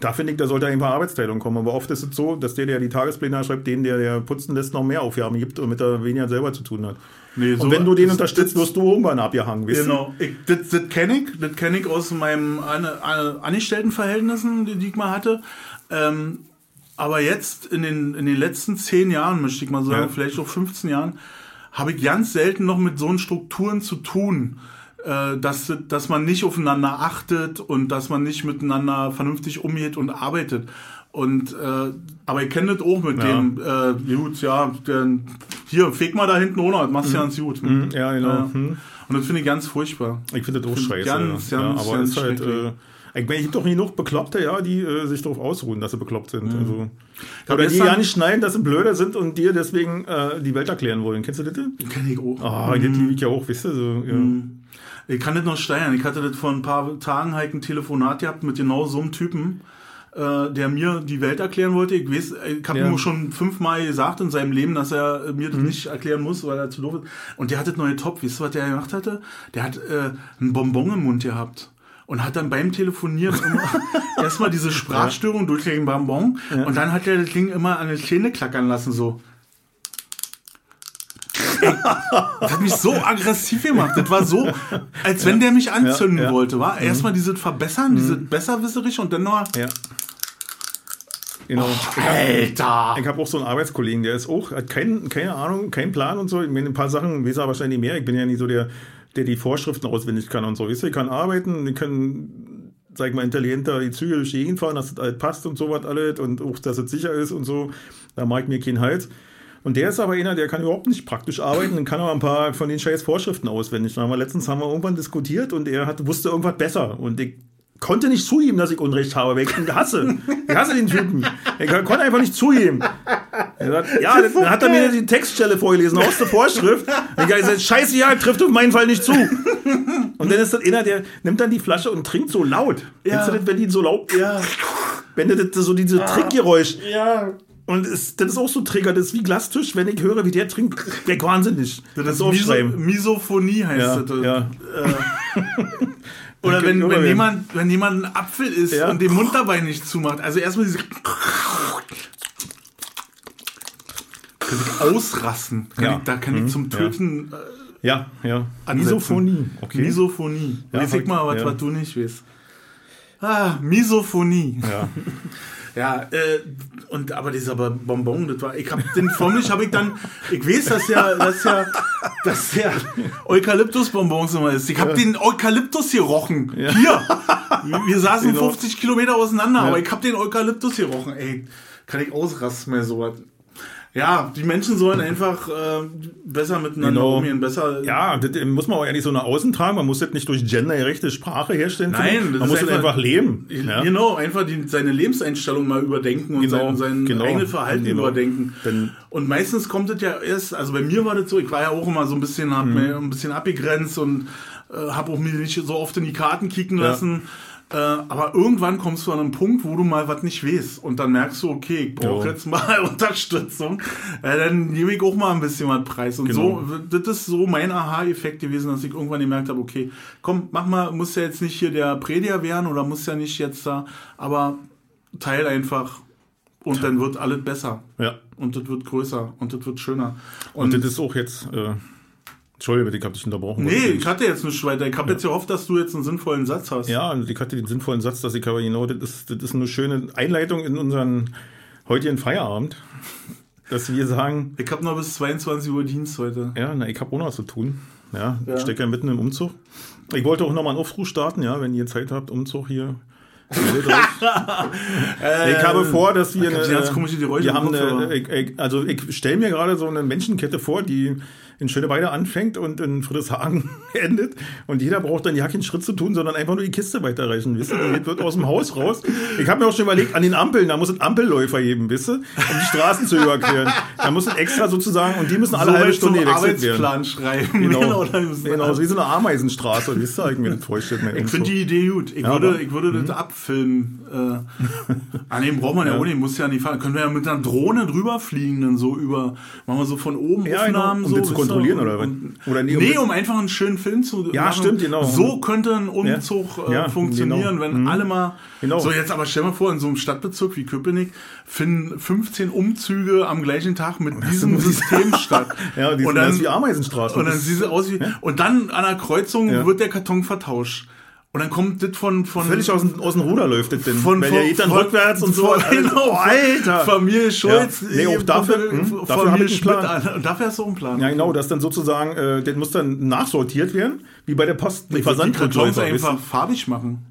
Speaker 1: da finde ich, da sollte einfach Arbeitsteilung kommen. Aber oft ist es so, dass der, der die Tagespläne schreibt, den, der, der putzen lässt, noch mehr Aufgaben gibt, damit er weniger selber zu tun hat. Nee, und so wenn du den unterstützt, das, wirst du irgendwann abgehangen.
Speaker 2: Genau. Ich, das das kenne ich. Das kenne ich aus meinen Angestelltenverhältnissen, die ich mal hatte. Ähm, aber jetzt in den, in den letzten zehn Jahren, möchte ich mal sagen, ja. vielleicht auch 15 Jahren, habe ich ganz selten noch mit so Strukturen zu tun äh, dass, dass man nicht aufeinander achtet und dass man nicht miteinander vernünftig umgeht und arbeitet. Und äh, aber ich kenne das auch mit ja. dem, äh, gut, ja, der, hier, feg mal da hinten ohne, das machst du mhm. ganz gut.
Speaker 1: Mhm, ja, genau. Ja.
Speaker 2: Mhm. Und das finde ich ganz furchtbar.
Speaker 1: Ich finde das auch scheiße. Ganz, ja. ganz, aber ganz ist halt, äh, ich meine, es gibt doch genug Bekloppte, ja, die äh, sich darauf ausruhen, dass sie bekloppt sind. Mhm. Also, oder die ja nicht schneiden, dass sie blöder sind und dir deswegen äh, die Welt erklären wollen. Kennst du das?
Speaker 2: Kenn ich auch.
Speaker 1: Ah, mhm. das liebe ich ja auch, weißt du, so, ja.
Speaker 2: Mhm. Ich kann das noch steigern. Ich hatte das vor ein paar Tagen halt ein Telefonat gehabt mit genau so einem Typen, äh, der mir die Welt erklären wollte. Ich weiß, ich habe ja. ihm schon fünfmal gesagt in seinem Leben, dass er mir das mhm. nicht erklären muss, weil er zu doof ist. Und der hatte neue Top. Weißt du, was der gemacht hatte? Der hat äh, einen Bonbon im Mund gehabt und hat dann beim Telefonieren immer erstmal diese Sprachstörung ja. durch den Bonbon ja. und dann hat er das Ding immer an den Zähne klackern lassen, so. Das hat mich so aggressiv gemacht. Das war so, als wenn der mich anzünden ja, ja. wollte, war. Mhm. Erstmal diese Verbessern, mhm. diese besserwisserische und dann noch.
Speaker 1: Ja.
Speaker 2: Genau. Oh, Alter!
Speaker 1: Ich habe auch so einen Arbeitskollegen, der ist auch, hat kein, keine Ahnung, keinen Plan und so. Ich meine, ein paar Sachen weiß er wahrscheinlich mehr. Ich bin ja nicht so der, der die Vorschriften auswendig kann und so. Weißt du, ich kann arbeiten, ich kann, sag ich mal, intelligenter die Züge durch die Gegend fahren, dass es halt passt und so was alles und auch, dass es sicher ist und so. Da mag ich mir keinen Hals. Und der ist aber einer, der kann überhaupt nicht praktisch arbeiten und kann aber ein paar von den scheiß Vorschriften auswendig. Da haben wir letztens haben wir irgendwann diskutiert und er hat, wusste irgendwas besser. Und ich konnte nicht zugeben, dass ich Unrecht habe, weil ich ihn hasse. Ich hasse den Typen. Ich konnte einfach nicht zugeben. Sagt, ja, dann hat er mir die Textstelle vorgelesen aus der Vorschrift. Und ich gesagt, scheiße, ja, trifft auf meinen Fall nicht zu. Und dann ist das einer, der nimmt dann die Flasche und trinkt so laut. Ja. Kennst du das, wenn die so laut...
Speaker 2: Ja.
Speaker 1: Wenn das so diese ah. Trickgeräusch.
Speaker 2: Ja.
Speaker 1: Und es, das ist auch so Trigger, das ist wie Glastisch, wenn ich höre, wie der trinkt, der wahnsinnig.
Speaker 2: Das, ist Miso Misophonie heißt
Speaker 1: ja,
Speaker 2: das.
Speaker 1: Ja.
Speaker 2: Äh, oder wenn, wenn, jemand, wenn jemand ein Apfel isst ja. und den Mund dabei nicht zumacht. Also erstmal diese. Kann ich ausrasten. Kann
Speaker 1: ja.
Speaker 2: ich, da kann mhm. ich zum Töten.
Speaker 1: Äh, ja, ja. Misophonie.
Speaker 2: Okay. Misophonie. Ja, Weiß ich mal, was, was du nicht weißt. Ah, Misophonie.
Speaker 1: Ja.
Speaker 2: Ja, äh, und aber dieser Bonbon, das war, ich hab den förmlich habe ich dann, ich weiß, dass ja, dass ja, dass ja Eukalyptusbonbons immer ist. Ich habe ja. den Eukalyptus gerochen. Ja. Hier. Wir saßen genau. 50 Kilometer auseinander, ja. aber ich habe den Eukalyptus gerochen. Ey, kann ich ausrasten mehr so was. Ja, die Menschen sollen einfach äh, besser miteinander genau. umgehen, besser.
Speaker 1: Ja, das muss man auch ehrlich so nach außen tragen. Man muss das nicht durch gendergerechte Sprache herstellen.
Speaker 2: Nein,
Speaker 1: man muss einfach, einfach leben.
Speaker 2: Ja? Genau, einfach die, seine Lebenseinstellung mal überdenken und genau, sein, sein genau, eigenes Verhalten genau. überdenken. Denn und meistens kommt es ja erst, also bei mir war das so, ich war ja auch immer so ein bisschen, hab mhm. mir ein bisschen abgegrenzt und äh, habe auch mir nicht so oft in die Karten kicken lassen. Ja. Äh, aber irgendwann kommst du an einen Punkt, wo du mal was nicht weißt. Und dann merkst du, okay, ich brauche jetzt mal Unterstützung. Äh, dann nehme ich auch mal ein bisschen was preis. Und genau. so, das ist so mein Aha-Effekt gewesen, dass ich irgendwann gemerkt habe, okay, komm, mach mal, muss ja jetzt nicht hier der Prediger werden oder muss ja nicht jetzt da, aber teil einfach und dann wird alles besser.
Speaker 1: Ja.
Speaker 2: Und das wird größer und das wird schöner.
Speaker 1: Und, und das ist auch jetzt. Äh Entschuldigung, ich habe dich unterbrochen.
Speaker 2: Nee, ich hatte jetzt nicht weiter. Ich habe ja. jetzt gehofft, dass du jetzt einen sinnvollen Satz hast.
Speaker 1: Ja, ich hatte den sinnvollen Satz, dass ich aber genau, das ist, das ist eine schöne Einleitung in unseren heutigen Feierabend. dass wir sagen,
Speaker 2: Ich habe noch bis 22 Uhr Dienst heute.
Speaker 1: ja, na, ich habe auch noch was zu tun. Ja, ich stecke ja mitten im Umzug. Ich wollte auch noch mal einen Aufruf starten, ja, wenn ihr Zeit habt, Umzug hier. ich habe vor, dass wir
Speaker 2: gab's ganz komische Geräusche
Speaker 1: wir haben eine, ich, ich, also ich stelle mir gerade so eine Menschenkette vor, die in Schöneweide anfängt und in Friedrichshagen endet. Und jeder braucht dann ja keinen Schritt zu tun, sondern einfach nur die Kiste weiterreichen. Wisst ihr, die wird aus dem Haus raus. Ich habe mir auch schon überlegt, an den Ampeln, da muss es Ampelläufer geben, wisst ihr, um die Straßen zu überqueren. Da muss es extra sozusagen, und die müssen alle
Speaker 2: so
Speaker 1: halbe Stunde gewechselt werden.
Speaker 2: Arbeitsplan schreiben.
Speaker 1: Genau, genau, so wie so eine Ameisenstraße, wisst ihr, ich mir das
Speaker 2: Ich finde die Idee gut. Ich
Speaker 1: Ja,
Speaker 2: würde,
Speaker 1: aber-
Speaker 2: ich würde
Speaker 1: Mhm.
Speaker 2: das abfilmen. Äh, an dem braucht man ja, auch nicht, muss ja nicht fahren. Können wir ja mit einer Drohne drüber fliegen, dann so über, machen wir so von oben
Speaker 1: Ja, genau,
Speaker 2: Aufnahmen.
Speaker 1: um
Speaker 2: so,
Speaker 1: kontrollieren, oder
Speaker 2: und-
Speaker 1: Oder nee, um
Speaker 2: nee, um einfach einen schönen Film zu
Speaker 1: Ja,
Speaker 2: machen.
Speaker 1: stimmt, genau.
Speaker 2: So könnte ein Umzug
Speaker 1: Ja. Ja,
Speaker 2: äh, funktionieren,
Speaker 1: genau.
Speaker 2: wenn
Speaker 1: Mhm.
Speaker 2: alle mal.
Speaker 1: Genau.
Speaker 2: So, jetzt aber stell mal vor, in so einem Stadtbezirk wie Köpenick finden 15 Umzüge am gleichen Tag mit diesem System statt.
Speaker 1: Ja, die
Speaker 2: und dann,
Speaker 1: wie Ameisenstraßen.
Speaker 2: und dann sieht sie aus wie, und dann an der Kreuzung
Speaker 1: Ja.
Speaker 2: wird der Karton vertauscht. Und dann kommt das von, von,
Speaker 1: Völlig aus, dem- aus dem Ruder läuft das denn.
Speaker 2: von,
Speaker 1: Weil
Speaker 2: von,
Speaker 1: der geht dann
Speaker 2: von-
Speaker 1: rückwärts und so.
Speaker 2: Genau,
Speaker 1: Alter!
Speaker 2: Familie Schulz.
Speaker 1: Ja. Nee, auch dafür- hm, dafür hab
Speaker 2: Familie
Speaker 1: ich einen. Plan.
Speaker 2: an. Und dafür hast du auch einen Plan.
Speaker 1: Ja, genau, das dann sozusagen, äh, das muss dann nachsortiert werden, wie bei der Post. Weißt du?
Speaker 2: einfach farbig machen.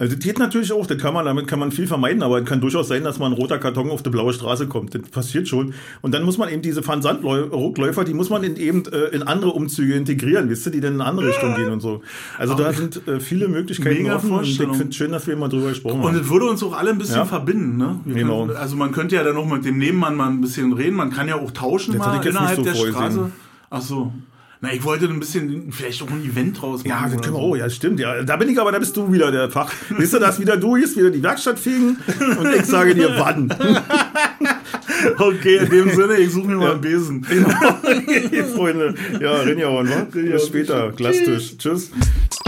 Speaker 1: Also das geht natürlich auch, das kann man, damit kann man viel vermeiden, aber es kann durchaus sein, dass mal ein roter Karton auf die blaue Straße kommt. Das passiert schon. Und dann muss man eben diese Versandrückläufer, die muss man in eben äh, in andere Umzüge integrieren, wisst ihr, die dann in eine andere Richtung gehen und so. Also da sind äh, viele Möglichkeiten offen und ich finde es schön, dass wir mal drüber gesprochen
Speaker 2: Und
Speaker 1: haben.
Speaker 2: es würde uns auch alle ein bisschen
Speaker 1: Ja.
Speaker 2: verbinden. Ne? Wir
Speaker 1: Genau.
Speaker 2: können, also man könnte ja dann noch mit dem Nebenmann mal ein bisschen reden. Man kann ja auch tauschen
Speaker 1: Das
Speaker 2: mal innerhalb
Speaker 1: so
Speaker 2: der
Speaker 1: vorgesehen.
Speaker 2: Straße. Ach so. Na, ich wollte ein bisschen, vielleicht auch ein Event draus machen.
Speaker 1: Ja, das können wir
Speaker 2: so.
Speaker 1: auch, ja, stimmt. Ja, da bin ich aber, da bist du wieder der Fach. Wisst ihr, dass wieder du ist, wieder die Werkstatt fegen und ich sage dir, wann.
Speaker 2: Okay, in dem Sinne, ich suche mir mal einen Besen.
Speaker 1: Freunde. Ja, Rinjauen, wa? Bis später. Glasstisch. Tschüss.
Speaker 3: Schatz,